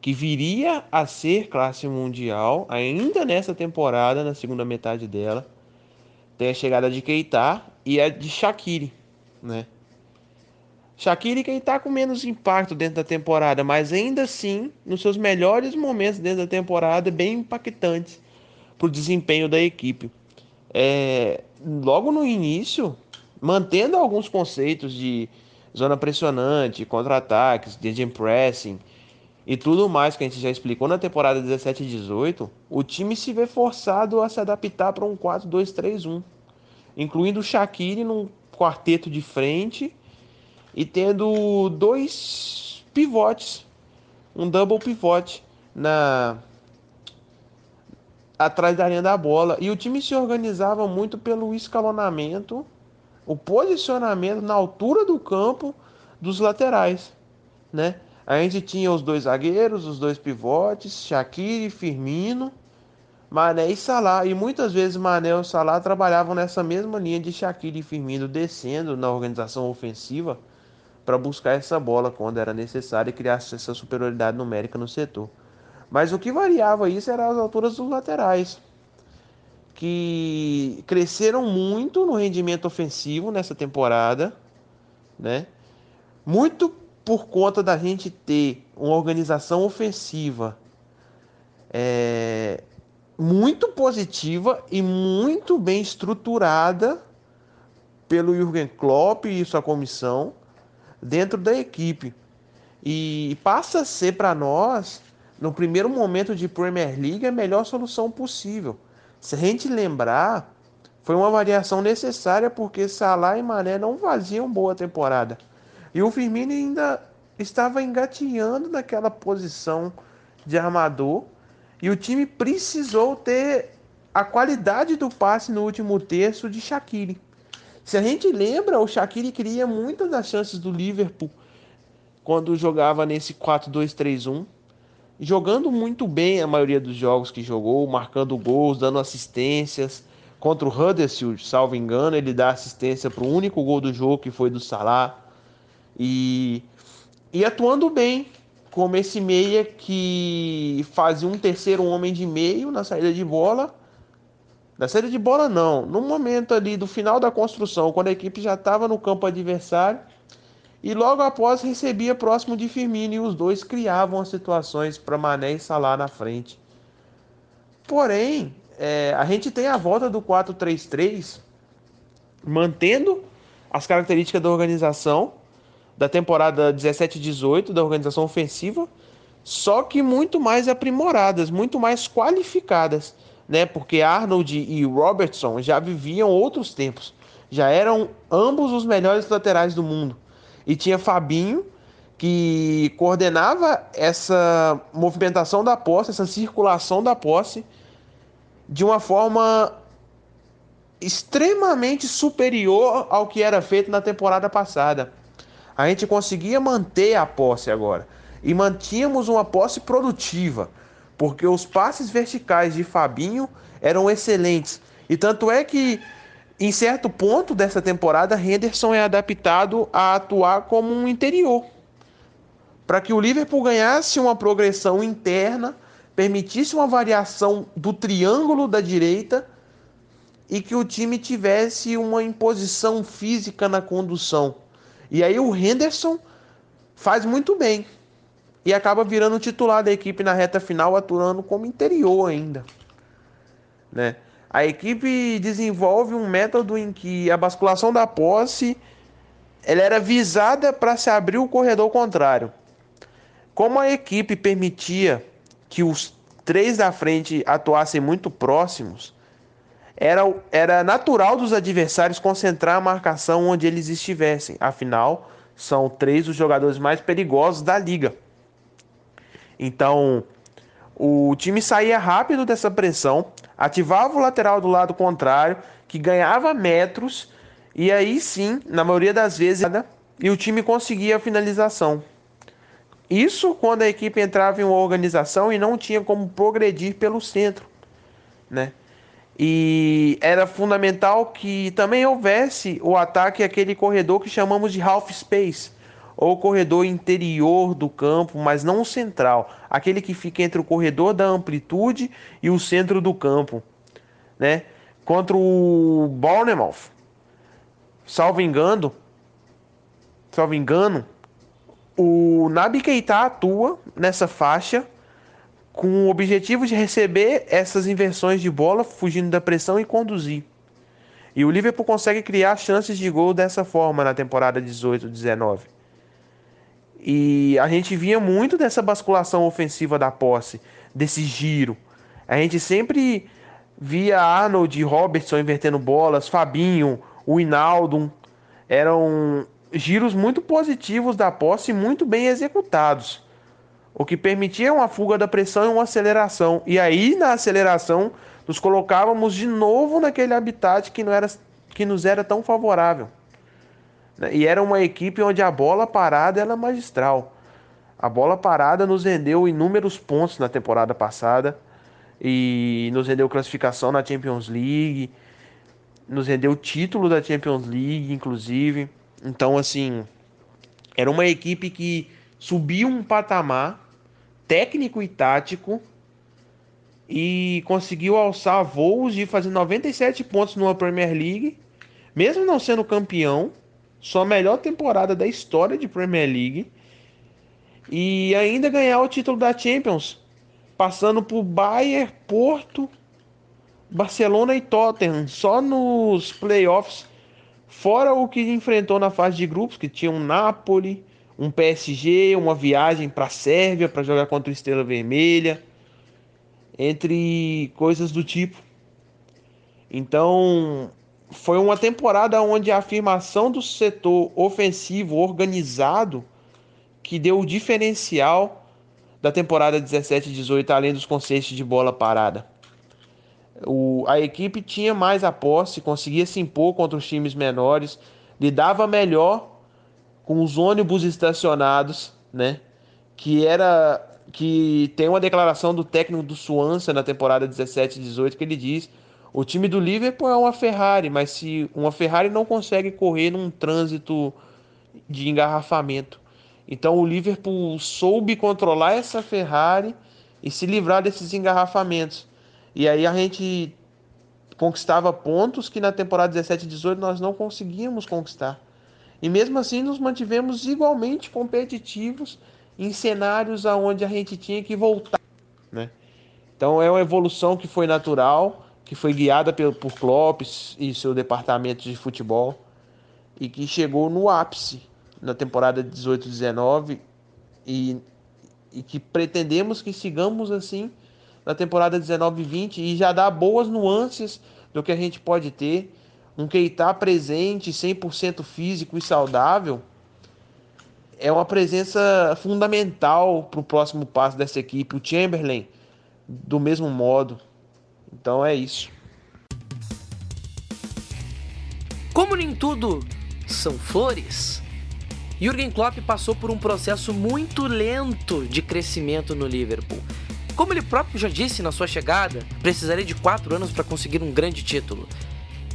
que viria a ser classe mundial ainda nessa temporada, na segunda metade dela. Tem a chegada de Keita e a de Shaqiri, né? Shaqiri que está com menos impacto dentro da temporada, mas ainda assim, nos seus melhores momentos dentro da temporada, bem impactantes para o desempenho da equipe. É, logo no início, mantendo alguns conceitos de zona pressionante, contra-ataques, de pressing e tudo mais que a gente já explicou na temporada 17 e 18, o time se vê forçado a se adaptar para um 4-2-3-1, incluindo o Shaqiri num quarteto de frente e tendo dois pivotes, um double pivote na atrás da linha da bola e o time se organizava muito pelo escalonamento, o posicionamento na altura do campo dos laterais, né? A gente tinha os dois zagueiros, os dois pivotes, Shaqiri, Firmino, Mané e Salah. E muitas vezes Mané e Salah trabalhavam nessa mesma linha de Shaqiri e Firmino descendo na organização ofensiva para buscar essa bola quando era necessário e criar essa superioridade numérica no setor. Mas o que variava isso eram as alturas dos laterais, que cresceram muito no rendimento ofensivo nessa temporada, né? Muito por conta da gente ter uma organização ofensiva é, muito positiva e muito bem estruturada pelo Jürgen Klopp e sua comissão dentro da equipe. E passa a ser para nós, no primeiro momento de Premier League, a melhor solução possível. Se a gente lembrar, foi uma variação necessária porque Salah e Mané não faziam boa temporada. E o Firmino ainda estava engatinhando naquela posição de armador e o time precisou ter a qualidade do passe no último terço de Shaqiri. Se a gente lembra, o Shaqiri cria muitas das chances do Liverpool quando jogava nesse 4-2-3-1, jogando muito bem a maioria dos jogos que jogou, marcando gols, dando assistências. Contra o Huddersfield, salvo engano, ele dá assistência para o único gol do jogo que foi do Salah. E, e atuando bem, como esse meia que fazia um terceiro homem de meio na saída de bola na saída de bola, não. No momento ali do final da construção, quando a equipe já estava no campo adversário, e logo após recebia próximo de Firmino e os dois criavam as situações para Mané e Salah na frente. Porém, é, a gente tem a volta do 4-3-3 mantendo as características da organização da temporada 17-18 da organização ofensiva, só que muito mais aprimoradas, muito mais qualificadas né? Porque Arnold e Robertson já viviam outros tempos, já eram ambos os melhores laterais do mundo. E tinha Fabinho que coordenava essa movimentação da posse, essa circulação da posse de uma forma extremamente superior ao que era feito na temporada passada. A gente conseguia manter a posse agora e mantínhamos uma posse produtiva porque os passes verticais de Fabinho eram excelentes. E tanto é que, em certo ponto dessa temporada, Henderson é adaptado a atuar como um interior. Para que o Liverpool ganhasse uma progressão interna, permitisse uma variação do triângulo da direita e que o time tivesse uma imposição física na condução. E aí o Henderson faz muito bem e acaba virando titular da equipe na reta final, atuando como interior ainda. Né? A equipe desenvolve um método em que a basculação da posse ela era visada para se abrir o corredor contrário. Como a equipe permitia que os três da frente atuassem muito próximos, era, era natural dos adversários concentrar a marcação onde eles estivessem. Afinal, são três os jogadores mais perigosos da liga. Então, o time saía rápido dessa pressão, ativava o lateral do lado contrário, que ganhava metros, e aí sim, na maioria das vezes, e o time conseguia a finalização. Isso quando a equipe entrava em uma organização e não tinha como progredir pelo centro, né? E era fundamental que também houvesse o ataque àquele corredor que chamamos de half space, ou corredor interior do campo, mas não central, aquele que fica entre o corredor da amplitude e o centro do campo, né? Contra o Bournemouth, salvo engano, salvo engano, o Nabi Keita atua nessa faixa com o objetivo de receber essas inversões de bola, fugindo da pressão e conduzir. E o Liverpool consegue criar chances de gol dessa forma na temporada 18-19. E a gente via muito dessa basculação ofensiva da posse, desse giro. A gente sempre via Arnold e Robertson invertendo bolas, Fabinho, o Inaldo. Eram giros muito positivos da posse e muito bem executados o que permitia uma fuga da pressão e uma aceleração. E aí, na aceleração, nos colocávamos de novo naquele habitat que, não era, que nos era tão favorável. Né? E era uma equipe onde a bola parada era magistral. A bola parada nos rendeu inúmeros pontos na temporada passada e nos rendeu classificação na Champions League, nos rendeu título da Champions League, inclusive. Então, assim, era uma equipe que subiu um patamar técnico e tático e conseguiu alçar voos de fazer 97 pontos numa Premier League, mesmo não sendo campeão, sua melhor temporada da história de Premier League, e ainda ganhar o título da Champions, passando por Bayern, Porto, Barcelona e Tottenham, só nos playoffs, fora o que enfrentou na fase de grupos, que tinha um Napoli, um PSG, uma viagem para a Sérvia para jogar contra o Estrela Vermelha, entre coisas do tipo. Então, foi uma temporada onde a afirmação do setor ofensivo organizado que deu o diferencial da temporada 17-18, além dos conceitos de bola parada. O, a equipe tinha mais a posse, conseguia se impor contra os times menores, lidava melhor com os ônibus estacionados, né? Que era que tem uma declaração do técnico do Swansea na temporada 17 e 18 que ele diz: "O time do Liverpool é uma Ferrari, mas se uma Ferrari não consegue correr num trânsito de engarrafamento, então o Liverpool soube controlar essa Ferrari e se livrar desses engarrafamentos. E aí a gente conquistava pontos que na temporada 17 e 18 nós não conseguíamos conquistar. E mesmo assim nos mantivemos igualmente competitivos em cenários aonde a gente tinha que voltar, né? Então é uma evolução que foi natural, que foi guiada por, por Klopp e seu departamento de futebol e que chegou no ápice na temporada 18-19 e, e que pretendemos que sigamos assim na temporada 19-20 e já dá boas nuances do que a gente pode ter um Keita presente, 100% físico e saudável, é uma presença fundamental para o próximo passo dessa equipe. O Chamberlain, do mesmo modo. Então é isso. Como nem tudo são flores, Jürgen Klopp passou por um processo muito lento de crescimento no Liverpool. Como ele próprio já disse na sua chegada, precisaria de quatro anos para conseguir um grande título.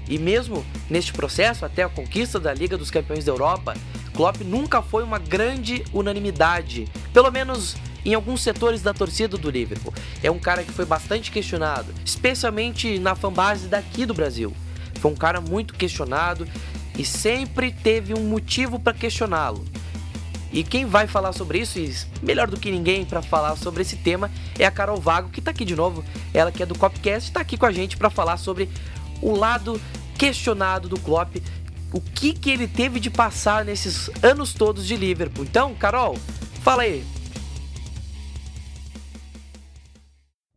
E mesmo neste processo, até a conquista da Liga dos Campeões da Europa, Klopp nunca foi uma grande unanimidade, pelo menos em alguns setores da torcida do Liverpool. É um cara que foi bastante questionado, especialmente na fanbase daqui do Brasil. Foi um cara muito questionado e sempre teve um motivo para questioná-lo. E quem vai falar sobre isso, e melhor do que ninguém para falar sobre esse tema, é a Carol Vago, que está aqui de novo. Ela que é do Copcast, está aqui com a gente para falar sobre o lado questionado do Klopp, o que, que ele teve de passar nesses anos todos de Liverpool. Então, Carol, fala aí,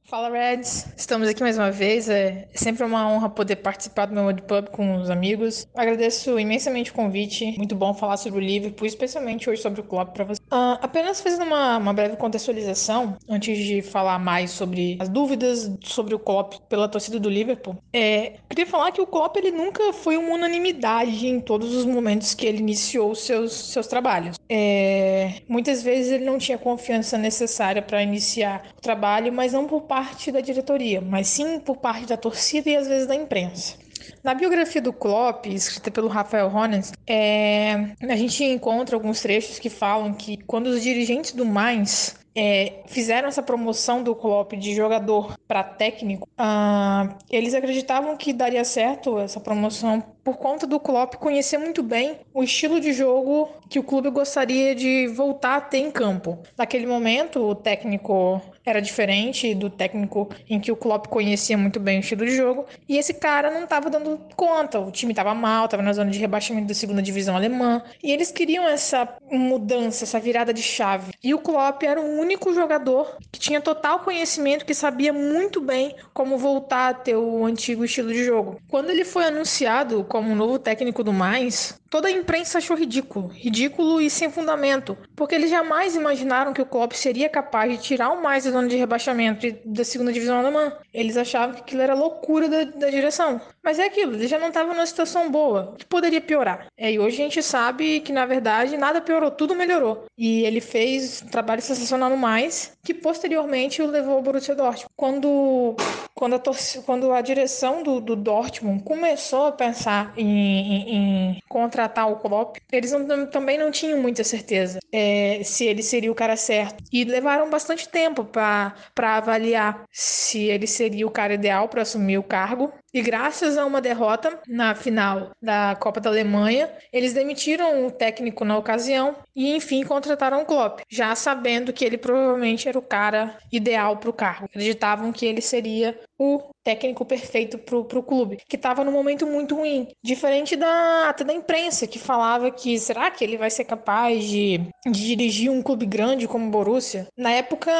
Fala Reds, estamos aqui mais uma vez. É sempre uma honra poder participar do meu World Pub com os amigos. Agradeço imensamente o convite. Muito bom falar sobre o Liverpool, especialmente hoje sobre o Klopp para você. Uh, apenas fazendo uma, uma, breve contextualização antes de falar mais sobre as dúvidas sobre o Klopp pela torcida do Liverpool. É, queria falar que o Klopp ele nunca foi uma unanimidade em todos os momentos que ele iniciou seus seus trabalhos. É, muitas vezes ele não tinha confiança necessária para iniciar o trabalho, mas não por parte parte da diretoria, mas sim por parte da torcida e às vezes da imprensa. Na biografia do Klopp, escrita pelo Rafael Honens, é, a gente encontra alguns trechos que falam que quando os dirigentes do Mainz é, fizeram essa promoção do Klopp de jogador para técnico, uh, eles acreditavam que daria certo essa promoção por conta do Klopp conhecer muito bem o estilo de jogo que o clube gostaria de voltar a ter em campo. Naquele momento, o técnico era diferente do técnico em que o Klopp conhecia muito bem o estilo de jogo, e esse cara não estava dando conta. O time estava mal, estava na zona de rebaixamento da segunda divisão alemã, e eles queriam essa mudança, essa virada de chave. E o Klopp era o único jogador que tinha total conhecimento, que sabia muito bem como voltar a ter o antigo estilo de jogo. Quando ele foi anunciado como novo técnico do Mais, toda a imprensa achou ridículo, ridículo e sem fundamento, porque eles jamais imaginaram que o Klopp seria capaz de tirar o Mais da zona de rebaixamento da segunda divisão alemã. Eles achavam que aquilo era loucura da, da direção. Mas é aquilo, ele já não estava numa situação boa, que poderia piorar. É, e hoje a gente sabe que, na verdade, nada piorou, tudo melhorou. E ele fez um trabalho sensacional no Mais, que posteriormente o levou ao Borussia Dortmund. Quando, quando, a, quando a direção do, do Dortmund começou a pensar em, em, em contratar o Klopp, eles não, também não tinham muita certeza é, se ele seria o cara certo. E levaram bastante tempo para avaliar se ele seria o cara ideal para assumir o cargo. E graças a uma derrota na final da Copa da Alemanha, eles demitiram o técnico na ocasião e, enfim, contrataram o Klopp, já sabendo que ele provavelmente era o cara ideal para o cargo. Acreditavam que ele seria o técnico perfeito pro, pro clube, que estava num momento muito ruim. Diferente da, até da imprensa, que falava que será que ele vai ser capaz de, de dirigir um clube grande como o Borussia? Na época,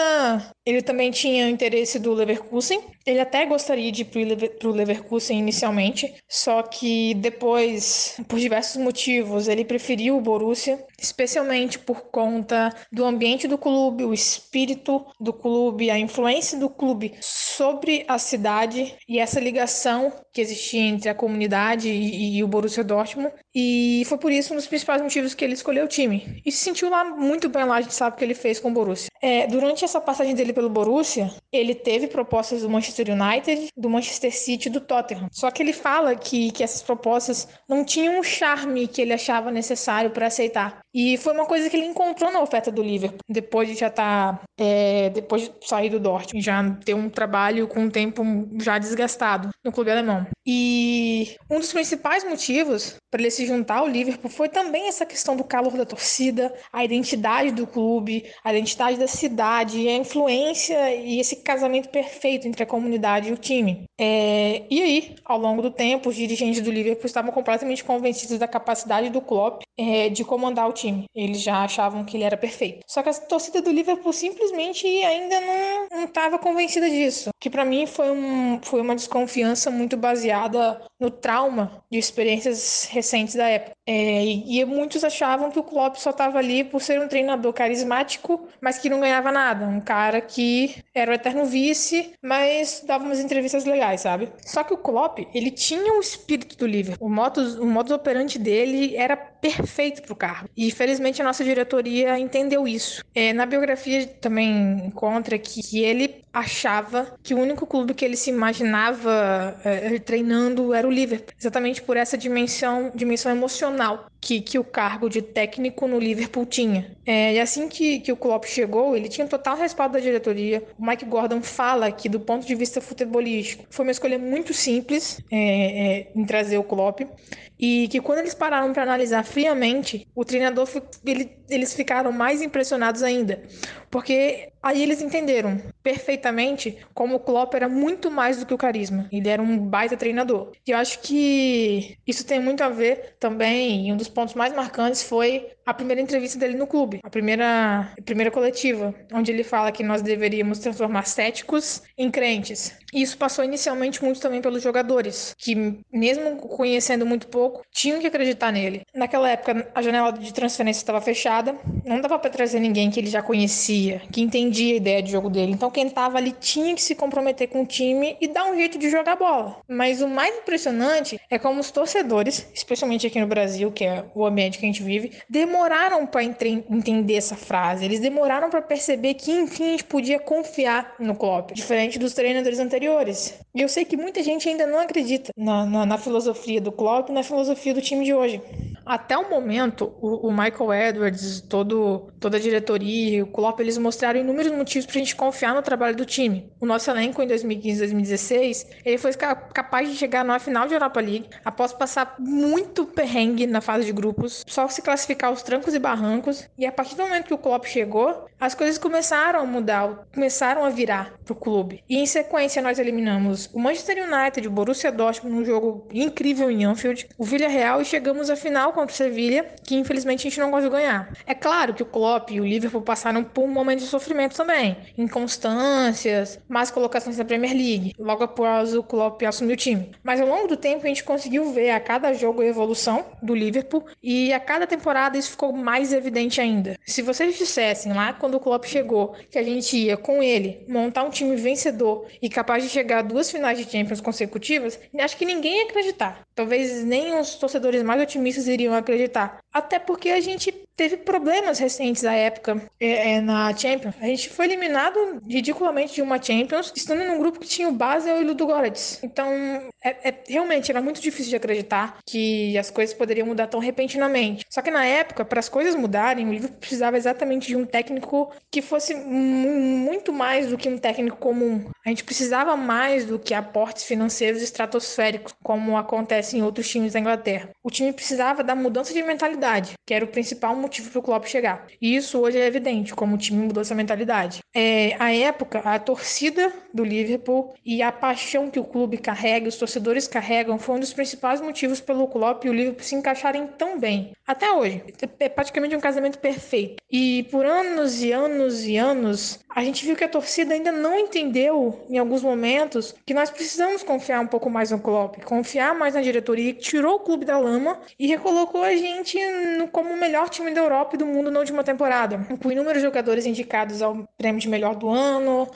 ele também tinha o interesse do Leverkusen. Ele até gostaria de ir pro Leverkusen inicialmente, só que depois, por diversos motivos, ele preferiu o Borussia, especialmente por conta do ambiente do clube, o espírito do clube, a influência do clube sobre a cidade e essa ligação que existia entre a comunidade e, e, o Borussia Dortmund. E foi por isso um dos principais motivos que ele escolheu o time. E se sentiu lá muito bem lá, a gente sabe o que ele fez com o Borussia. É, durante essa passagem dele pelo Borussia, ele teve propostas do Manchester United, do Manchester City do Tottenham. Só que ele fala que, que essas propostas não tinham o charme que ele achava necessário para aceitar. E foi uma coisa que ele encontrou na oferta do Liverpool, depois de já estar, tá, é, depois de sair do Dortmund, já ter um trabalho com um tempo já desgastado no clube alemão. E um dos principais motivos para ele se juntar ao Liverpool foi também essa questão do calor da torcida, a identidade do clube, a identidade da cidade, a influência e esse casamento perfeito entre a comunidade e o time. É, e aí, ao longo do tempo, os dirigentes do Liverpool estavam completamente convencidos da capacidade do Klopp é, de comandar o time. Eles já achavam que ele era perfeito. Só que a torcida do Liverpool simplesmente ainda não estava convencida disso. Que para mim foi, um, foi uma desconfiança muito baseada no trauma de experiências recentes da época. É, e, e, muitos achavam que o Klopp só estava ali por ser um treinador carismático, mas que não ganhava nada. Um cara que era o eterno vice, mas dava umas entrevistas legais, sabe? Só que o Klopp, ele tinha o espírito do Liverpool. O modus, o modus operandi dele era perfeito para o carro. E felizmente a nossa diretoria entendeu isso. É, na biografia também encontra que, que ele achava que o único clube que ele se imaginava é, treinando era o Liverpool, exatamente por essa dimensão, dimensão emocional que, que o cargo de técnico no Liverpool tinha. É, e assim que, que o Klopp chegou, ele tinha total respaldo da diretoria. O Mike Gordon fala que, do ponto de vista futebolístico, foi uma escolha muito simples é, é, em trazer o Klopp. E que quando eles pararam para analisar friamente, o treinador, ele, eles ficaram mais impressionados ainda. Porque aí eles entenderam perfeitamente como o Klopp era muito mais do que o carisma. Ele era um baita treinador. E eu acho que isso tem muito a ver também, e um dos pontos mais marcantes foi a primeira entrevista dele no clube, a primeira, a primeira coletiva, onde ele fala que nós deveríamos transformar céticos em crentes. E isso passou inicialmente muito também pelos jogadores, que mesmo conhecendo muito pouco, tinham que acreditar nele. Naquela época, a janela de transferência estava fechada, não dava para trazer ninguém que ele já conhecia, que entendia a ideia de jogo dele. Então quem estava ali tinha que se comprometer com o time e dar um jeito de jogar bola. Mas o mais impressionante é como os torcedores, especialmente aqui no Brasil, que é o ambiente que a gente vive, demoraram para entender essa frase. Eles demoraram para perceber que enfim a gente podia confiar no Klopp, diferente dos treinadores anteriores. E eu sei que muita gente ainda não acredita na, na, na filosofia do Klopp, na filosofia do time de hoje. Até o momento, o, o Michael Edwards, todo, toda a diretoria, o Klopp, eles mostraram inúmeros motivos para a gente confiar no trabalho do time. O nosso elenco em 2015 2016, ele foi capaz de chegar na final de Europa League após passar muito perrengue na fase de grupos, só se classificar os trancos e barrancos. E a partir do momento que o Klopp chegou, as coisas começaram a mudar, começaram a virar pro clube. E em sequência nós eliminamos o Manchester United, o Borussia Dortmund num jogo incrível em Anfield, o Villarreal e chegamos à final contra o Sevilha, que infelizmente a gente não conseguiu ganhar. É claro que o Klopp e o Liverpool passaram por um momento de sofrimento também, inconstâncias, más colocações na Premier League, logo após o Klopp assumir o time. Mas ao longo do tempo a gente conseguiu ver a cada jogo a evolução do Liverpool e a cada temporada isso ficou mais evidente ainda. Se vocês dissessem lá quando o Klopp chegou que a gente ia com ele montar um time vencedor e capaz de chegar a duas finais de Champions consecutivas, acho que ninguém ia acreditar. Talvez nem os torcedores mais otimistas iriam iriam acreditar. Até porque a gente teve problemas recentes à época é, é, na Champions. A gente foi eliminado ridiculamente de uma Champions, estando num grupo que tinha o Basel e o Ludogorets. Então, é, é, realmente era muito difícil de acreditar que as coisas poderiam mudar tão repentinamente. Só que na época, para as coisas mudarem, o livro precisava exatamente de um técnico que fosse muito mais do que um técnico comum. A gente precisava mais do que aportes financeiros estratosféricos, como acontece em outros times da Inglaterra. O time precisava da mudança de mentalidade, que era o principal motivo para o Klopp chegar. E isso hoje é evidente, como o time mudou essa mentalidade. É, a época, a torcida do Liverpool e a paixão que o clube carrega, os torcedores carregam, foi um dos principais motivos pelo Klopp e o Liverpool se encaixarem tão bem. Até hoje. É praticamente um casamento perfeito. E por anos e anos e anos, a gente viu que a torcida ainda não entendeu, em alguns momentos, que nós precisamos confiar um pouco mais no Klopp, confiar mais na diretoria, que tirou o clube da lama e recolocou a gente como o melhor time da Europa e do mundo na última temporada, com inúmeros jogadores indicados ao prêmio de melhor do ano,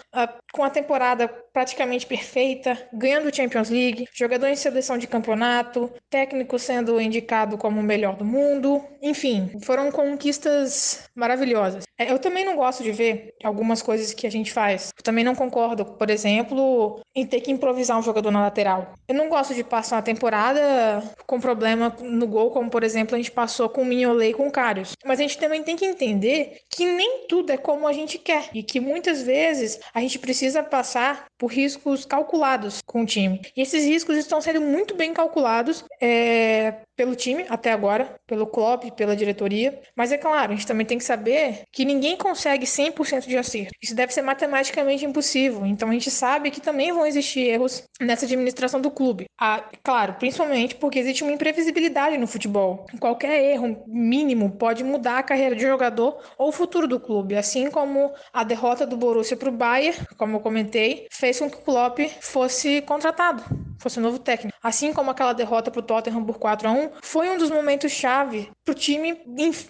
com a temporada praticamente perfeita, ganhando Champions League, jogador em seleção de campeonato, técnico sendo indicado como o melhor do mundo, enfim, foram conquistas maravilhosas. É, eu também não gosto de ver algumas coisas que a gente faz. Eu também não concordo, por exemplo, em ter que improvisar um jogador na lateral. Eu não gosto de passar uma temporada com problema no gol, como por exemplo a gente passou com o Mignolet e com o Karius. Mas a gente também tem que entender que nem tudo é como a gente quer e que muitas vezes a gente precisa passar por riscos calculados com o time. E esses riscos estão sendo muito bem calculados é, pelo time até agora, pelo Klopp, pela diretoria. Mas é claro, a gente também tem que saber que ninguém consegue 100% de acerto. Isso deve ser matematicamente impossível. Então a gente sabe que também vão existir erros nessa administração do clube. Ah, claro, principalmente porque existe uma imprevisibilidade no futebol. Qualquer erro mínimo pode mudar a carreira de jogador ou o futuro do clube, assim como a derrota do Borussia para o Bayern, como eu comentei, fez com que o Klopp fosse contratado. fosse o novo técnico. Assim como aquela derrota pro Tottenham por 4 a 1 foi um dos momentos chave pro time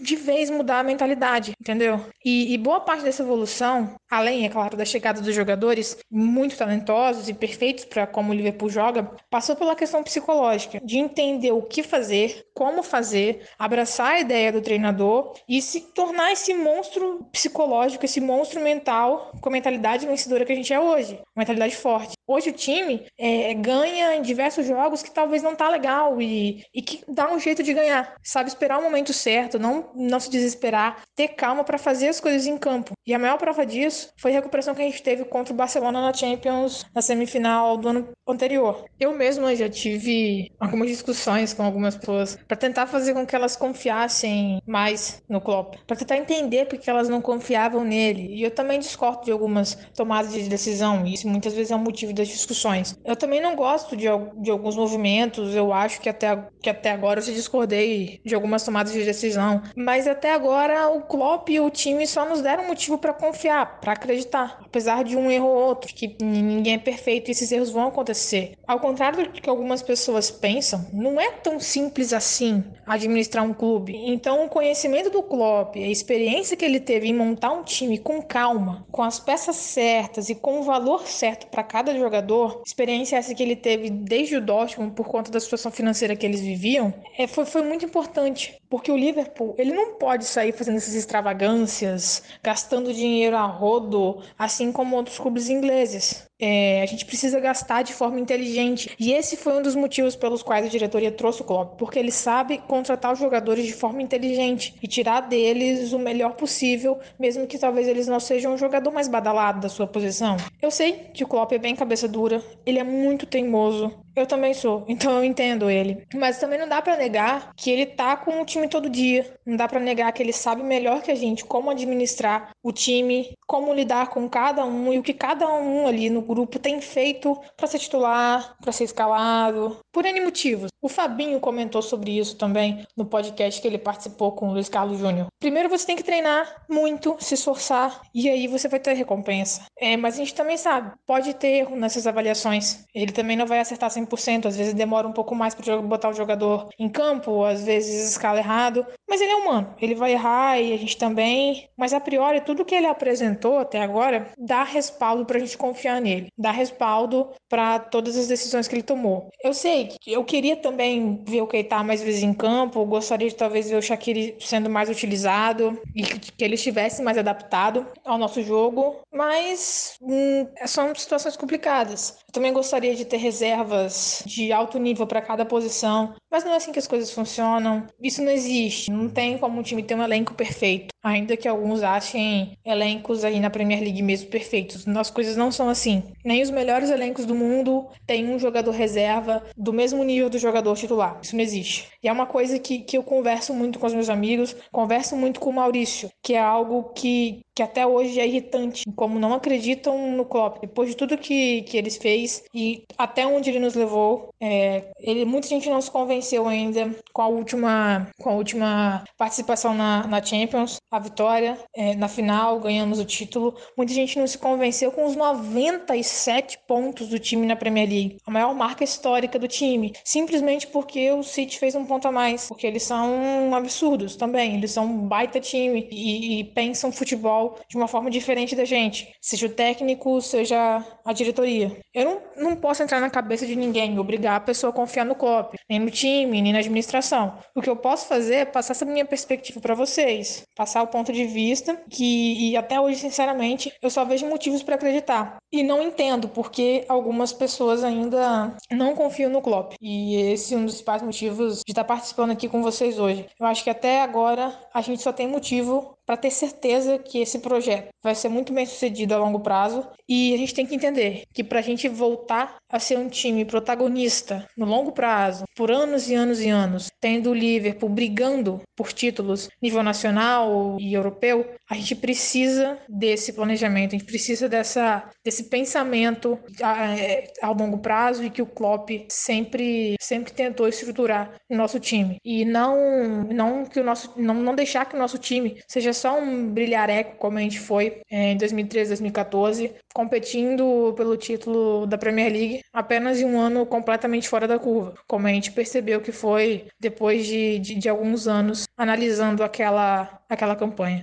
de vez mudar a mentalidade, entendeu? E, e boa parte dessa evolução, além, é claro, da chegada dos jogadores muito talentosos e perfeitos para como o Liverpool joga, passou pela questão psicológica, de entender o que fazer, como fazer, abraçar a ideia do treinador e se tornar esse monstro psicológico, esse monstro mental com a mentalidade vencedora que a gente é hoje, uma mentalidade forte. Hoje o time é, ganha em diversos jogos que talvez não tá legal e, e que dá um jeito de ganhar. Sabe esperar o momento certo, não, não se desesperar, ter calma para fazer as coisas em campo. E a maior prova disso foi a recuperação que a gente teve contra o Barcelona na Champions na semifinal do ano anterior. Eu mesma já tive algumas discussões com algumas pessoas para tentar fazer com que elas confiassem mais no Klopp, para tentar entender porque elas não confiavam nele. E eu também discordo de algumas tomadas de decisão, e isso muitas vezes é um motivo das discussões. Eu também não gosto de, de alguns movimentos, eu acho que até, que até agora eu discordei de algumas tomadas de decisão, mas até agora o Klopp e o time só nos deram motivo para confiar, para acreditar, apesar de um erro ou outro, que ninguém é perfeito e esses erros vão acontecer. Ao contrário do que algumas pessoas pensam, não é tão simples assim administrar um clube. Então, o conhecimento do Klopp, a experiência que ele teve em montar um time com calma, com as peças certas e com o valor certo para cada jogador, experiência essa que ele teve desde o Dortmund por conta da situação financeira que eles viviam, é, foi, foi muito importante. Porque o Liverpool, ele não pode sair fazendo essas extravagâncias, gastando dinheiro a rodo, assim como outros clubes ingleses. É, a gente precisa gastar de forma inteligente. E esse foi um dos motivos pelos quais a diretoria trouxe o Klopp, porque ele sabe contratar os jogadores de forma inteligente e tirar deles o melhor possível, mesmo que talvez eles não sejam o jogador mais badalado da sua posição. Eu sei que o Klopp é bem cabeça dura, ele é muito teimoso, eu também sou, então eu entendo ele. Mas também não dá para negar que ele tá com o time todo dia. Não dá para negar que ele sabe melhor que a gente como administrar o time, como lidar com cada um e o que cada um ali no grupo tem feito para ser titular, para ser escalado, por N motivos. O Fabinho comentou sobre isso também no podcast que ele participou com o Luiz Carlos Júnior. Primeiro você tem que treinar muito, se esforçar e aí você vai ter recompensa. É, mas a gente também sabe, pode ter erro nessas avaliações. Ele também não vai acertar 100%, às vezes demora um pouco mais para botar o jogador em campo, às vezes escala errado, mas ele é humano, ele vai errar e a gente também, mas a priori tudo que ele apresentou até agora dá respaldo para a gente confiar nele, dá respaldo para todas as decisões que ele tomou. Eu sei eu queria também ver o Keita mais vezes em campo, gostaria de talvez ver o Shaqiri sendo mais utilizado e que ele estivesse mais adaptado ao nosso jogo, mas hum, são situações complicadas. Eu também gostaria de ter reservas de alto nível para cada posição, mas não é assim que as coisas funcionam. Isso não existe. Não tem como um time ter um elenco perfeito. Ainda que alguns achem elencos aí na Premier League mesmo perfeitos. As coisas não são assim. Nem os melhores elencos do mundo têm um jogador reserva do mesmo nível do jogador titular. Isso não existe. E é uma coisa que, que eu converso muito com os meus amigos, converso muito com o Maurício, que é algo que, que até hoje é irritante, como não acreditam no Klopp. Depois de tudo que, que ele fez e até onde ele nos levou, é, ele, muita gente não se convenceu ainda com a última, com a última participação na, na Champions, a vitória é, na final, ganhamos o título. Muita gente não se convenceu com os 97 pontos do time na Premier League, a maior marca histórica do time, simplesmente porque o City fez um ponto a mais, porque eles são absurdos também, eles são um baita time e, e pensam futebol de uma forma diferente da gente, seja o técnico, seja a diretoria. Eu não, não posso entrar na cabeça de ninguém, obrigar a pessoa a confiar no COP, nem no time, nem na administração. O que eu posso fazer é passar essa minha perspectiva para vocês, passar o ponto de vista que até hoje, sinceramente, eu só vejo motivos para acreditar. E não entendo porque algumas pessoas ainda não confiam no Klopp. E esse é um dos principais motivos de estar participando aqui com vocês hoje. Eu acho que até agora a gente só tem motivo para ter certeza que esse projeto vai ser muito bem sucedido a longo prazo. E a gente tem que entender que para a gente voltar a ser um time protagonista no longo prazo, por anos e anos e anos, tendo o Liverpool brigando por títulos nível nacional e europeu, a gente precisa desse planejamento, a gente precisa dessa, desse pensamento a, é, a longo prazo e que o Klopp sempre, sempre tentou estruturar no nosso time. E não, não, que o nosso, não, não deixar que o nosso time seja seja só um brilhareco como a gente foi é, em 2013, 2014, competindo pelo título da Premier League apenas em um ano completamente fora da curva, como a gente percebeu que foi depois de, de, de alguns anos analisando aquela, aquela campanha.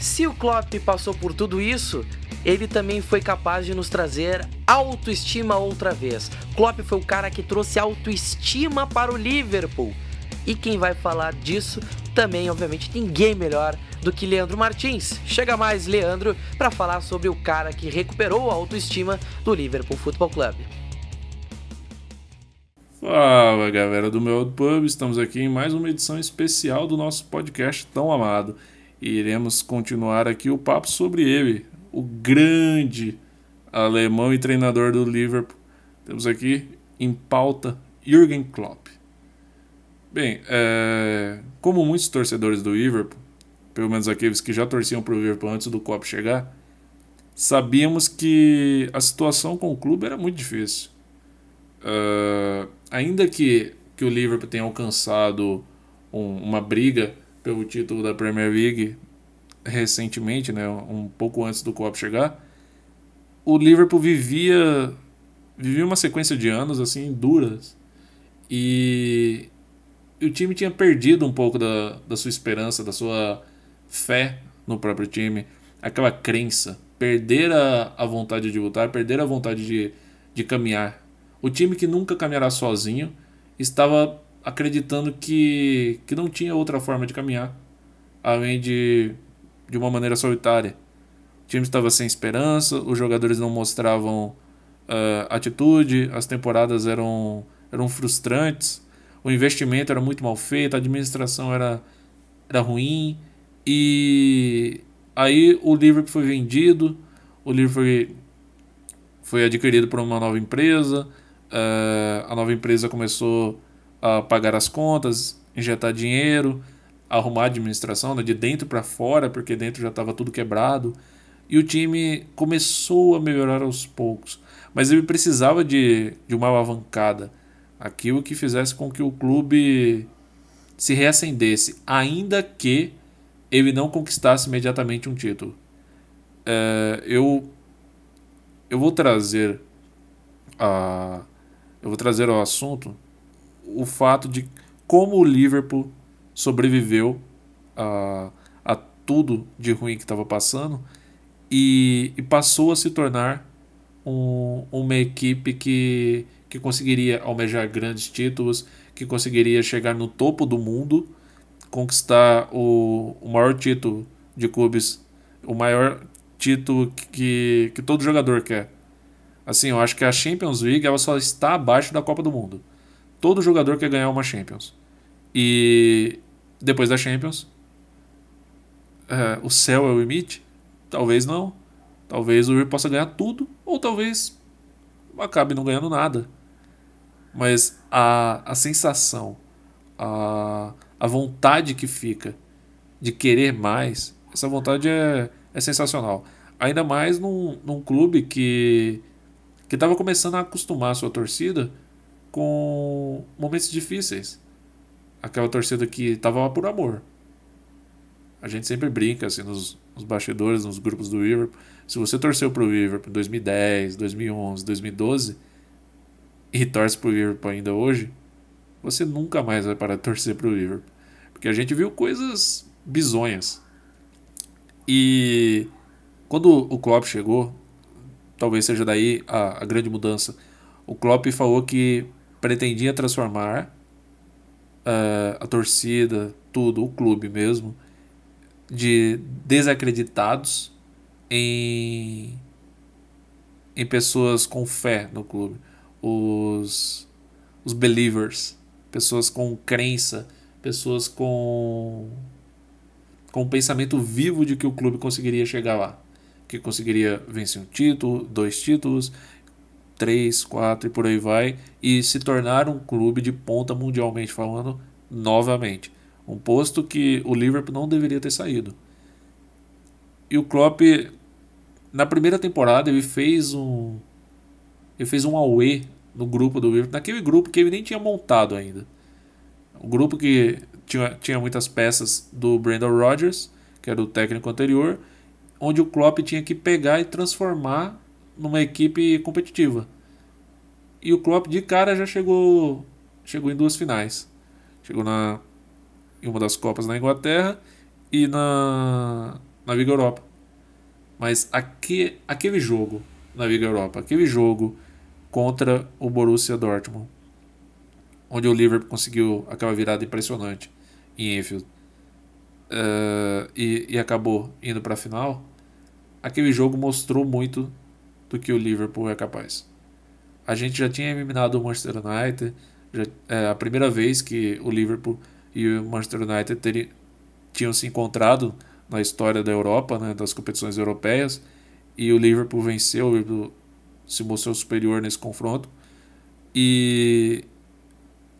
Se o Klopp passou por tudo isso, ele também foi capaz de nos trazer autoestima outra vez. Klopp foi o cara que trouxe autoestima para o Liverpool. E quem vai falar disso também, obviamente, ninguém melhor do que Leandro Martins. Chega mais, Leandro, para falar sobre o cara que recuperou a autoestima do Liverpool Football Club. Fala galera do meu pub, estamos aqui em mais uma edição especial do nosso podcast tão amado. E iremos continuar aqui o papo sobre ele, o grande alemão e treinador do Liverpool. Temos aqui em pauta Jürgen Klopp. Bem, é... como muitos torcedores do Liverpool, pelo menos aqueles que já torciam para o Liverpool antes do Klopp chegar, sabíamos que a situação com o clube era muito difícil. Uh, ainda que, que o Liverpool tenha alcançado um, uma briga pelo título da Premier League recentemente, né, um pouco antes do Klopp chegar, o Liverpool vivia vivia uma sequência de anos assim duras e, o time tinha perdido um pouco da, da sua esperança, da sua fé no próprio time, aquela crença, perder a, a vontade de lutar, perder a vontade de, de caminhar. O time que nunca caminhará sozinho estava acreditando que, que não tinha outra forma de caminhar além de de uma maneira solitária. O time estava sem esperança, os jogadores não mostravam uh, atitude, as temporadas eram, eram frustrantes, o investimento era muito mal feito, a administração era, era ruim. E aí o Liverpool foi vendido, o Liverpool foi, foi adquirido por uma nova empresa, uh, a nova empresa começou a pagar as contas, injetar dinheiro, arrumar a administração, né, de dentro para fora, porque dentro já estava tudo quebrado. E o time começou a melhorar aos poucos. Mas ele precisava de, de uma alavancada. Aquilo que fizesse com que o clube se reacendesse, ainda que ele não conquistasse imediatamente um título. É, eu, eu vou trazer a, eu vou trazer ao assunto o fato de como o Liverpool sobreviveu a, a tudo de ruim que estava passando e, e, passou a se tornar um, uma equipe que, que conseguiria almejar grandes títulos, que conseguiria chegar no topo do mundo, conquistar o, o maior título de clubes, o maior título que, que todo jogador quer. Assim, eu acho que a Champions League ela só está abaixo da Copa do Mundo. Todo jogador quer ganhar uma Champions. E depois da Champions, é, o céu é o limite? Talvez não. Talvez o River possa ganhar tudo, ou talvez acabe não ganhando nada. Mas a, a sensação, a, a vontade que fica de querer mais, essa vontade é, é sensacional. Ainda mais num, num clube que que estava começando a acostumar a sua torcida com momentos difíceis aquela torcida que estava lá por amor. A gente sempre brinca assim nos, nos bastidores, nos grupos do Liverpool. Se você torceu pro Liverpool em 2010, 2011, 2012 e torce pro Liverpool ainda hoje, você nunca mais vai parar de torcer pro Liverpool. Porque a gente viu coisas bizonhas. E quando o Klopp chegou, talvez seja daí a, a grande mudança. O Klopp falou que pretendia transformar uh, a torcida, tudo, o clube mesmo, de desacreditados em, em pessoas com fé no clube. Os, os believers, pessoas com crença, pessoas com, com um pensamento vivo de que o clube conseguiria chegar lá. Que conseguiria vencer um título, dois títulos, três, quatro e por aí vai, e se tornar um clube de ponta mundialmente falando novamente. Um posto que o Liverpool não deveria ter saído. E o Klopp, na primeira temporada, ele fez um. Ele fez um away no grupo do Liverpool, naquele grupo que ele nem tinha montado ainda. Um grupo que tinha, tinha muitas peças do Brandon Rodgers, que era o técnico anterior, onde o Klopp tinha que pegar e transformar numa equipe competitiva. E o Klopp de cara já chegou chegou em duas finais. Chegou na em uma das copas na Inglaterra e na na Liga Europa. Mas aqui, aquele jogo na Liga Europa, aquele jogo contra o Borussia Dortmund, onde o Liverpool conseguiu aquela virada impressionante em Enfield uh, e, e acabou indo para a final, aquele jogo mostrou muito do que o Liverpool é capaz. A gente já tinha eliminado o Manchester United, já, é a primeira vez que o Liverpool e o Manchester United tinham se encontrado na história da Europa, né, das competições europeias, e o Liverpool venceu, o Liverpool se mostrou superior nesse confronto. E,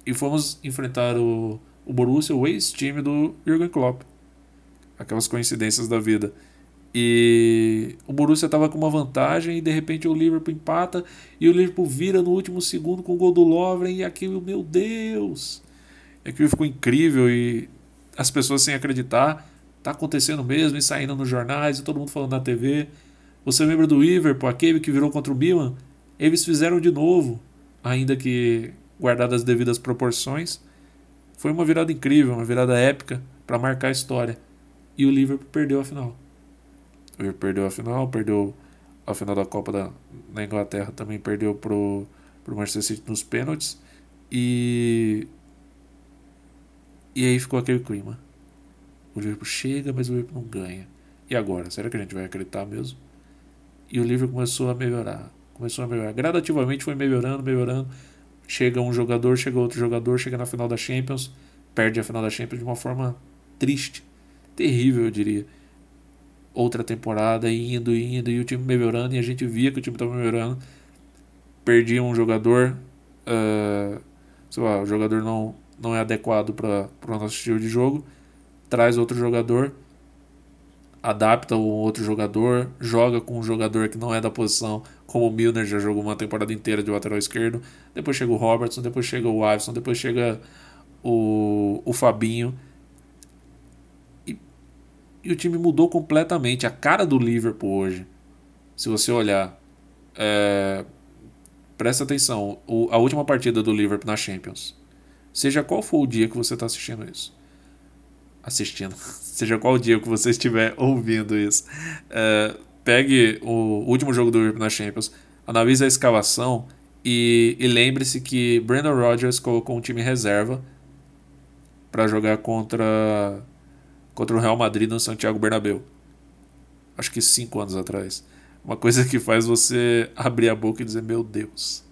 e fomos enfrentar o, o Borussia, o ex-time do Jürgen Klopp. Aquelas coincidências da vida. E o Borussia estava com uma vantagem e de repente o Liverpool empata e o Liverpool vira no último segundo com o gol do Lovren e aquilo, meu Deus! Aquilo ficou incrível e as pessoas sem acreditar tá acontecendo mesmo, e saindo nos jornais, e todo mundo falando na TV. Você lembra do Liverpool, aquele que virou contra o Milan? Eles fizeram de novo, ainda que guardadas as devidas proporções. Foi uma virada incrível, uma virada épica para marcar a história. E o Liverpool perdeu a final. O Liverpool perdeu a final, perdeu a final da Copa da, na Inglaterra, também perdeu pro, pro Manchester City nos pênaltis. E e aí ficou aquele clima. O Liverpool chega, mas o Liverpool não ganha. E agora? Será que a gente vai acreditar mesmo? E o Liverpool começou a melhorar. Começou a melhorar. Gradativamente foi melhorando, melhorando. Chega um jogador, chega outro jogador, chega na final da Champions, perde a final da Champions de uma forma triste. Terrível, eu diria. Outra temporada, indo, indo, e o time melhorando, e a gente via que o time estava melhorando. Perdia um jogador. Uh, sei lá, o jogador não, não é adequado para o nosso estilo de jogo traz outro jogador, adapta o outro jogador, joga com um jogador que não é da posição, como o Milner já jogou uma temporada inteira de lateral esquerdo. Depois chega o Robertson, depois chega o Alisson, depois chega o, o Fabinho. E, e o time mudou completamente. A cara do Liverpool hoje, se você olhar, é, presta atenção, o, a última partida do Liverpool na Champions. Seja qual for o dia que você está assistindo isso assistindo, seja qual dia que você estiver ouvindo isso, é, pegue o último jogo do Liverpool na Champions, analise a escalação e, e lembre-se que Brandon Rodgers colocou um time reserva para jogar contra contra o Real Madrid no Santiago Bernabéu. Acho que cinco anos atrás. Uma coisa que faz você abrir a boca e dizer: Meu Deus,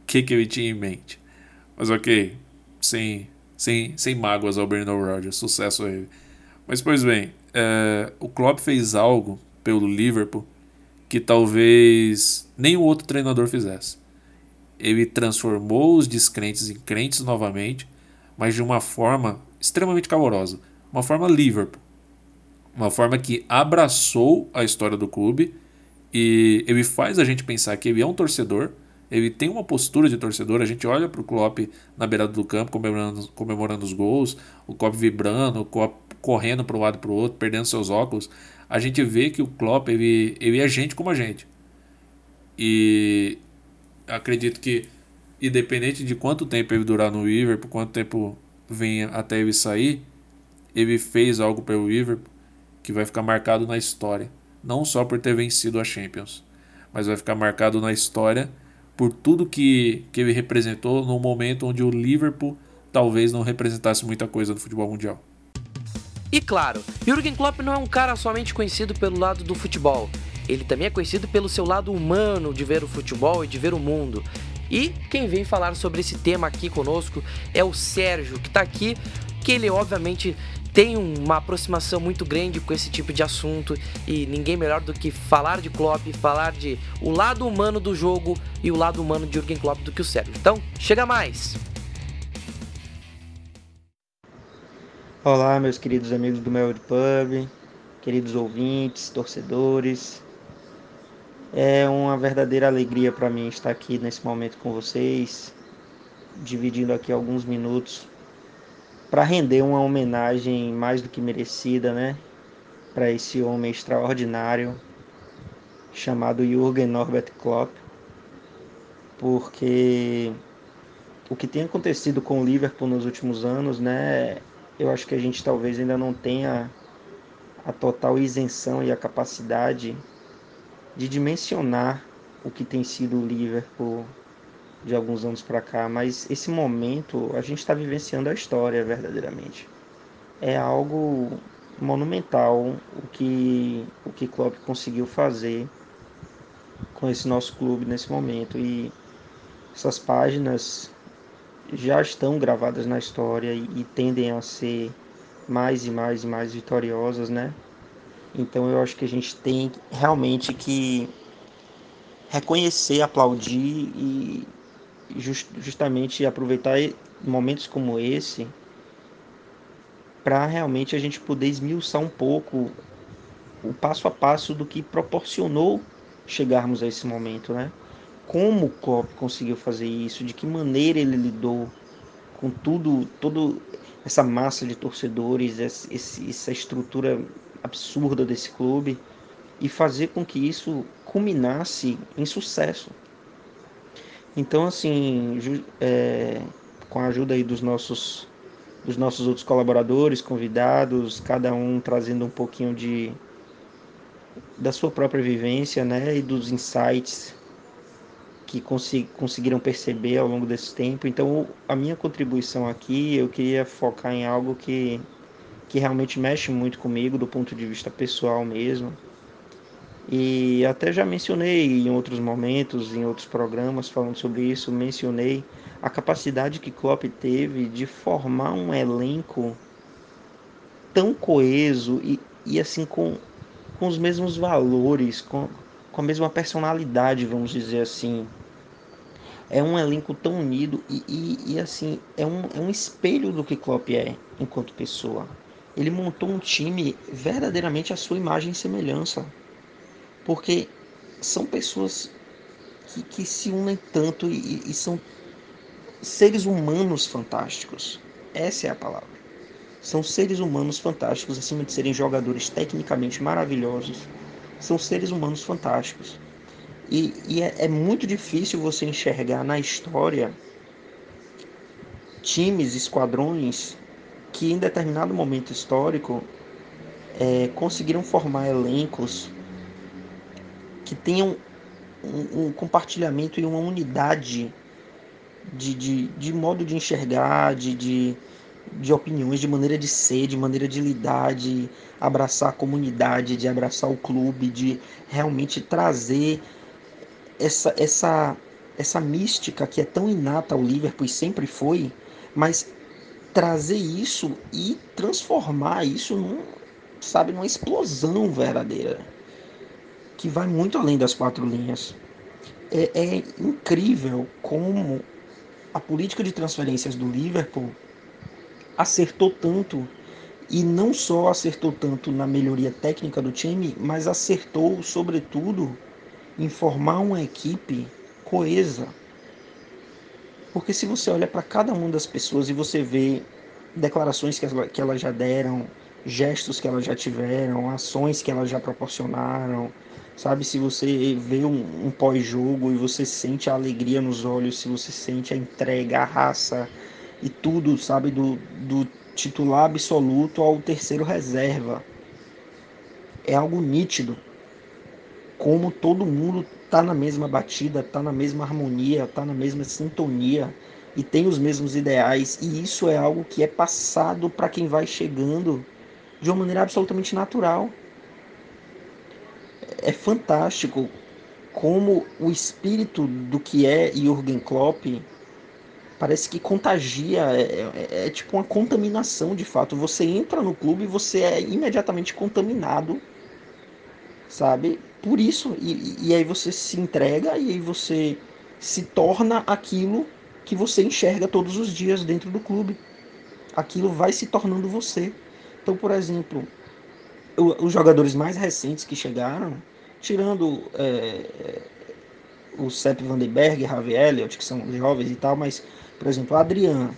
o que, que ele tinha em mente? Mas ok, sem sem, sem mágoas ao Brandon Rodgers. Sucesso a ele. Mas, pois bem, é, o Klopp fez algo pelo Liverpool que talvez nenhum outro treinador fizesse. Ele transformou os descrentes em crentes novamente, mas de uma forma extremamente calorosa. Uma forma Liverpool. Uma forma que abraçou a história do clube e ele faz a gente pensar que ele é um torcedor ele tem uma postura de torcedor. A gente olha para o Klopp na beirada do campo comemorando, comemorando os gols, o Klopp vibrando, o Klopp correndo para um lado para o outro, perdendo seus óculos. A gente vê que o Klopp ele, ele é gente como a gente. E acredito que, independente de quanto tempo ele durar no Liverpool, quanto tempo venha até ele sair, ele fez algo pelo Liverpool que vai ficar marcado na história. Não só por ter vencido a Champions, mas vai ficar marcado na história por tudo que, que ele representou no momento onde o Liverpool talvez não representasse muita coisa no futebol mundial. E claro, Jürgen Klopp não é um cara somente conhecido pelo lado do futebol. Ele também é conhecido pelo seu lado humano de ver o futebol e de ver o mundo. E quem vem falar sobre esse tema aqui conosco é o Sérgio, que está aqui, que ele obviamente tem uma aproximação muito grande com esse tipo de assunto e ninguém melhor do que falar de Klopp, falar de o lado humano do jogo e o lado humano de Jürgen Klopp do que o Sérgio. Então, chega mais! Olá, meus queridos amigos do Mel Pub, queridos ouvintes, torcedores. É uma verdadeira alegria para mim estar aqui nesse momento com vocês, dividindo aqui alguns minutos para render uma homenagem mais do que merecida, né, para esse homem extraordinário chamado Jürgen Norbert Klopp, porque o que tem acontecido com o Liverpool nos últimos anos, né, eu acho que a gente talvez ainda não tenha a total isenção e a capacidade de dimensionar o que tem sido o Liverpool de alguns anos para cá, mas esse momento a gente está vivenciando a história verdadeiramente. É algo monumental o que o que Klopp conseguiu fazer com esse nosso clube nesse momento e essas páginas já estão gravadas na história e, e tendem a ser mais e mais e mais vitoriosas, né? Então eu acho que a gente tem realmente que reconhecer, aplaudir e just, justamente aproveitar momentos como esse para realmente a gente poder esmiuçar um pouco o passo a passo do que proporcionou chegarmos a esse momento, né? Como o Klopp conseguiu fazer isso, de que maneira ele lidou com tudo, todo essa massa de torcedores, essa estrutura absurda desse clube e fazer com que isso culminasse em sucesso. Então, assim, é, com a ajuda aí dos nossos, dos nossos outros colaboradores, convidados, cada um trazendo um pouquinho de da sua própria vivência, né, e dos insights que conseg conseguiram perceber ao longo desse tempo. Então, a minha contribuição aqui, eu queria focar em algo que que realmente mexe muito comigo do ponto de vista pessoal mesmo. E até já mencionei em outros momentos, em outros programas falando sobre isso, mencionei a capacidade que Klopp teve de formar um elenco tão coeso e, e assim com, com os mesmos valores, com, com a mesma personalidade, vamos dizer assim. É um elenco tão unido e, e, e assim, é um, é um espelho do que Klopp é enquanto pessoa ele montou um time verdadeiramente à sua imagem e semelhança. Porque são pessoas que, que se unem tanto e, e são seres humanos fantásticos. Essa é a palavra. São seres humanos fantásticos, acima de serem jogadores tecnicamente maravilhosos. São seres humanos fantásticos. E, e é, é muito difícil você enxergar na história times, esquadrões que em determinado momento histórico é, conseguiram formar elencos que tenham um, um compartilhamento e uma unidade de, de, de modo de enxergar, de, de, de opiniões, de maneira de ser, de maneira de lidar, de abraçar a comunidade, de abraçar o clube, de realmente trazer essa, essa, essa mística que é tão inata ao Liverpool e sempre foi, mas trazer isso e transformar isso num, sabe, numa explosão verdadeira que vai muito além das quatro linhas. É, é incrível como a política de transferências do Liverpool acertou tanto e não só acertou tanto na melhoria técnica do time, mas acertou sobretudo em formar uma equipe coesa, porque se você olha para cada uma das pessoas e você vê declarações que, que elas já deram, gestos que elas já tiveram, ações que elas já proporcionaram, sabe? Se você vê um, um pós-jogo e você sente a alegria nos olhos, se você sente a entrega, a raça e tudo, sabe? Do, do titular absoluto ao terceiro reserva. É algo nítido. Como todo mundo tá na mesma batida, tá na mesma harmonia, tá na mesma sintonia e tem os mesmos ideais, e isso é algo que é passado para quem vai chegando de uma maneira absolutamente natural. É fantástico como o espírito do que é Jürgen Klopp parece que contagia, é, é, é, tipo uma contaminação de fato. Você entra no clube e você é imediatamente contaminado, sabe? Por isso. E, e aí você se entrega e aí você se torna aquilo que você enxerga todos os dias dentro do clube. Aquilo vai se tornando você. Então, por exemplo, os jogadores mais recentes que chegaram, tirando é, o Sepp Vandenberg, Javi Elliott, que são jovens e tal, mas, por exemplo, Adriano,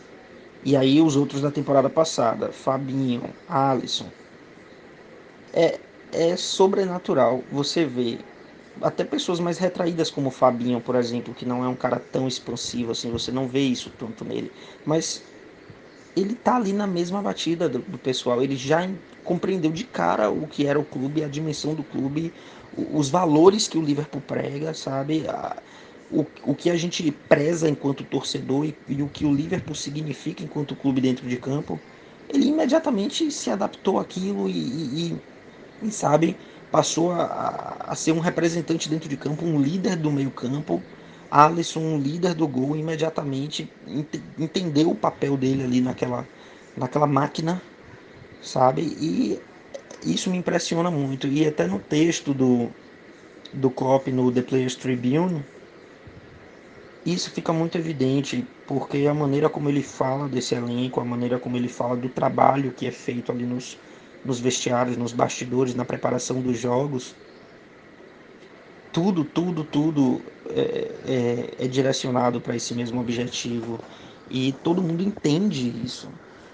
E aí os outros da temporada passada, Fabinho, Alisson. É, é sobrenatural você ver até pessoas mais retraídas como o Fabinho, por exemplo, que não é um cara tão expansivo assim, você não vê isso tanto nele. Mas ele tá ali na mesma batida do, do pessoal, ele já compreendeu de cara o que era o clube, a dimensão do clube, os valores que o Liverpool prega, sabe? A, o, o que a gente preza enquanto torcedor e, e o que o Liverpool significa enquanto clube dentro de campo, ele imediatamente se adaptou àquilo e, e, e sabe, passou a, a, ser um representante dentro de campo, um líder do meio campo. Alisson, um líder do gol, imediatamente ent, entendeu o papel dele ali naquela, naquela máquina, sabe? E isso me impressiona muito. E até no texto do, do Klopp no The Players Tribune, isso fica muito evidente, porque a maneira como ele fala desse elenco, a maneira como ele fala do trabalho que é feito ali nos, nos vestiários, nos bastidores, na preparação dos jogos, tudo, tudo, tudo é, é, é direcionado para esse mesmo objetivo. E todo mundo entende isso,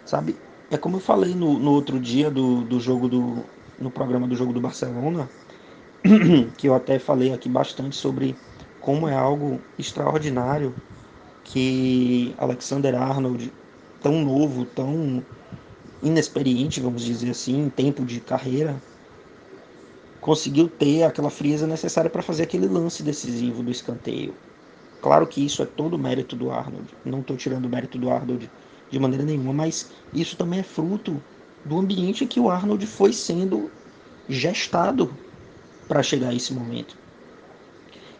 sabe? É como eu falei no, no outro dia do, do jogo do. no programa do jogo do Barcelona, que eu até falei aqui bastante sobre como é algo extraordinário que Alexander Arnold, tão novo, tão inexperiente, vamos dizer assim, em tempo de carreira, conseguiu ter aquela frieza necessária para fazer aquele lance decisivo do escanteio. Claro que isso é todo mérito do Arnold, não estou tirando o mérito do Arnold de maneira nenhuma, mas isso também é fruto do ambiente em que o Arnold foi sendo gestado para chegar a esse momento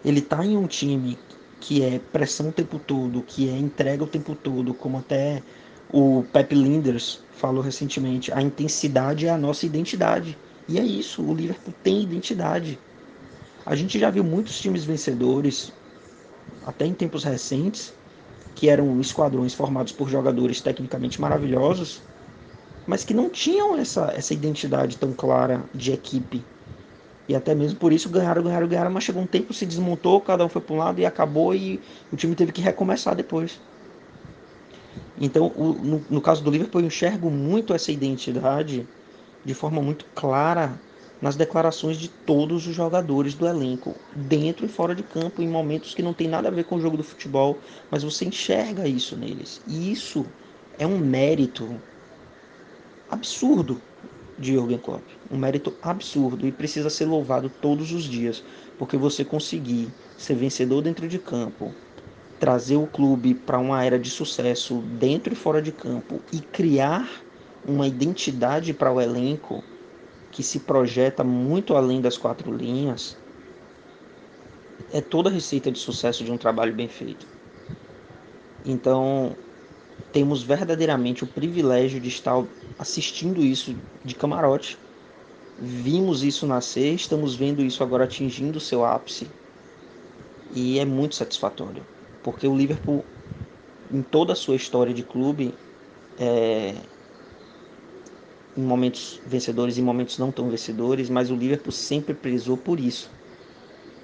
ele tá em um time que é pressão o tempo todo, que é entrega o tempo todo, como até o Pep Linders falou recentemente, a intensidade é a nossa identidade. E é isso, o Liverpool tem identidade. A gente já viu muitos times vencedores, até em tempos recentes, que eram esquadrões formados por jogadores tecnicamente maravilhosos, mas que não tinham essa, essa identidade tão clara de equipe, e até mesmo por isso ganharam, ganharam, ganharam, mas chegou um tempo, se desmontou, cada um foi para um lado e acabou e o time teve que recomeçar depois. Então, o, no, no, caso do Liverpool, eu enxergo muito essa identidade de forma muito clara nas declarações de todos os jogadores do elenco, dentro e fora de campo, em momentos que não tem nada a ver com o jogo do futebol, mas você enxerga isso neles. E isso é um mérito absurdo de Jürgen Klopp. Um mérito absurdo e precisa ser louvado todos os dias, porque você conseguir ser vencedor dentro de campo, trazer o clube para uma era de sucesso dentro e fora de campo e criar uma identidade para o elenco que se projeta muito além das quatro linhas, é toda a receita de sucesso de um trabalho bem feito. Então, temos verdadeiramente o privilégio de estar assistindo isso de camarote. Vimos isso nascer, estamos vendo isso agora atingindo seu ápice. E é muito satisfatório, porque o Liverpool, em toda a sua história de clube, é, em momentos vencedores e momentos não tão vencedores, mas o Liverpool sempre prezou por isso.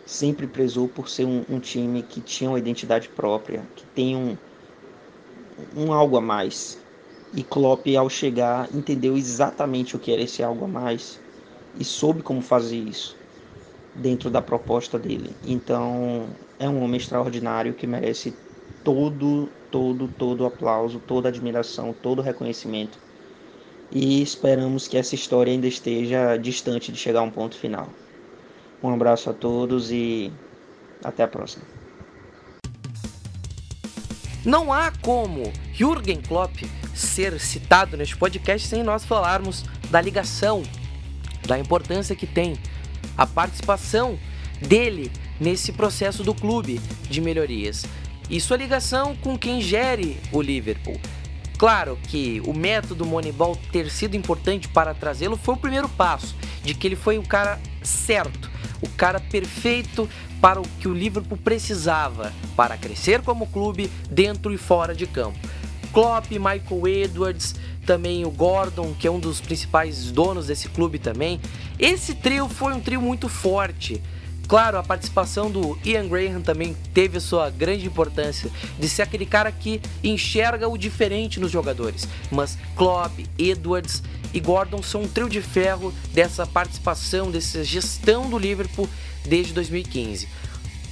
Sempre prezou por ser um, um time que tinha uma identidade própria, que tem um, um algo a mais. E Klopp, ao chegar, entendeu exatamente o que era esse algo a mais e soube como fazer isso dentro da proposta dele. Então, é um homem extraordinário que merece todo, todo, todo aplauso, toda admiração, todo reconhecimento. E esperamos que essa história ainda esteja distante de chegar a um ponto final. Um abraço a todos e até a próxima. Não há como Jürgen Klopp ser citado neste podcast sem nós falarmos da ligação, da importância que tem a participação dele nesse processo do clube de melhorias e sua ligação com quem gere o Liverpool. Claro que o método Moneyball ter sido importante para trazê-lo foi o primeiro passo, de que ele foi o cara certo, o cara perfeito para o que o Liverpool precisava para crescer como clube dentro e fora de campo. Klopp, Michael Edwards, também o Gordon, que é um dos principais donos desse clube também. Esse trio foi um trio muito forte Claro, a participação do Ian Graham também teve sua grande importância, de ser aquele cara que enxerga o diferente nos jogadores. Mas Klopp, Edwards e Gordon são um trio de ferro dessa participação, dessa gestão do Liverpool desde 2015.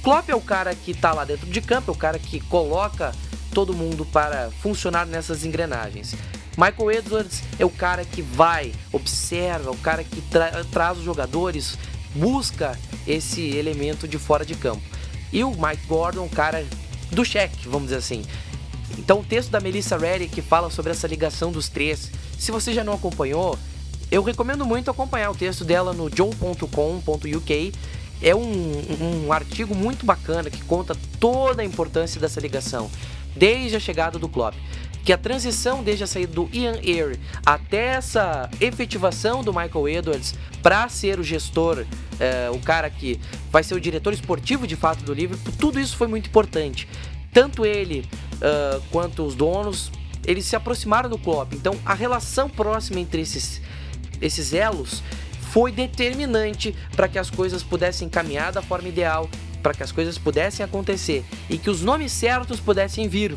Klopp é o cara que está lá dentro de campo, é o cara que coloca todo mundo para funcionar nessas engrenagens. Michael Edwards é o cara que vai, observa, o cara que tra traz os jogadores, busca esse elemento de fora de campo. E o Mike Gordon, cara do cheque, vamos dizer assim. Então o texto da Melissa Reddy que fala sobre essa ligação dos três, se você já não acompanhou, eu recomendo muito acompanhar o texto dela no joe.com.uk. É um, um artigo muito bacana que conta toda a importância dessa ligação, desde a chegada do Klopp que a transição desde a saída do Ian Ayre até essa efetivação do Michael Edwards para ser o gestor, é, o cara que vai ser o diretor esportivo de fato do Liverpool, tudo isso foi muito importante. Tanto ele uh, quanto os donos, eles se aproximaram do Klopp. Então a relação próxima entre esses, esses elos foi determinante para que as coisas pudessem caminhar da forma ideal, para que as coisas pudessem acontecer e que os nomes certos pudessem vir.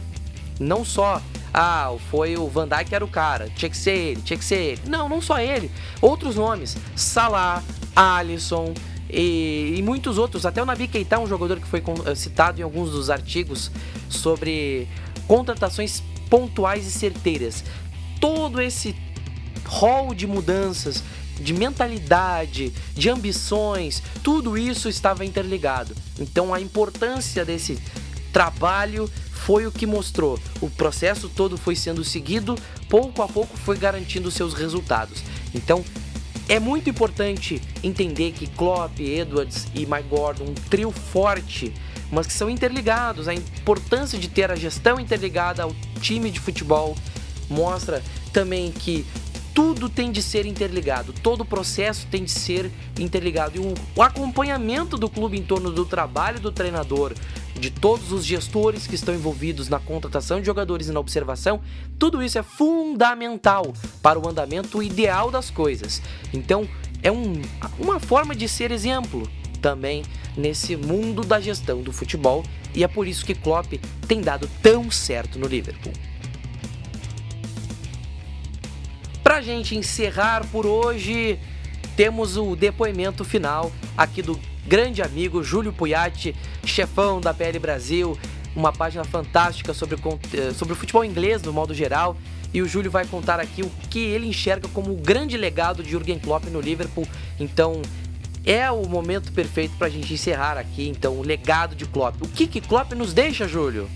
Não só ah, foi o Van Dijk era o cara, tinha que ser ele, tinha que ser ele. Não, não só ele. Outros nomes, Salah, Alisson e, e muitos outros. Até o Nabi Keita, um jogador que foi eh, citado em alguns dos artigos sobre contratações pontuais e certeiras. Todo esse rol de mudanças, de mentalidade, de ambições, tudo isso estava interligado. Então a importância desse trabalho foi o que mostrou. O processo todo foi sendo seguido, pouco a pouco foi garantindo seus resultados. Então, é muito importante entender que Klopp, Edwards e Mike Gordon, um trio forte, mas que são interligados. A importância de ter a gestão interligada ao time de futebol mostra também que tudo tem de ser interligado, todo o processo tem de ser interligado. E o, o acompanhamento do clube em torno do trabalho do treinador, de todos os gestores que estão envolvidos na contratação de jogadores e na observação, tudo isso é fundamental para o andamento ideal das coisas. Então, é um, uma forma de ser exemplo também nesse mundo da gestão do futebol e é por isso que Klopp tem dado tão certo no Liverpool. Pra gente encerrar por hoje, temos o depoimento final aqui do grande amigo Júlio Puyatti, chefão da PL Brasil, uma página fantástica sobre, eh, sobre o futebol inglês no modo geral. E o Júlio vai contar aqui o que ele enxerga como o grande legado de Jürgen Klopp no Liverpool. Então, é o momento perfeito para a gente encerrar aqui, então, o legado de Klopp. O que que Klopp nos deixa, Júlio?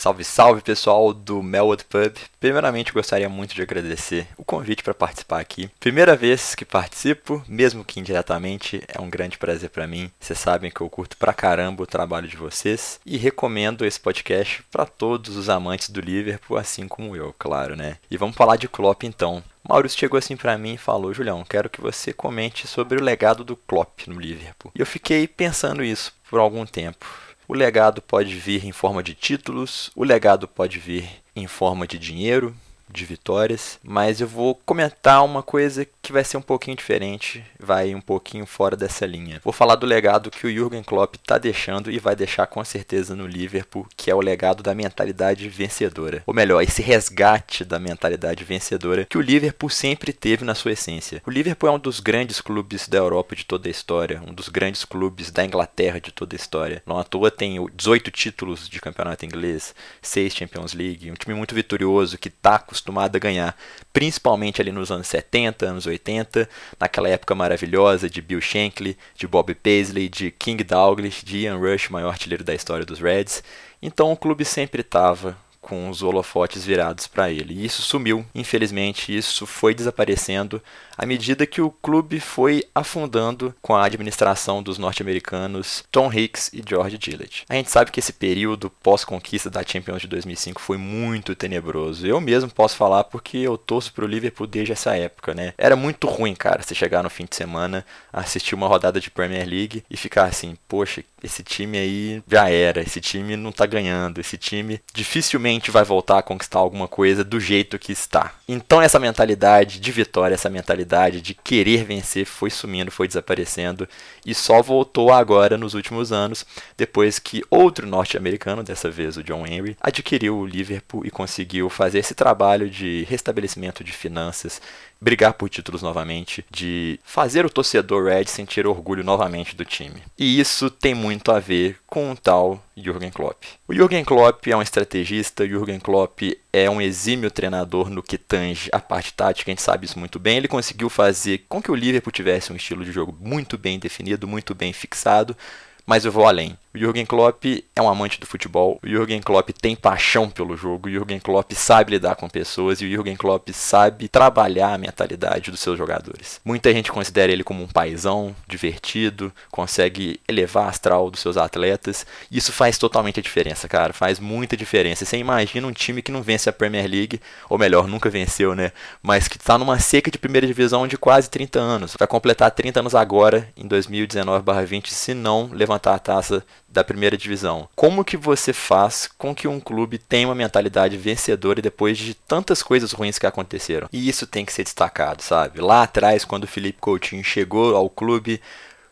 Salve, salve pessoal do Melwood Pub. Primeiramente gostaria muito de agradecer o convite para participar aqui. Primeira vez que participo, mesmo que indiretamente, é um grande prazer para mim. Vocês sabem que eu curto pra caramba o trabalho de vocês e recomendo esse podcast para todos os amantes do Liverpool, assim como eu, claro, né? E vamos falar de Klopp então. Maurício chegou assim para mim e falou: Julião, quero que você comente sobre o legado do Klopp no Liverpool. E eu fiquei pensando isso por algum tempo. O legado pode vir em forma de títulos, o legado pode vir em forma de dinheiro, de vitórias, mas eu vou comentar uma coisa que vai ser um pouquinho diferente, vai um pouquinho fora dessa linha. Vou falar do legado que o Jürgen Klopp está deixando e vai deixar com certeza no Liverpool, que é o legado da mentalidade vencedora. Ou melhor, esse resgate da mentalidade vencedora que o Liverpool sempre teve na sua essência. O Liverpool é um dos grandes clubes da Europa de toda a história, um dos grandes clubes da Inglaterra de toda a história. Não à toa tem 18 títulos de campeonato inglês, 6 Champions League, um time muito vitorioso que está acostumado a ganhar, principalmente ali nos anos 70, anos 80, naquela época maravilhosa de Bill Shankly, de Bob Paisley, de King Douglas, de Ian Rush, maior artilheiro da história dos Reds. Então o clube sempre estava com os holofotes virados para ele. E isso sumiu, infelizmente, isso foi desaparecendo à medida que o clube foi afundando com a administração dos norte-americanos Tom Hicks e George Gillett. A gente sabe que esse período pós-conquista da Champions de 2005 foi muito tenebroso. Eu mesmo posso falar porque eu torço pro Liverpool desde essa época, né? Era muito ruim, cara, você chegar no fim de semana, assistir uma rodada de Premier League e ficar assim, poxa, esse time aí já era, esse time não tá ganhando, esse time dificilmente dificilmente vai voltar a conquistar alguma coisa do jeito que está. Então essa mentalidade de vitória, essa mentalidade de querer vencer foi sumindo, foi desaparecendo e só voltou agora nos últimos anos, depois que outro norte-americano, dessa vez o John Henry, adquiriu o Liverpool e conseguiu fazer esse trabalho de restabelecimento de finanças, brigar por títulos novamente, de fazer o torcedor Red sentir orgulho novamente do time. E isso tem muito a ver com o tal Jürgen Klopp. O Jürgen Klopp é um estrategista, o Jürgen Klopp é um exímio treinador no que tange a parte tática, a gente sabe isso muito bem. Ele conseguiu fazer com que o Liverpool tivesse um estilo de jogo muito bem definido, muito bem fixado, mas eu vou além. O Jürgen Klopp é um amante do futebol, o Jürgen Klopp tem paixão pelo jogo, o Jürgen Klopp sabe lidar com pessoas e o Jürgen Klopp sabe trabalhar a mentalidade dos seus jogadores. Muita gente considera ele como um paizão, divertido, consegue elevar a astral dos seus atletas, isso faz totalmente a diferença, cara, faz muita diferença. Você imagina um time que não vence a Premier League, ou melhor, nunca venceu, né, mas que está numa seca de primeira divisão de quase 30 anos, vai completar 30 anos agora, em 2019/20, se não levantar a taça da primeira divisão. Como que você faz com que um clube tenha uma mentalidade vencedora depois de tantas coisas ruins que aconteceram? E isso tem que ser destacado, sabe? Lá atrás, quando o Felipe Coutinho chegou ao clube,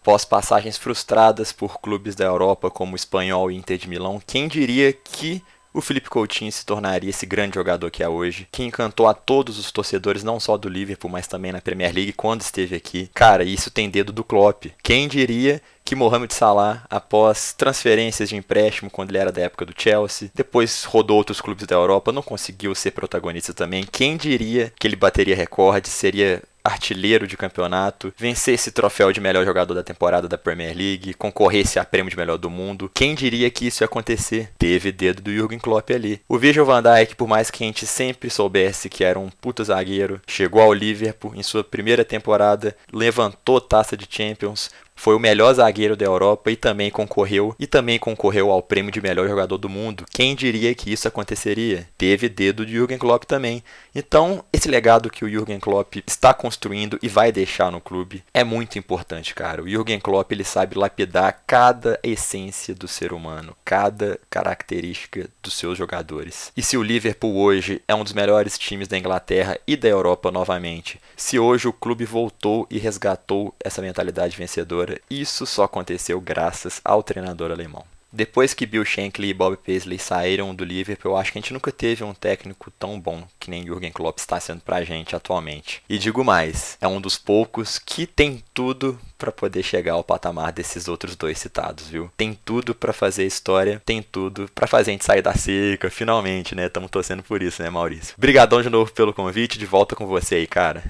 pós passagens frustradas por clubes da Europa como o Espanhol e Inter de Milão, quem diria que o Felipe Coutinho se tornaria esse grande jogador que é hoje, que encantou a todos os torcedores, não só do Liverpool, mas também na Premier League quando esteve aqui. Cara, isso tem dedo do Klopp. Quem diria que Mohamed Salah, após transferências de empréstimo quando ele era da época do Chelsea, depois rodou outros clubes da Europa, não conseguiu ser protagonista também. Quem diria que ele bateria recorde, seria artilheiro de campeonato, vencesse troféu de melhor jogador da temporada da Premier League, concorresse a prêmio de melhor do mundo. Quem diria que isso ia acontecer? Teve dedo do Jürgen Klopp ali. O Virgil van Dijk, por mais que a gente sempre soubesse que era um puta zagueiro, chegou ao Liverpool em sua primeira temporada, levantou taça de Champions, foi o melhor zagueiro da Europa e também concorreu e também concorreu ao prêmio de melhor jogador do mundo. Quem diria que isso aconteceria? Teve dedo de Jürgen Klopp também. Então, esse legado que o Jürgen Klopp está construindo e vai deixar no clube é muito importante, cara. O Jürgen Klopp ele sabe lapidar cada essência do ser humano, cada característica dos seus jogadores. E se o Liverpool hoje é um dos melhores times da Inglaterra e da Europa novamente, se hoje o clube voltou e resgatou essa mentalidade vencedora isso só aconteceu graças ao treinador alemão. Depois que Bill Shankly e Bob Paisley saíram do Liverpool, eu acho que a gente nunca teve um técnico tão bom que nem Jürgen Klopp está sendo pra gente atualmente. E digo mais, é um dos poucos que tem tudo para poder chegar ao patamar desses outros dois citados, viu? Tem tudo para fazer história, tem tudo para fazer a gente sair da seca, finalmente, né? Estamos torcendo por isso, né, Maurício? Obrigadão de novo pelo convite, de volta com você aí, cara.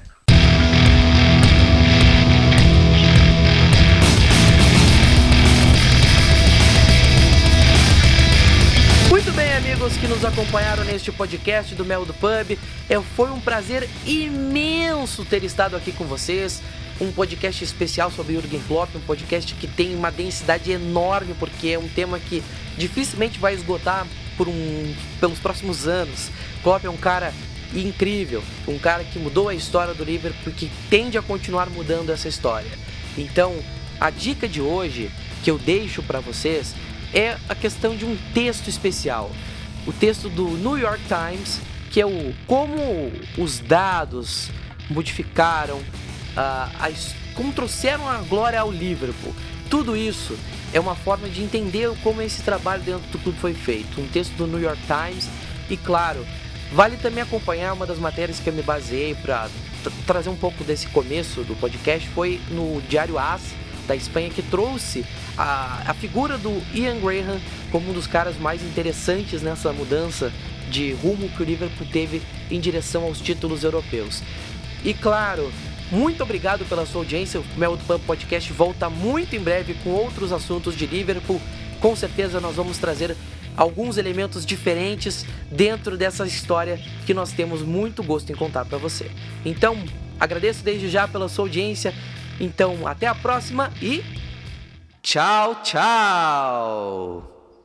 Amigos que nos acompanharam neste podcast do Mel do Pub. É, foi um prazer imenso ter estado aqui com vocês. Um podcast especial sobre Jürgen Klopp, um podcast que tem uma densidade enorme, porque é um tema que dificilmente vai esgotar por um, pelos próximos anos. Klopp é um cara incrível, um cara que mudou a história do Liverpool, que tende a continuar mudando essa história. Então, a dica de hoje que eu deixo para vocês é a questão de um texto especial o texto do New York Times, que é o como os dados modificaram, as, como trouxeram a glória ao Liverpool. Tudo isso é uma forma de entender como esse trabalho dentro do clube foi feito. Um texto do New York Times e, claro, vale também acompanhar uma das matérias que eu me baseei para trazer um pouco desse começo do podcast foi no Diário As da Espanha que trouxe a, a figura do Ian Graham como um dos caras mais interessantes nessa mudança de rumo que o Liverpool teve em direção aos títulos europeus. E claro, muito obrigado pela sua audiência. O Mel do Pub Podcast volta muito em breve com outros assuntos de Liverpool. Com certeza nós vamos trazer alguns elementos diferentes dentro dessa história que nós temos muito gosto em contar para você. Então, agradeço desde já pela sua audiência. Então, até a próxima e Tchau, tchau!